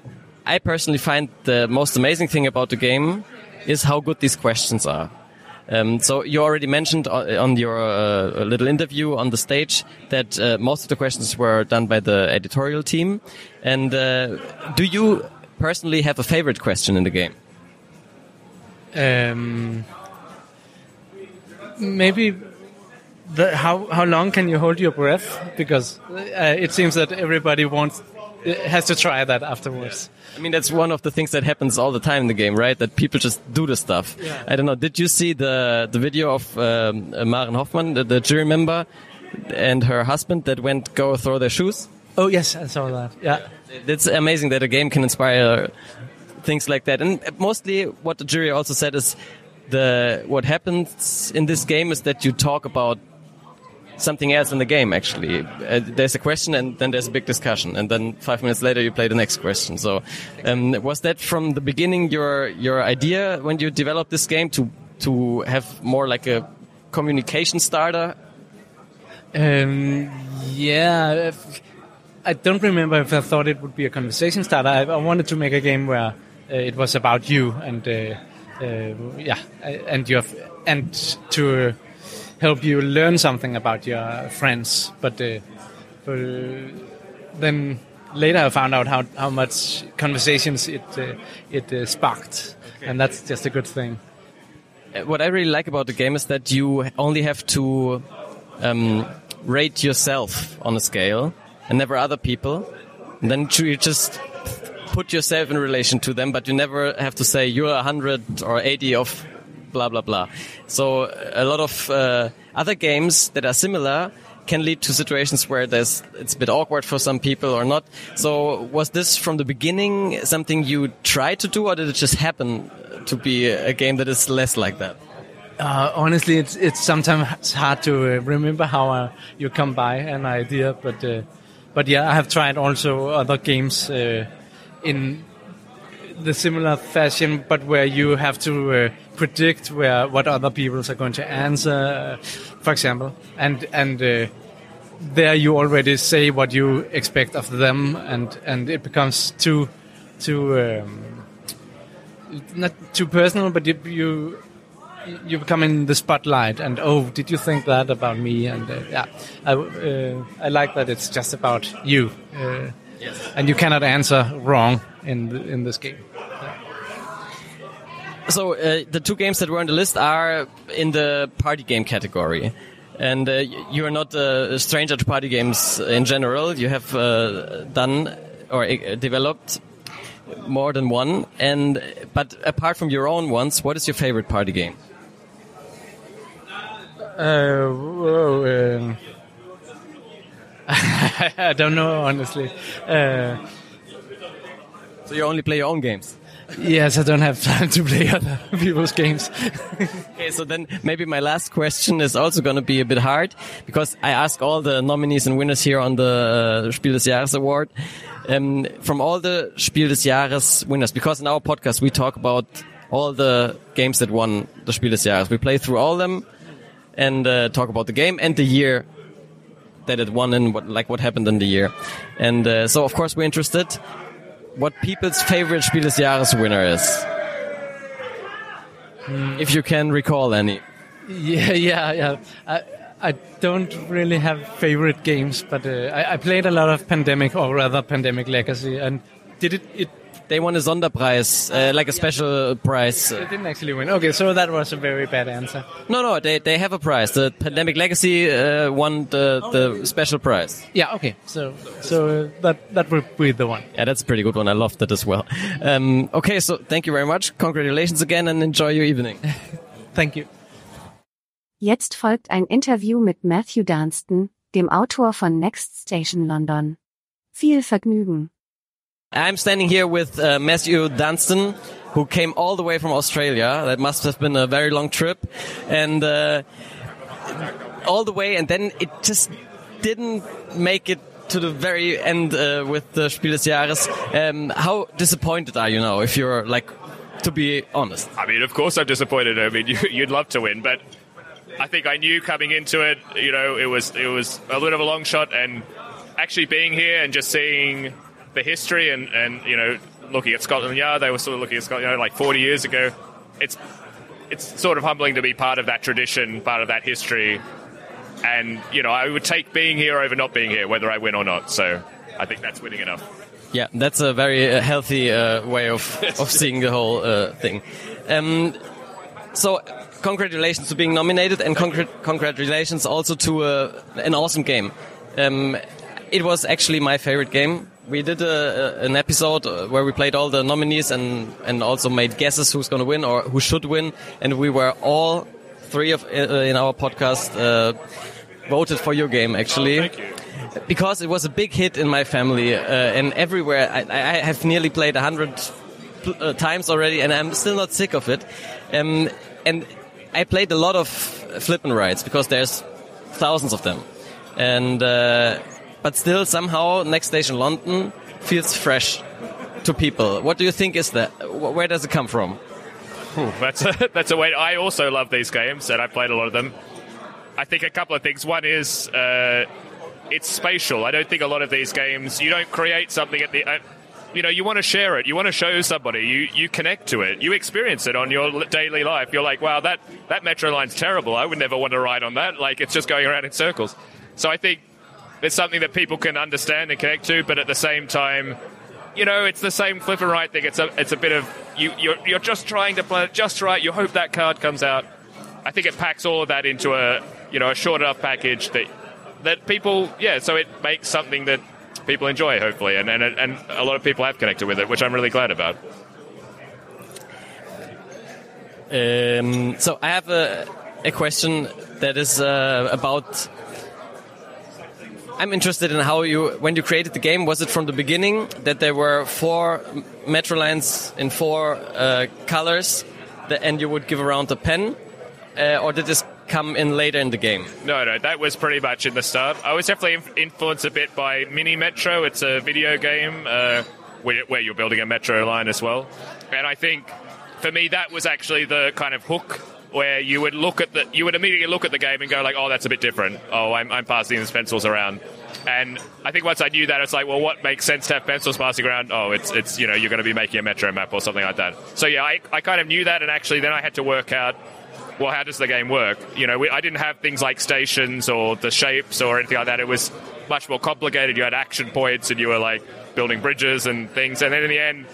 Speaker 1: I personally find the most amazing thing about the game is how good these questions are. Um, so you already mentioned on your uh, little interview on the stage that uh, most of the questions were done by the editorial team. And uh, do you personally have a favorite question in the game?
Speaker 4: Um, maybe the, how how long can you hold your breath? Because uh, it seems that everybody wants has to try that afterwards.
Speaker 1: I mean, that's one of the things that happens all the time in the game, right? That people just do the stuff.
Speaker 4: Yeah.
Speaker 1: I don't know. Did you see the the video of um, uh, Maren Hoffman, the, the jury member, and her husband that went go throw their shoes?
Speaker 4: Oh yes, I saw that. Yeah.
Speaker 1: It's amazing that a game can inspire things like that. And mostly, what the jury also said is the what happens in this game is that you talk about something else in the game. Actually, uh, there's a question and then there's a big discussion, and then five minutes later you play the next question. So, um, was that from the beginning your your idea when you developed this game to to have more like a communication starter?
Speaker 4: Um, yeah, I don't remember if I thought it would be a conversation starter. I, I wanted to make a game where it was about you and uh, uh, yeah, and your f- and to help you learn something about your friends. But, uh, but uh, then later I found out how how much conversations it uh, it uh, sparked, and that's just a good thing.
Speaker 1: Uh, what I really like about the game is that you only have to um, rate yourself on a scale and never other people. And then you just put yourself in relation to them, but you never have to say you're 100 or 80 of blah, blah, blah. So a lot of uh, other games that are similar can lead to situations where there's it's a bit awkward for some people or not. So was this from the beginning something you tried to do or did it just happen to be a game that is less like that?
Speaker 4: Uh, honestly, it's it's sometimes hard to uh, remember how uh, you come by an idea, but uh, but yeah, I have tried also other games uh, in the similar fashion, but where you have to uh, predict where what other people are going to answer, for example, and and uh, there you already say what you expect of them, and and it becomes too too um, not too personal, but you, you you become in the spotlight and oh did you think that about me? And uh, yeah I, uh, I like that it's just about you. Uh, yes. and you cannot answer wrong in the, in this game.
Speaker 1: So uh, the two games that were on the list are in the party game category. And uh, you are not a stranger to party games in general. You have uh, done or developed more than one. And but apart from your own ones what is your favorite party game?
Speaker 4: Uh, whoa, um, I don't know, honestly. Uh,
Speaker 1: so you only play your own games?
Speaker 4: Yes, I don't have time to play other people's games.
Speaker 1: okay, so then maybe my last question is also going to be a bit hard because I ask all the nominees and winners here on the uh, Spiel des Jahres award um, from all the Spiel des Jahres winners because in our podcast we talk about all the games that won the Spiel des Jahres. We play through all of them and uh, talk about the game and the year that it won and what like what happened in the year. And uh, so of course we're interested what people's favorite Spiel des Jahres winner is. Mm. If you can recall any.
Speaker 4: Yeah, yeah, yeah. I, I don't really have favorite games, but uh, I, I played a lot of Pandemic or rather Pandemic Legacy, and did it? It
Speaker 1: they won a Sonderpreis, uh, like a special prize.
Speaker 4: They didn't actually win. Okay, so that was a very bad answer.
Speaker 1: No, no, they, they have a prize. The Pandemic Legacy uh, won the, the special prize.
Speaker 4: Yeah, okay. So so uh, that that would be the one.
Speaker 1: Yeah, that's a pretty good one. I loved that as well. Um, okay, so thank you very much. Congratulations again and enjoy your evening.
Speaker 4: thank you.
Speaker 3: Jetzt folgt ein Interview mit Matthew Dunstan, dem Autor von Next Station London. Viel Vergnügen.
Speaker 1: I'm standing here with uh, Matthew Dunstan, who came all the way from Australia. That must have been a very long trip, and uh, all the way, and then it just didn't make it to the very end uh, with the Spiel des Jahres. Um, how disappointed are you now, if you're like, to be honest?
Speaker 5: I mean, of course I'm disappointed. I mean, you, you'd love to win, but I think I knew coming into it, you know, it was it was a bit of a long shot, and actually being here and just seeing the history and, and you know looking at Scotland Yard, they were sort of looking at Scotland Yard like 40 years ago. It's it's sort of humbling to be part of that tradition, part of that history, and you know I would take being here over not being here, whether I win or not. So I think that's winning enough.
Speaker 1: Yeah, that's a very uh, healthy uh, way of of seeing the whole uh, thing. Um, so congratulations to being nominated, and congr congratulations also to uh, an awesome game. Um, it was actually my favorite game we did a, a, an episode uh, where we played all the nominees and and also made guesses who's going to win or who should win, and we were all three of uh, in our podcast uh, voted for your game actually.
Speaker 5: Oh, you.
Speaker 1: Because it was a big hit in my family uh, and everywhere. I, I, have nearly played a hundred uh, times already, and I'm still not sick of it. Um, and I played a lot of flip and rides because there's thousands of them, and uh, but still somehow Next Station London feels fresh to people. What do you think is that? Where does it come from?
Speaker 5: Ooh, that's a, that's a way. I also love these games, and I played a lot of them. I think a couple of things. One is uh, it's spatial. I don't think a lot of these games you don't create something at the. Uh, you know, you want to share it. You want to show somebody. You you connect to it. You experience it on your daily life. You're like, wow, that that metro line's terrible. I would never want to ride on that. Like it's just going around in circles. So I think it's something that people can understand and connect to, but at the same time, you know, it's the same flip and right thing. It's a it's a bit of you you're, you're just trying to play it just right. You hope that card comes out. I think it packs all of that into a you know a short enough package that that people yeah. So it makes something that people enjoy hopefully, and and and a lot of people have connected with it, which I'm really glad about.
Speaker 1: Um, so I have a a question that is uh, about I'm interested in how you, when you created the game, was it from the beginning that there were four metro lines in four uh, colors, that, and you would give around a pen, uh, or did this come in later in the game?
Speaker 5: No, no, that was pretty much in the start. I was definitely inf- influenced a bit by Mini Metro. It's a video game uh, where, where you're building a metro line as well. And I think for me, that was actually the kind of hook where you would look at the, you would immediately look at the game and go like, oh, that's a bit different. Oh, I'm, I'm passing these pencils around. And I think once I knew that, it's like, well, what makes sense to have pencils passing around? Oh, it's, it's you know, you're going to be making a metro map or something like that. So yeah, I, I kind of knew that, and actually then I had to work out well, how does the game work? You know, we, I didn't have things like stations or the shapes or anything like that. It was much more complicated. You had action points and you were like building bridges and things. And then in the end,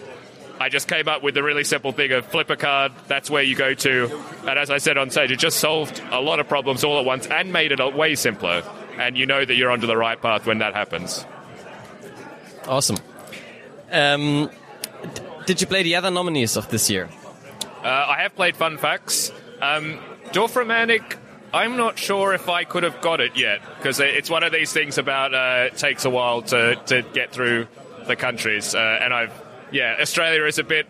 Speaker 5: I just came up with the really simple thing of flip a card. That's where you go to. And as I said on stage, it just solved a lot of problems all at once and made it way simpler. And you know that you're onto the right path when that happens.
Speaker 1: Awesome. Um, d- did you play the other nominees of this year?
Speaker 5: Uh, I have played Fun Facts. Um, Dorfromantic, I'm not sure if I could have got it yet because it's one of these things about uh, it takes a while to, to get through the countries. Uh, and I've, yeah, Australia is a bit.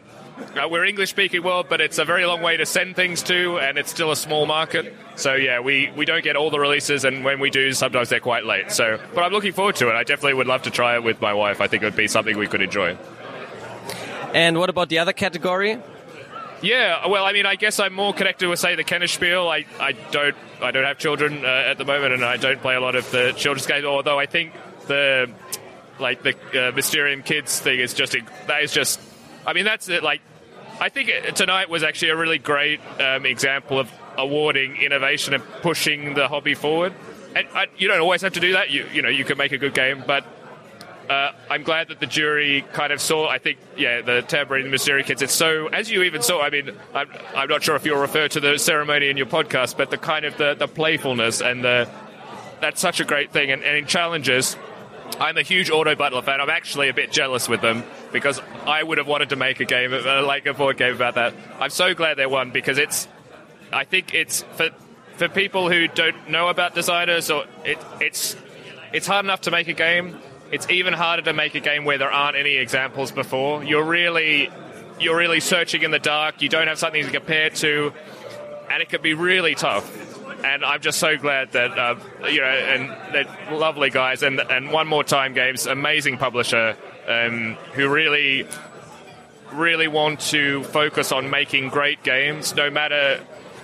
Speaker 5: Uh, we're English speaking world, but it's a very long way to send things to, and it's still a small market. So yeah, we, we don't get all the releases, and when we do, sometimes they're quite late. So, but I'm looking forward to it. I definitely would love to try it with my wife. I think it would be something we could enjoy.
Speaker 1: And what about the other category?
Speaker 5: Yeah, well, I mean, I guess I'm more connected with, say, the Kennerspiel. I, I don't I don't have children uh, at the moment, and I don't play a lot of the children's games. Although I think the like the uh, Mysterium Kids thing is just that is just. I mean, that's it. Like, I think tonight was actually a really great um, example of awarding innovation and pushing the hobby forward. And I, you don't always have to do that. You you know you can make a good game, but uh, I'm glad that the jury kind of saw. I think, yeah, the Tambourine Mystery Kids. It's so, as you even saw. I mean, I'm, I'm not sure if you'll refer to the ceremony in your podcast, but the kind of the, the playfulness and the that's such a great thing. And, and in challenges, I'm a huge Auto Butler fan. I'm actually a bit jealous with them because I would have wanted to make a game, uh, like a board game about that. I'm so glad they won because it's. I think it's for for people who don't know about designers or it, it's it's hard enough to make a game it's even harder to make a game where there aren't any examples before. You're really you're really searching in the dark. You don't have something to compare to, and it can be really tough. And I'm just so glad that uh, you know, and that lovely guys, and and one more time games, amazing publisher, um, who really, really want to focus on making great games, no matter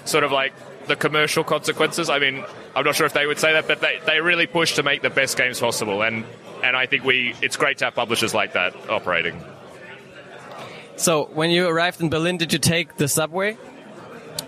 Speaker 5: sort of like the commercial consequences. I mean, I'm not sure if they would say that, but they, they really push to make the best games possible. And and I think we it's great to have publishers like that operating.
Speaker 1: So, when you arrived in Berlin, did you take the subway?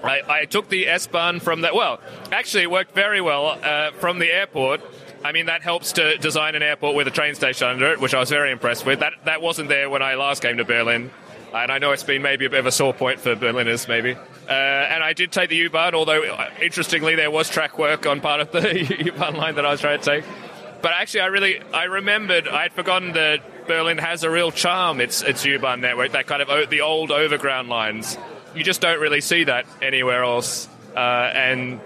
Speaker 5: I, I took the S-Bahn from that. Well, actually, it worked very well uh, from the airport. I mean, that helps to design an airport with a train station under it, which I was very impressed with. That that wasn't there when I last came to Berlin, and I know it's been maybe a bit of a sore point for Berliners, maybe. Uh, and I did take the U-Bahn, although uh, interestingly, there was track work on part of the U-Bahn line that I was trying to take. But actually, I really I remembered I'd forgotten that Berlin has a real charm. It's its U-Bahn network, that kind of the old overground lines. You just don't really see that anywhere else. Uh, and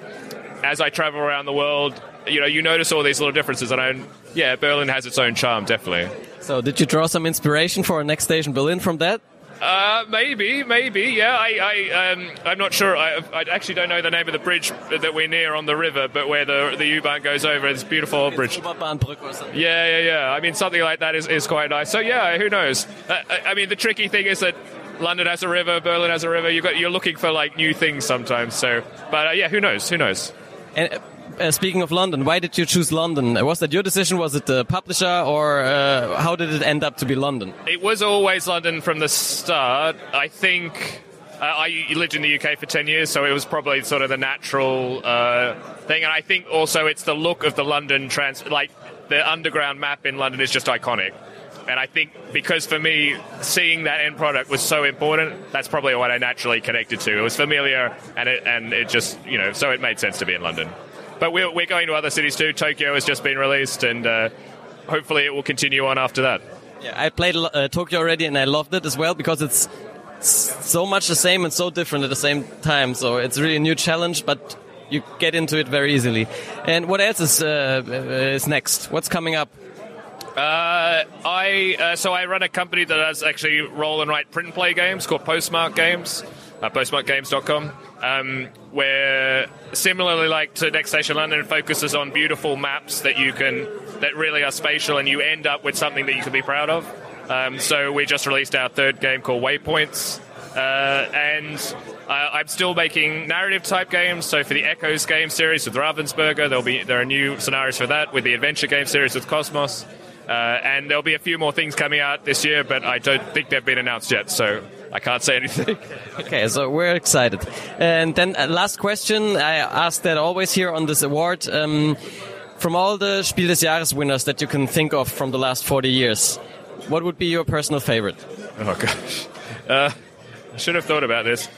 Speaker 5: as I travel around the world, you know, you notice all these little differences. And I, yeah, Berlin has its own charm, definitely.
Speaker 1: So, did you draw some inspiration for our next station, Berlin, from that?
Speaker 5: Uh, maybe, maybe, yeah. I, I, um, I'm not sure. I, I actually don't know the name of the bridge that we're near on the river, but where the the U-Bahn goes over, it's a beautiful old bridge. Yeah, yeah, yeah. I mean, something like that is, is quite nice. So yeah, who knows? Uh, I mean, the tricky thing is that London has a river, Berlin has a river. You got you're looking for like new things sometimes. So, but uh, yeah, who knows? Who knows?
Speaker 1: And uh, speaking of London, why did you choose London? Was that your decision? Was it the publisher, or uh, how did it end up to be London?
Speaker 5: It was always London from the start. I think uh, I lived in the UK for 10 years, so it was probably sort of the natural uh, thing. And I think also it's the look of the London trans, like the underground map in London is just iconic. And I think because for me, seeing that end product was so important, that's probably what I naturally connected to. It was familiar, and it and it just you know, so it made sense to be in London. But we're, we're going to other cities too. Tokyo has just been released, and uh, hopefully it will continue on after that.
Speaker 1: Yeah, I played uh, Tokyo already, and I loved it as well because it's so much the same and so different at the same time. So it's really a new challenge, but you get into it very easily. And what else is uh, is next? What's coming up?
Speaker 5: Uh, I uh, so I run a company that does actually roll and write print and play games called Postmark Games. at postmarkgames.com, um, where similarly like to Next Station London, focuses on beautiful maps that you can that really are spatial, and you end up with something that you can be proud of. Um, so we just released our third game called Waypoints. Uh, and uh, I'm still making narrative type games. So for the Echoes game series with Ravensburger, there'll be there are new scenarios for that. With the adventure game series with Cosmos, uh, and there'll be a few more things coming out this year, but I don't think they've been announced yet. So I can't say anything.
Speaker 1: Okay, so we're excited. And then uh, last question, I ask that always here on this award. Um, from all the Spiel des Jahres winners that you can think of from the last 40 years, what would be your personal favorite?
Speaker 5: Oh gosh, uh, I should have thought about this.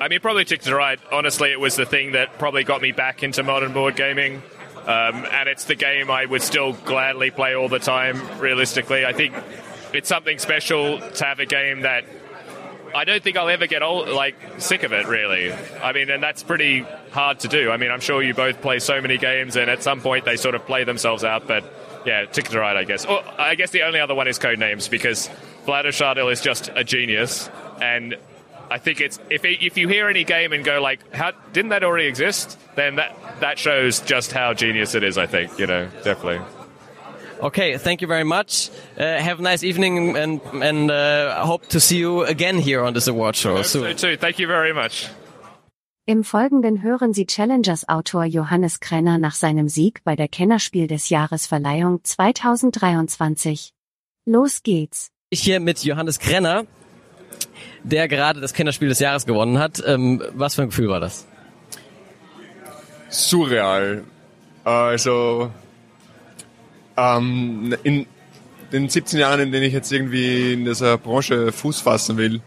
Speaker 5: I mean, probably Ticket to Ride. Honestly, it was the thing that probably got me back into modern board gaming. Um, and it's the game I would still gladly play all the time, realistically. I think it's something special to have a game that I don't think I'll ever get old, like sick of it. Really, I mean, and that's pretty hard to do. I mean, I'm sure you both play so many games, and at some point they sort of play themselves out. But yeah, Ticket to Ride, I guess. Or I guess the only other one is Codenames because Vlado Shardil is just a genius, and I think it's if if you hear any game and go like, "How didn't that already exist?" Then that that shows just how genius it is. I think you know definitely.
Speaker 1: Okay, thank you very much. Uh, have a nice evening, and and uh, hope to see you again here on this award show
Speaker 5: So
Speaker 1: soon.
Speaker 5: too. Thank you very much.
Speaker 3: Im Folgenden hören Sie Challengers Autor Johannes Krenner nach seinem Sieg bei der Kennerspiel des Jahres Verleihung 2023. Los geht's.
Speaker 1: Ich hier mit Johannes Krenner, der gerade das Kennerspiel des Jahres gewonnen hat. Ähm, was für ein Gefühl war das?
Speaker 6: surreal. Also ähm, in den 17 Jahren, in denen ich jetzt irgendwie in dieser Branche Fuß fassen will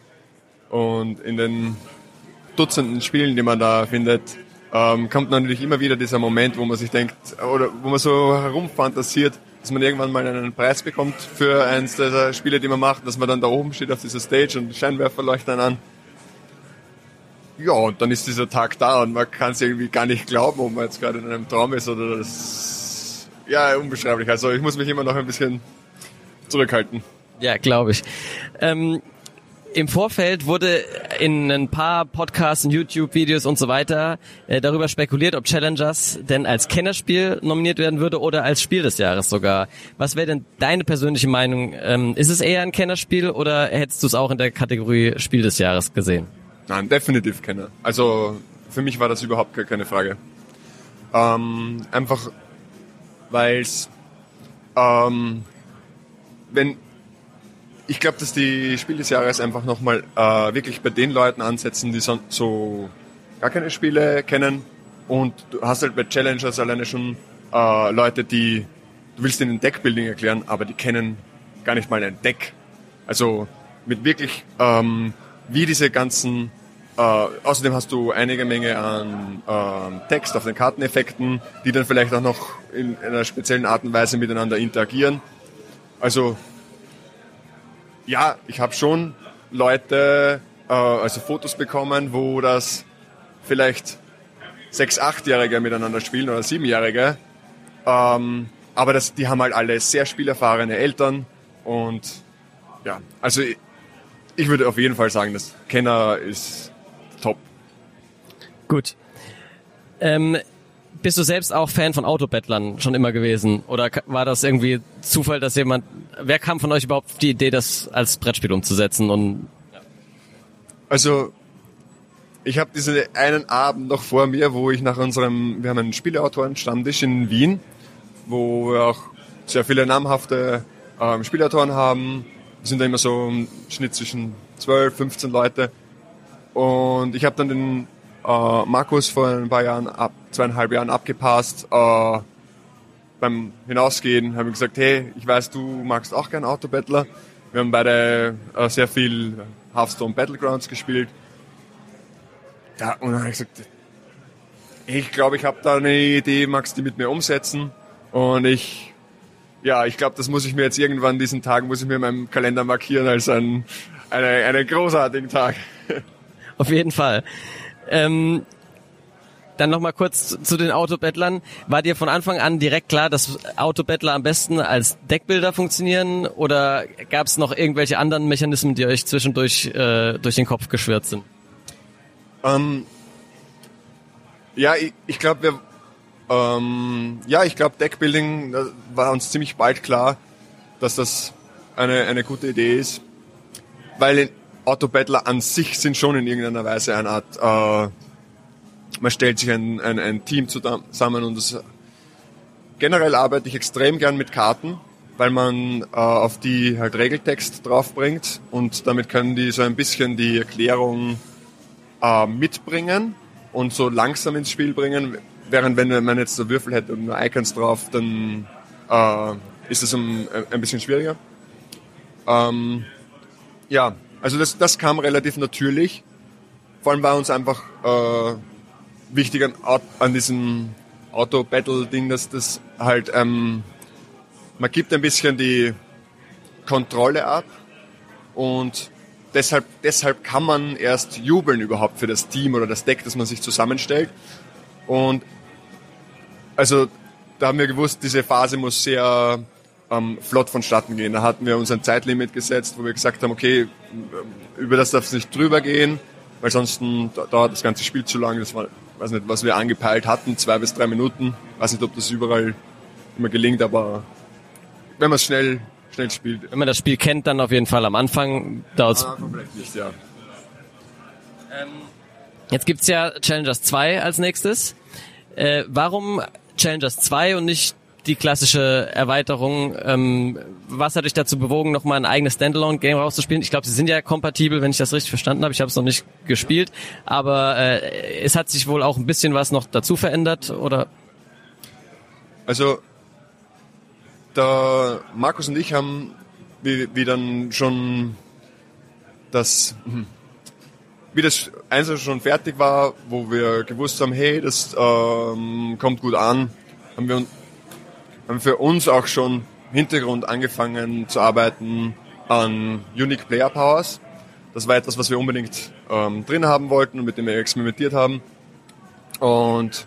Speaker 6: und in den Dutzenden Spielen, die man da findet, ähm, kommt natürlich immer wieder dieser Moment, wo man sich denkt, oder wo man so herumfantasiert, dass man irgendwann mal einen Preis bekommt für eins dieser Spiele, die man macht, dass man dann da oben steht auf dieser Stage und Scheinwerfer leuchten an. Ja, und dann ist dieser Tag da und man kann es irgendwie gar nicht glauben, ob man jetzt gerade in einem Traum ist oder das. Ja, unbeschreiblich. Also ich muss mich immer noch ein bisschen zurückhalten.
Speaker 1: Ja, glaube ich. Ähm, Im Vorfeld wurde in ein paar Podcasts und YouTube-Videos und so weiter äh, darüber spekuliert, ob Challengers denn als Kennerspiel nominiert werden würde oder als Spiel des Jahres sogar. Was wäre denn deine persönliche Meinung? Ähm, ist es eher ein Kennerspiel oder hättest du es auch in der Kategorie Spiel des Jahres gesehen?
Speaker 6: Nein, definitiv Kenner. Also für mich war das überhaupt gar keine Frage. Ähm, einfach weil es, ähm, wenn, ich glaube, dass die Spiel des Jahres einfach nochmal äh, wirklich bei den Leuten ansetzen, die so, gar keine Spiele kennen und du hast halt bei Challengers alleine schon äh, Leute, die, du willst ihnen Deckbuilding erklären, aber die kennen gar nicht mal ein Deck. Also mit wirklich, ähm, wie diese ganzen äh, außerdem hast du einige Menge an ähm, Text auf den Karteneffekten, die dann vielleicht auch noch in einer speziellen Art und Weise miteinander interagieren. Also ja, ich habe schon Leute, äh, also Fotos bekommen, wo das vielleicht sechs, achtjährige miteinander spielen oder siebenjährige. Ähm, aber das, die haben halt alle sehr spielerfahrene Eltern und ja, also ich, ich würde auf jeden Fall sagen, dass Kenner ist top.
Speaker 1: Gut. Ähm, bist du selbst auch Fan von Autobettlern schon immer gewesen? Oder war das irgendwie Zufall, dass jemand, wer kam von euch überhaupt auf die Idee, das als Brettspiel umzusetzen? Und
Speaker 6: Also ich habe diesen einen Abend noch vor mir, wo ich nach unserem, wir haben einen Spieleautoren-Stammtisch in Wien, wo wir auch sehr viele namhafte ähm, Spielautoren haben. Wir sind da immer so im Schnitt zwischen 12, 15 Leute. Und ich habe dann den Markus vor ein paar Jahren, ab, zweieinhalb Jahren abgepasst. Äh, beim Hinausgehen habe ich gesagt, hey, ich weiß, du magst auch gern Autobattler. Wir haben beide äh, sehr viel Hearthstone Battlegrounds gespielt. Ja, und dann habe ich gesagt, ich glaube, ich habe da eine Idee, magst du die mit mir umsetzen? Und ich, ja, ich glaube, das muss ich mir jetzt irgendwann diesen Tag, muss ich mir in meinem Kalender markieren als ein, eine, einen großartigen Tag.
Speaker 1: auf jeden Fall. Ähm, dann nochmal kurz zu- den Autobettlern. War dir von Anfang an direkt klar, dass Autobettler am besten als Deckbilder funktionieren? Oder gab es noch irgendwelche anderen Mechanismen, die euch zwischendurch äh, durch den Kopf geschwirrt sind?
Speaker 6: Ähm, ja, ich, ich glaube, ähm, ja, ich glaube, Deckbuilding war uns ziemlich bald klar, dass das eine, eine gute Idee ist, weil Autobattler an sich sind schon in irgendeiner Weise eine Art, äh, man stellt sich ein, ein, ein Team zusammen und das, generell arbeite ich extrem gern mit Karten, weil man äh, auf die halt Regeltext draufbringt und damit können die so ein bisschen die Erklärung äh, mitbringen und so langsam ins Spiel bringen, während wenn man jetzt so Würfel hätte und nur Icons drauf, dann äh, ist es ein, ein bisschen schwieriger. Ähm, ja, also das, das kam relativ natürlich. Vor allem war uns einfach äh, wichtig an, an diesem Auto-Battle-Ding, dass das halt, ähm, man gibt ein bisschen die Kontrolle ab und deshalb, deshalb kann man erst jubeln überhaupt für das Team oder das Deck, das man sich zusammenstellt. Und also da haben wir gewusst, diese Phase muss sehr ähm, flott vonstatten gehen. Da hatten wir uns ein Zeitlimit gesetzt, wo wir gesagt haben, okay, über das darf es nicht drüber gehen, weil sonst dauert das ganze Spiel zu lang. Das war, weiß nicht, was wir angepeilt hatten, zwei bis drei Minuten. Weiß nicht, ob das überall immer gelingt, aber wenn man es schnell, schnell spielt.
Speaker 1: Wenn man das Spiel kennt, dann auf jeden Fall am Anfang dauert es.
Speaker 6: vielleicht nicht, ja.
Speaker 1: Ähm, jetzt gibt's ja Challengers 2 als nächstes. Äh, warum Challengers 2 und nicht die klassische Erweiterung. Ähm, was hat dich dazu bewogen, nochmal ein eigenes Standalone-Game rauszuspielen? Ich glaube, sie sind ja kompatibel, wenn ich das richtig verstanden habe. Ich habe es noch nicht gespielt, aber äh, es hat sich wohl auch ein bisschen was noch dazu verändert, oder?
Speaker 6: Also, der Markus und ich haben, wie, wie dann schon das, wie das Einzelne schon fertig war, wo wir gewusst haben, hey, das ähm, kommt gut an, haben wir haben für uns auch schon im Hintergrund angefangen zu arbeiten an Unique Player Powers. Das war etwas, was wir unbedingt ähm, drin haben wollten und mit dem wir experimentiert haben. Und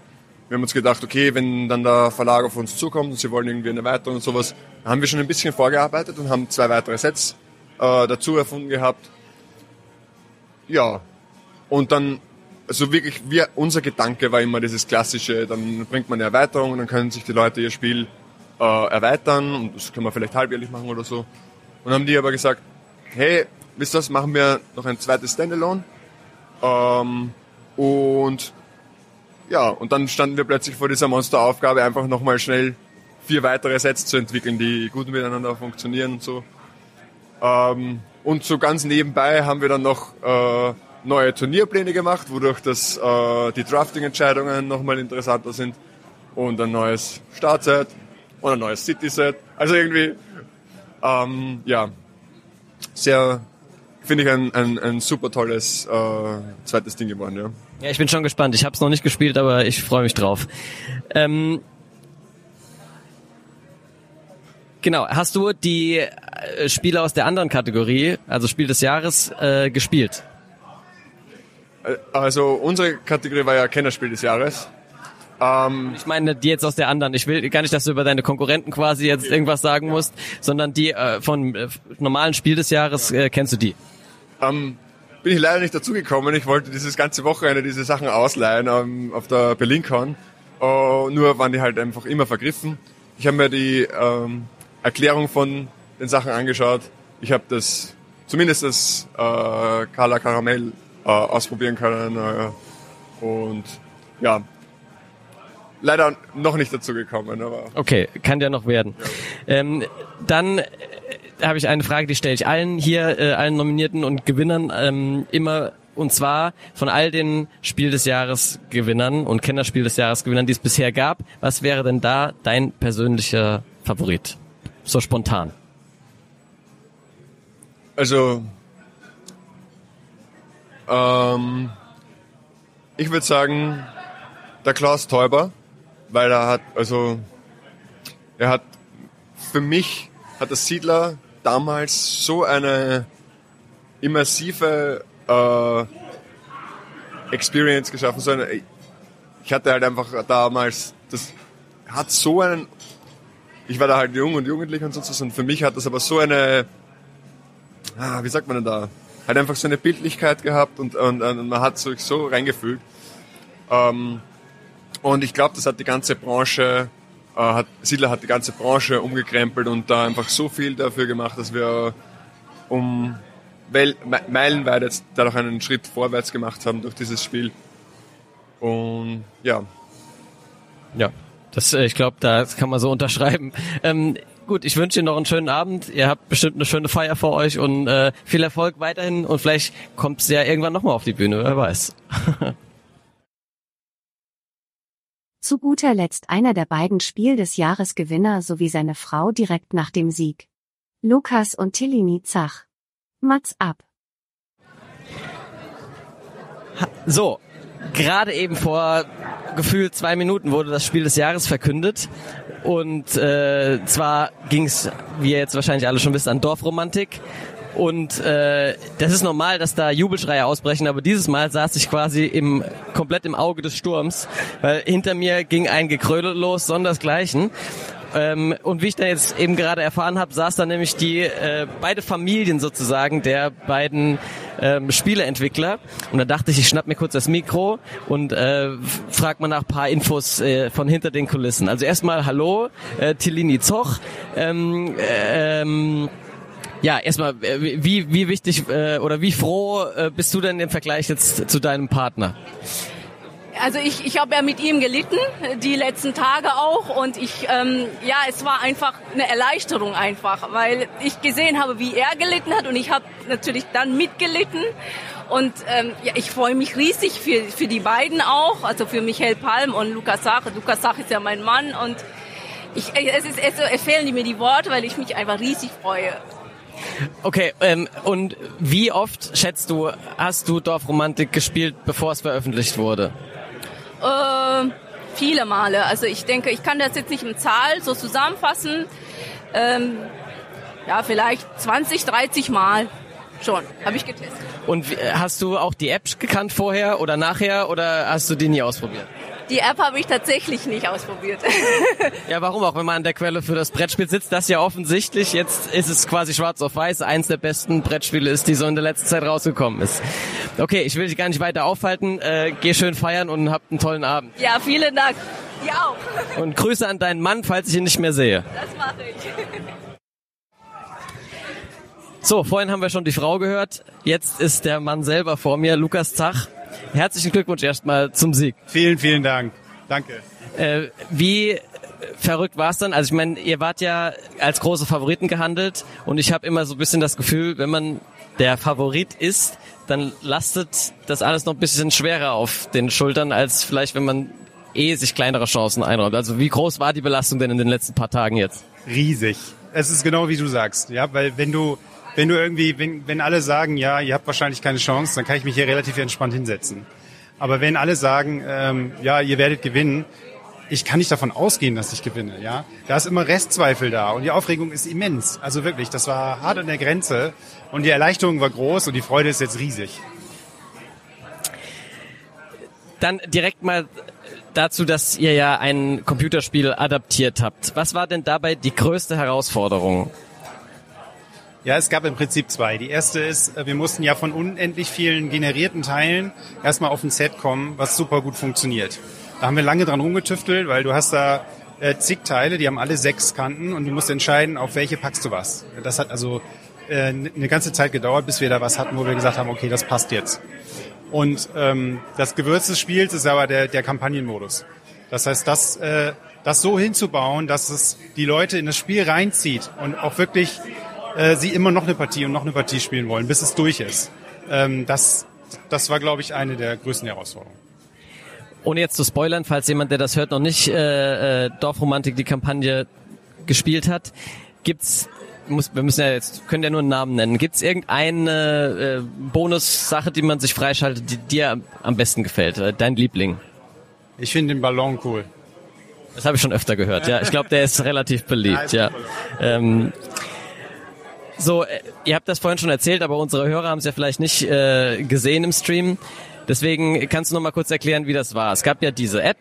Speaker 6: wir haben uns gedacht, okay, wenn dann der Verlag auf uns zukommt und sie wollen irgendwie eine Erweiterung und sowas, haben wir schon ein bisschen vorgearbeitet und haben zwei weitere Sets äh, dazu erfunden gehabt. Ja, und dann, also wirklich, wir, unser Gedanke war immer dieses klassische, dann bringt man eine Erweiterung und dann können sich die Leute ihr Spiel äh, erweitern und das können wir vielleicht halbjährlich machen oder so. Und haben die aber gesagt, hey, wisst ihr was, machen wir noch ein zweites Standalone. Ähm, und ja, und dann standen wir plötzlich vor dieser Monsteraufgabe, einfach nochmal schnell vier weitere Sets zu entwickeln, die gut miteinander funktionieren und so. Ähm, und so ganz nebenbei haben wir dann noch äh, neue Turnierpläne gemacht, wodurch das, äh, die Drafting-Entscheidungen nochmal interessanter sind und ein neues Startset und ein neues City-Set. Also irgendwie, ähm, ja, sehr, finde ich ein, ein, ein super tolles äh, zweites Ding geworden, ja.
Speaker 1: Ja, ich bin schon gespannt. Ich habe es noch nicht gespielt, aber ich freue mich drauf. Ähm, genau, hast du die äh, Spiele aus der anderen Kategorie, also Spiel des Jahres, äh, gespielt?
Speaker 6: Äh, also unsere Kategorie war ja Kennerspiel des Jahres.
Speaker 1: Ähm, ich meine die jetzt aus der anderen. Ich will gar nicht, dass du über deine Konkurrenten quasi jetzt irgendwas sagen musst, sondern die äh, von äh, normalen Spiel des Jahres äh, kennst du die?
Speaker 6: Ähm, bin ich leider nicht dazugekommen. Ich wollte dieses ganze Wochenende diese Sachen ausleihen ähm, auf der BerlinCon. Uh, nur waren die halt einfach immer vergriffen. Ich habe mir die ähm, Erklärung von den Sachen angeschaut. Ich habe das, zumindest das äh, Carla Caramel äh, ausprobieren können. Äh, und ja, leider noch nicht dazu gekommen. Aber
Speaker 1: okay, kann ja noch werden. Ja. Ähm, dann äh, habe ich eine Frage, die stelle ich allen hier, äh, allen Nominierten und Gewinnern ähm, immer und zwar von all den Spiel des Jahres Gewinnern und Kennerspiel des Jahres Gewinnern, die es bisher gab. Was wäre denn da dein persönlicher Favorit? So spontan.
Speaker 6: Also ähm, ich würde sagen, der Klaus Teuber weil er hat, also er hat für mich hat der Siedler damals so eine immersive äh, Experience geschaffen. So eine, ich hatte halt einfach damals, das hat so einen, ich war da halt jung und jugendlich und so, und für mich hat das aber so eine, ah, wie sagt man denn da, hat einfach so eine Bildlichkeit gehabt und, und, und man hat sich so reingefühlt. Ähm, und ich glaube, das hat die ganze Branche, äh, hat, Siedler hat die ganze Branche umgekrempelt und da einfach so viel dafür gemacht, dass wir um Wel meilenweit jetzt dadurch einen Schritt vorwärts gemacht haben durch dieses Spiel. Und ja.
Speaker 1: Ja, das, äh, ich glaube, das kann man so unterschreiben. Ähm, gut, ich wünsche Ihnen noch einen schönen Abend. Ihr habt bestimmt eine schöne Feier vor euch und äh, viel Erfolg weiterhin und vielleicht kommt es ja irgendwann nochmal auf die Bühne, wer weiß.
Speaker 3: Zu guter Letzt einer der beiden Spiel des Jahres Gewinner sowie seine Frau direkt nach dem Sieg. Lukas und Tillini Zach. Mats ab.
Speaker 1: So, gerade eben vor gefühlt zwei Minuten wurde das Spiel des Jahres verkündet. Und äh, zwar ging es, wie ihr jetzt wahrscheinlich alle schon wisst, an Dorfromantik. Und äh, das ist normal, dass da Jubelschreie ausbrechen, aber dieses Mal saß ich quasi im komplett im Auge des Sturms, weil hinter mir ging ein Gekrödel los, sondersgleichen. Ähm, und wie ich dann jetzt eben gerade erfahren habe, saß da nämlich die äh, beide Familien sozusagen der beiden ähm, Spieleentwickler. Und da dachte ich, ich schnapp mir kurz das Mikro und äh, frag mal nach paar Infos äh, von hinter den Kulissen. Also erstmal Hallo, äh, Tilini Zoch. Ähm, äh, ähm, ja, erstmal, äh, wie, wie wichtig äh, oder wie froh äh, bist du denn im Vergleich jetzt zu deinem Partner?
Speaker 7: Also ich, ich habe ja mit ihm gelitten, die letzten Tage auch. Und ich, ähm, ja, es war einfach eine Erleichterung einfach, weil ich gesehen habe, wie er gelitten hat und ich habe natürlich dann mitgelitten. Und ähm, ja, ich freue mich riesig für, für die beiden auch, also für Michael Palm und Lukas Sach. Lukas Sach ist ja mein Mann und ich, es, ist, es, es fehlen mir die Worte, weil ich mich einfach riesig freue.
Speaker 1: Okay, ähm, und wie oft, schätzt du, hast du Dorfromantik gespielt, bevor es veröffentlicht wurde?
Speaker 7: Äh, viele Male. Also ich denke, ich kann das jetzt nicht in Zahl so zusammenfassen. Ähm, ja, vielleicht 20, 30 Mal schon, habe ich getestet.
Speaker 1: Und hast du auch die App gekannt vorher oder nachher oder hast du die nie ausprobiert?
Speaker 7: Die App habe ich tatsächlich nicht ausprobiert.
Speaker 1: ja, warum auch, wenn man an der Quelle für das Brettspiel sitzt, das ja offensichtlich, jetzt ist es quasi schwarz auf weiß, eins der besten Brettspiele ist, die so in der letzten Zeit rausgekommen ist. Okay, ich will dich gar nicht weiter aufhalten, äh, geh schön feiern und habt einen tollen Abend.
Speaker 7: Ja, vielen Dank. Dir auch.
Speaker 1: Und Grüße an deinen Mann, falls ich ihn nicht mehr sehe.
Speaker 7: Das mache ich.
Speaker 1: So, vorhin haben wir schon die Frau gehört. Jetzt ist der Mann selber vor mir, Lukas Zach. Herzlichen Glückwunsch erstmal zum Sieg.
Speaker 8: Vielen, vielen Dank. Danke.
Speaker 1: Äh, wie verrückt war es dann? Also ich meine, ihr wart ja als große Favoriten gehandelt und ich habe immer so ein bisschen das Gefühl, wenn man der Favorit ist, dann lastet das alles noch ein bisschen schwerer auf den Schultern, als vielleicht, wenn man eh sich kleinere Chancen einräumt. Also wie groß war die Belastung denn in den letzten paar Tagen jetzt?
Speaker 8: Riesig. Es ist genau wie du sagst, ja, weil wenn du wenn du irgendwie, wenn, wenn alle sagen, ja, ihr habt wahrscheinlich keine Chance, dann kann ich mich hier relativ entspannt hinsetzen. Aber wenn alle sagen, ähm, ja, ihr werdet gewinnen, ich kann nicht davon ausgehen, dass ich gewinne, ja. Da ist immer Restzweifel da und die Aufregung ist immens. Also wirklich, das war hart an der Grenze und die Erleichterung war groß und die Freude ist jetzt riesig.
Speaker 1: Dann direkt mal dazu, dass ihr ja ein Computerspiel adaptiert habt. Was war denn dabei die größte Herausforderung?
Speaker 8: Ja, es gab im Prinzip zwei. Die erste ist, äh, wir mussten ja von unendlich vielen generierten Teilen erstmal auf ein Set kommen, was super gut funktioniert. Da haben wir lange dran rumgetüftelt, weil du hast da äh, zig Teile, die haben alle sechs Kanten und du musst entscheiden, auf welche packst du was. Das hat also äh, eine ganze Zeit gedauert, bis wir da was hatten, wo wir gesagt haben, okay, das passt jetzt. Und ähm, das Gewürz des Spiels ist aber der, der Kampagnenmodus. Das heißt, das, äh, das so hinzubauen, dass es die Leute in das Spiel reinzieht und auch wirklich äh, sie immer noch eine Partie und noch eine Partie spielen wollen, bis es durch ist. Ähm, das, das war, glaube ich, eine der größten Herausforderungen.
Speaker 1: Ohne jetzt zu spoilern, falls jemand, der das hört, noch nicht äh, äh, Dorfromantik die Kampagne gespielt hat, gibt's muss, wir müssen ja jetzt, können ja nur einen Namen nennen. Gibt es irgendeine äh, Bonussache, die man sich freischaltet, die dir am besten gefällt? Äh, dein Liebling?
Speaker 8: Ich finde den Ballon cool.
Speaker 1: Das habe ich schon öfter gehört, ja. Ich glaube, der ist relativ beliebt, ja. Ähm, so, äh, ihr habt das vorhin schon erzählt, aber unsere Hörer haben es ja vielleicht nicht äh, gesehen im Stream. Deswegen kannst du noch mal kurz erklären, wie das war. Es gab ja diese App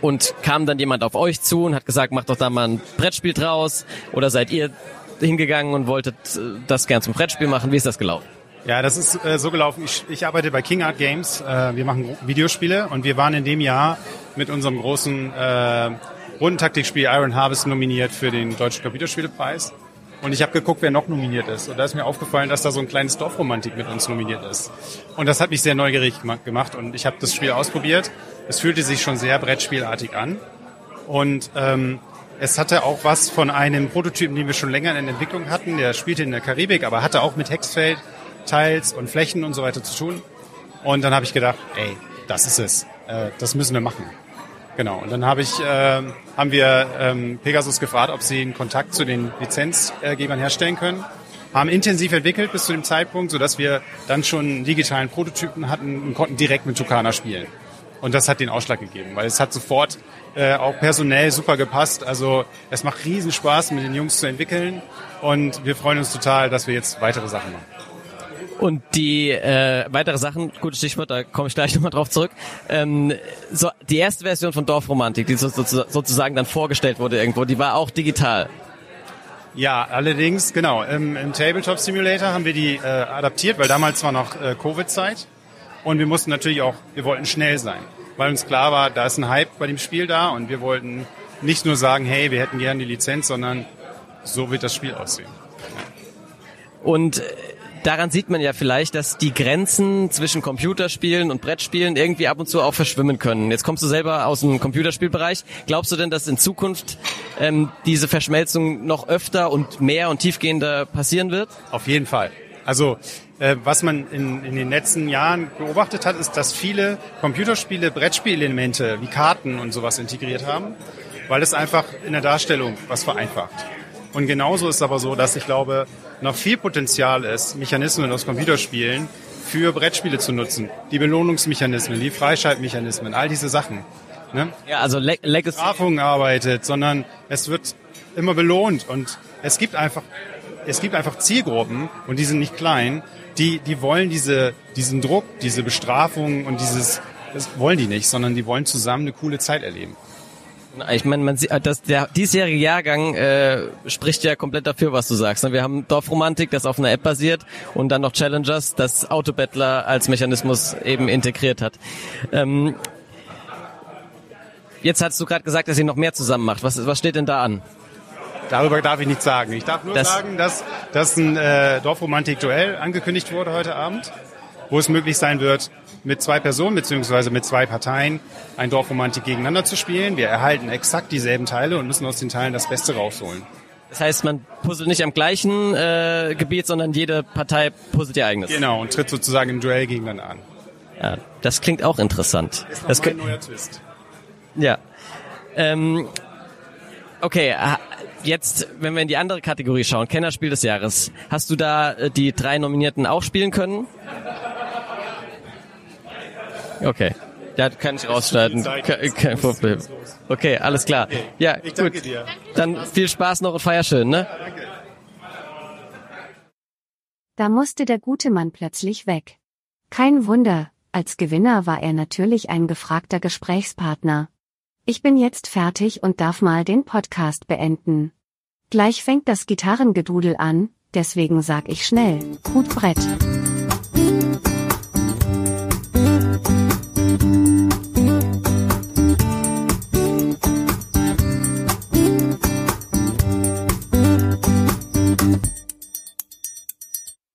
Speaker 1: und kam dann jemand auf euch zu und hat gesagt, macht doch da mal ein Brettspiel draus. Oder seid ihr hingegangen und wolltet äh, das gern zum Brettspiel machen? Wie ist das gelaufen?
Speaker 8: Ja, das ist äh, so gelaufen. Ich, ich arbeite bei King Art Games. Äh, wir machen Videospiele und wir waren in dem Jahr mit unserem großen äh, Rundentaktikspiel Iron Harvest nominiert für den Deutschen Computerspielepreis. Und ich habe geguckt, wer noch nominiert ist. Und da ist mir aufgefallen, dass da so ein kleines Dorfromantik mit uns nominiert ist. Und das hat mich sehr neugierig gemacht. Und ich habe das Spiel ausprobiert. Es fühlte sich schon sehr Brettspielartig an. Und ähm, es hatte auch was von einem Prototypen, den wir schon länger in Entwicklung hatten. Der spielte in der Karibik, aber hatte auch mit Hexfeld, Teils und Flächen und so weiter zu tun. Und dann habe ich gedacht, ey, das ist es. Äh, das müssen wir machen. Genau. Und dann habe ich, äh, haben wir ähm, Pegasus gefragt, ob sie einen Kontakt zu den Lizenzgebern herstellen können. Haben intensiv entwickelt bis zu dem Zeitpunkt, sodass wir dann schon einen digitalen Prototypen hatten und konnten direkt mit Tucana spielen. Und das hat den Ausschlag gegeben, weil es hat sofort äh, auch personell super gepasst. Also es macht riesen Spaß, mit den Jungs zu entwickeln und wir freuen uns total, dass wir jetzt weitere Sachen machen.
Speaker 1: Und die äh, weitere Sachen, gutes Stichwort, da komme ich gleich nochmal drauf zurück. Ähm, so, die erste Version von Dorfromantik, die so, so, sozusagen dann vorgestellt wurde irgendwo, die war auch digital.
Speaker 8: Ja, allerdings, genau. Im, im Tabletop Simulator haben wir die äh, adaptiert, weil damals war noch äh, Covid-Zeit. Und wir mussten natürlich auch, wir wollten schnell sein, weil uns klar war, da ist ein Hype bei dem Spiel da und wir wollten nicht nur sagen, hey, wir hätten gerne die Lizenz, sondern so wird das Spiel aussehen.
Speaker 1: Und daran sieht man ja vielleicht, dass die Grenzen zwischen Computerspielen und Brettspielen irgendwie ab und zu auch verschwimmen können. Jetzt kommst du selber aus dem Computerspielbereich. Glaubst du denn, dass in Zukunft ähm, diese Verschmelzung noch öfter und mehr und tiefgehender passieren wird?
Speaker 8: Auf jeden Fall. Also äh, was man in, in den letzten Jahren beobachtet hat, ist, dass viele Computerspiele Brettspielelemente wie Karten und sowas integriert haben, weil es einfach in der Darstellung was vereinfacht. Und genauso ist es aber so, dass ich glaube, noch viel Potenzial ist, Mechanismen aus Computerspielen für Brettspiele zu nutzen. Die Belohnungsmechanismen, die Freischaltmechanismen, all diese Sachen.
Speaker 1: Ne? Ja, also Le Legacy.
Speaker 8: Strafung arbeitet, sondern es wird immer belohnt und es gibt einfach, es gibt einfach Zielgruppen und die sind nicht klein, die, die wollen diese, diesen Druck, diese Bestrafung und dieses, das wollen die nicht, sondern die wollen zusammen eine coole Zeit erleben.
Speaker 1: Ich meine, man sieht, dass der diesjährige Jahrgang äh, spricht ja komplett dafür, was du sagst. Ne? Wir haben Dorfromantik, das auf einer App basiert, und dann noch Challengers, das Autobattler als Mechanismus eben integriert hat. Ähm, jetzt hast du gerade gesagt, dass ihr noch mehr zusammen macht. Was, was steht denn da an?
Speaker 8: Darüber darf ich nichts sagen. Ich darf nur das sagen, dass, dass ein äh, Dorfromantik-Duell angekündigt wurde heute Abend, wo es möglich sein wird, mit zwei Personen beziehungsweise mit zwei Parteien ein Dorfromantik gegeneinander zu spielen. Wir erhalten exakt dieselben Teile und müssen aus den Teilen das Beste rausholen.
Speaker 1: Das heißt, man puzzelt nicht am gleichen äh, Gebiet, sondern jede Partei puzzelt ihr eigenes.
Speaker 8: Genau, und tritt sozusagen im Duell gegeneinander an.
Speaker 1: Ja, das klingt auch interessant.
Speaker 8: Ist
Speaker 1: das
Speaker 8: ein neuer Twist.
Speaker 1: Ja. Ähm, okay, jetzt, wenn wir in die andere Kategorie schauen, Kennerspiel des Jahres, hast du da äh, die drei Nominierten auch spielen können? Okay. Ja, kann ich rausschneiden. Kein, kein Problem. Okay, alles klar. Ja,
Speaker 8: ich danke
Speaker 1: gut.
Speaker 8: dir.
Speaker 1: Dann viel Spaß noch und feier schön, ne?
Speaker 8: Danke.
Speaker 3: Da musste der gute Mann plötzlich weg. Kein Wunder, als Gewinner war er natürlich ein gefragter Gesprächspartner. Ich bin jetzt fertig und darf mal den Podcast beenden. Gleich fängt das Gitarrengedudel an, deswegen sag ich schnell, gut Brett.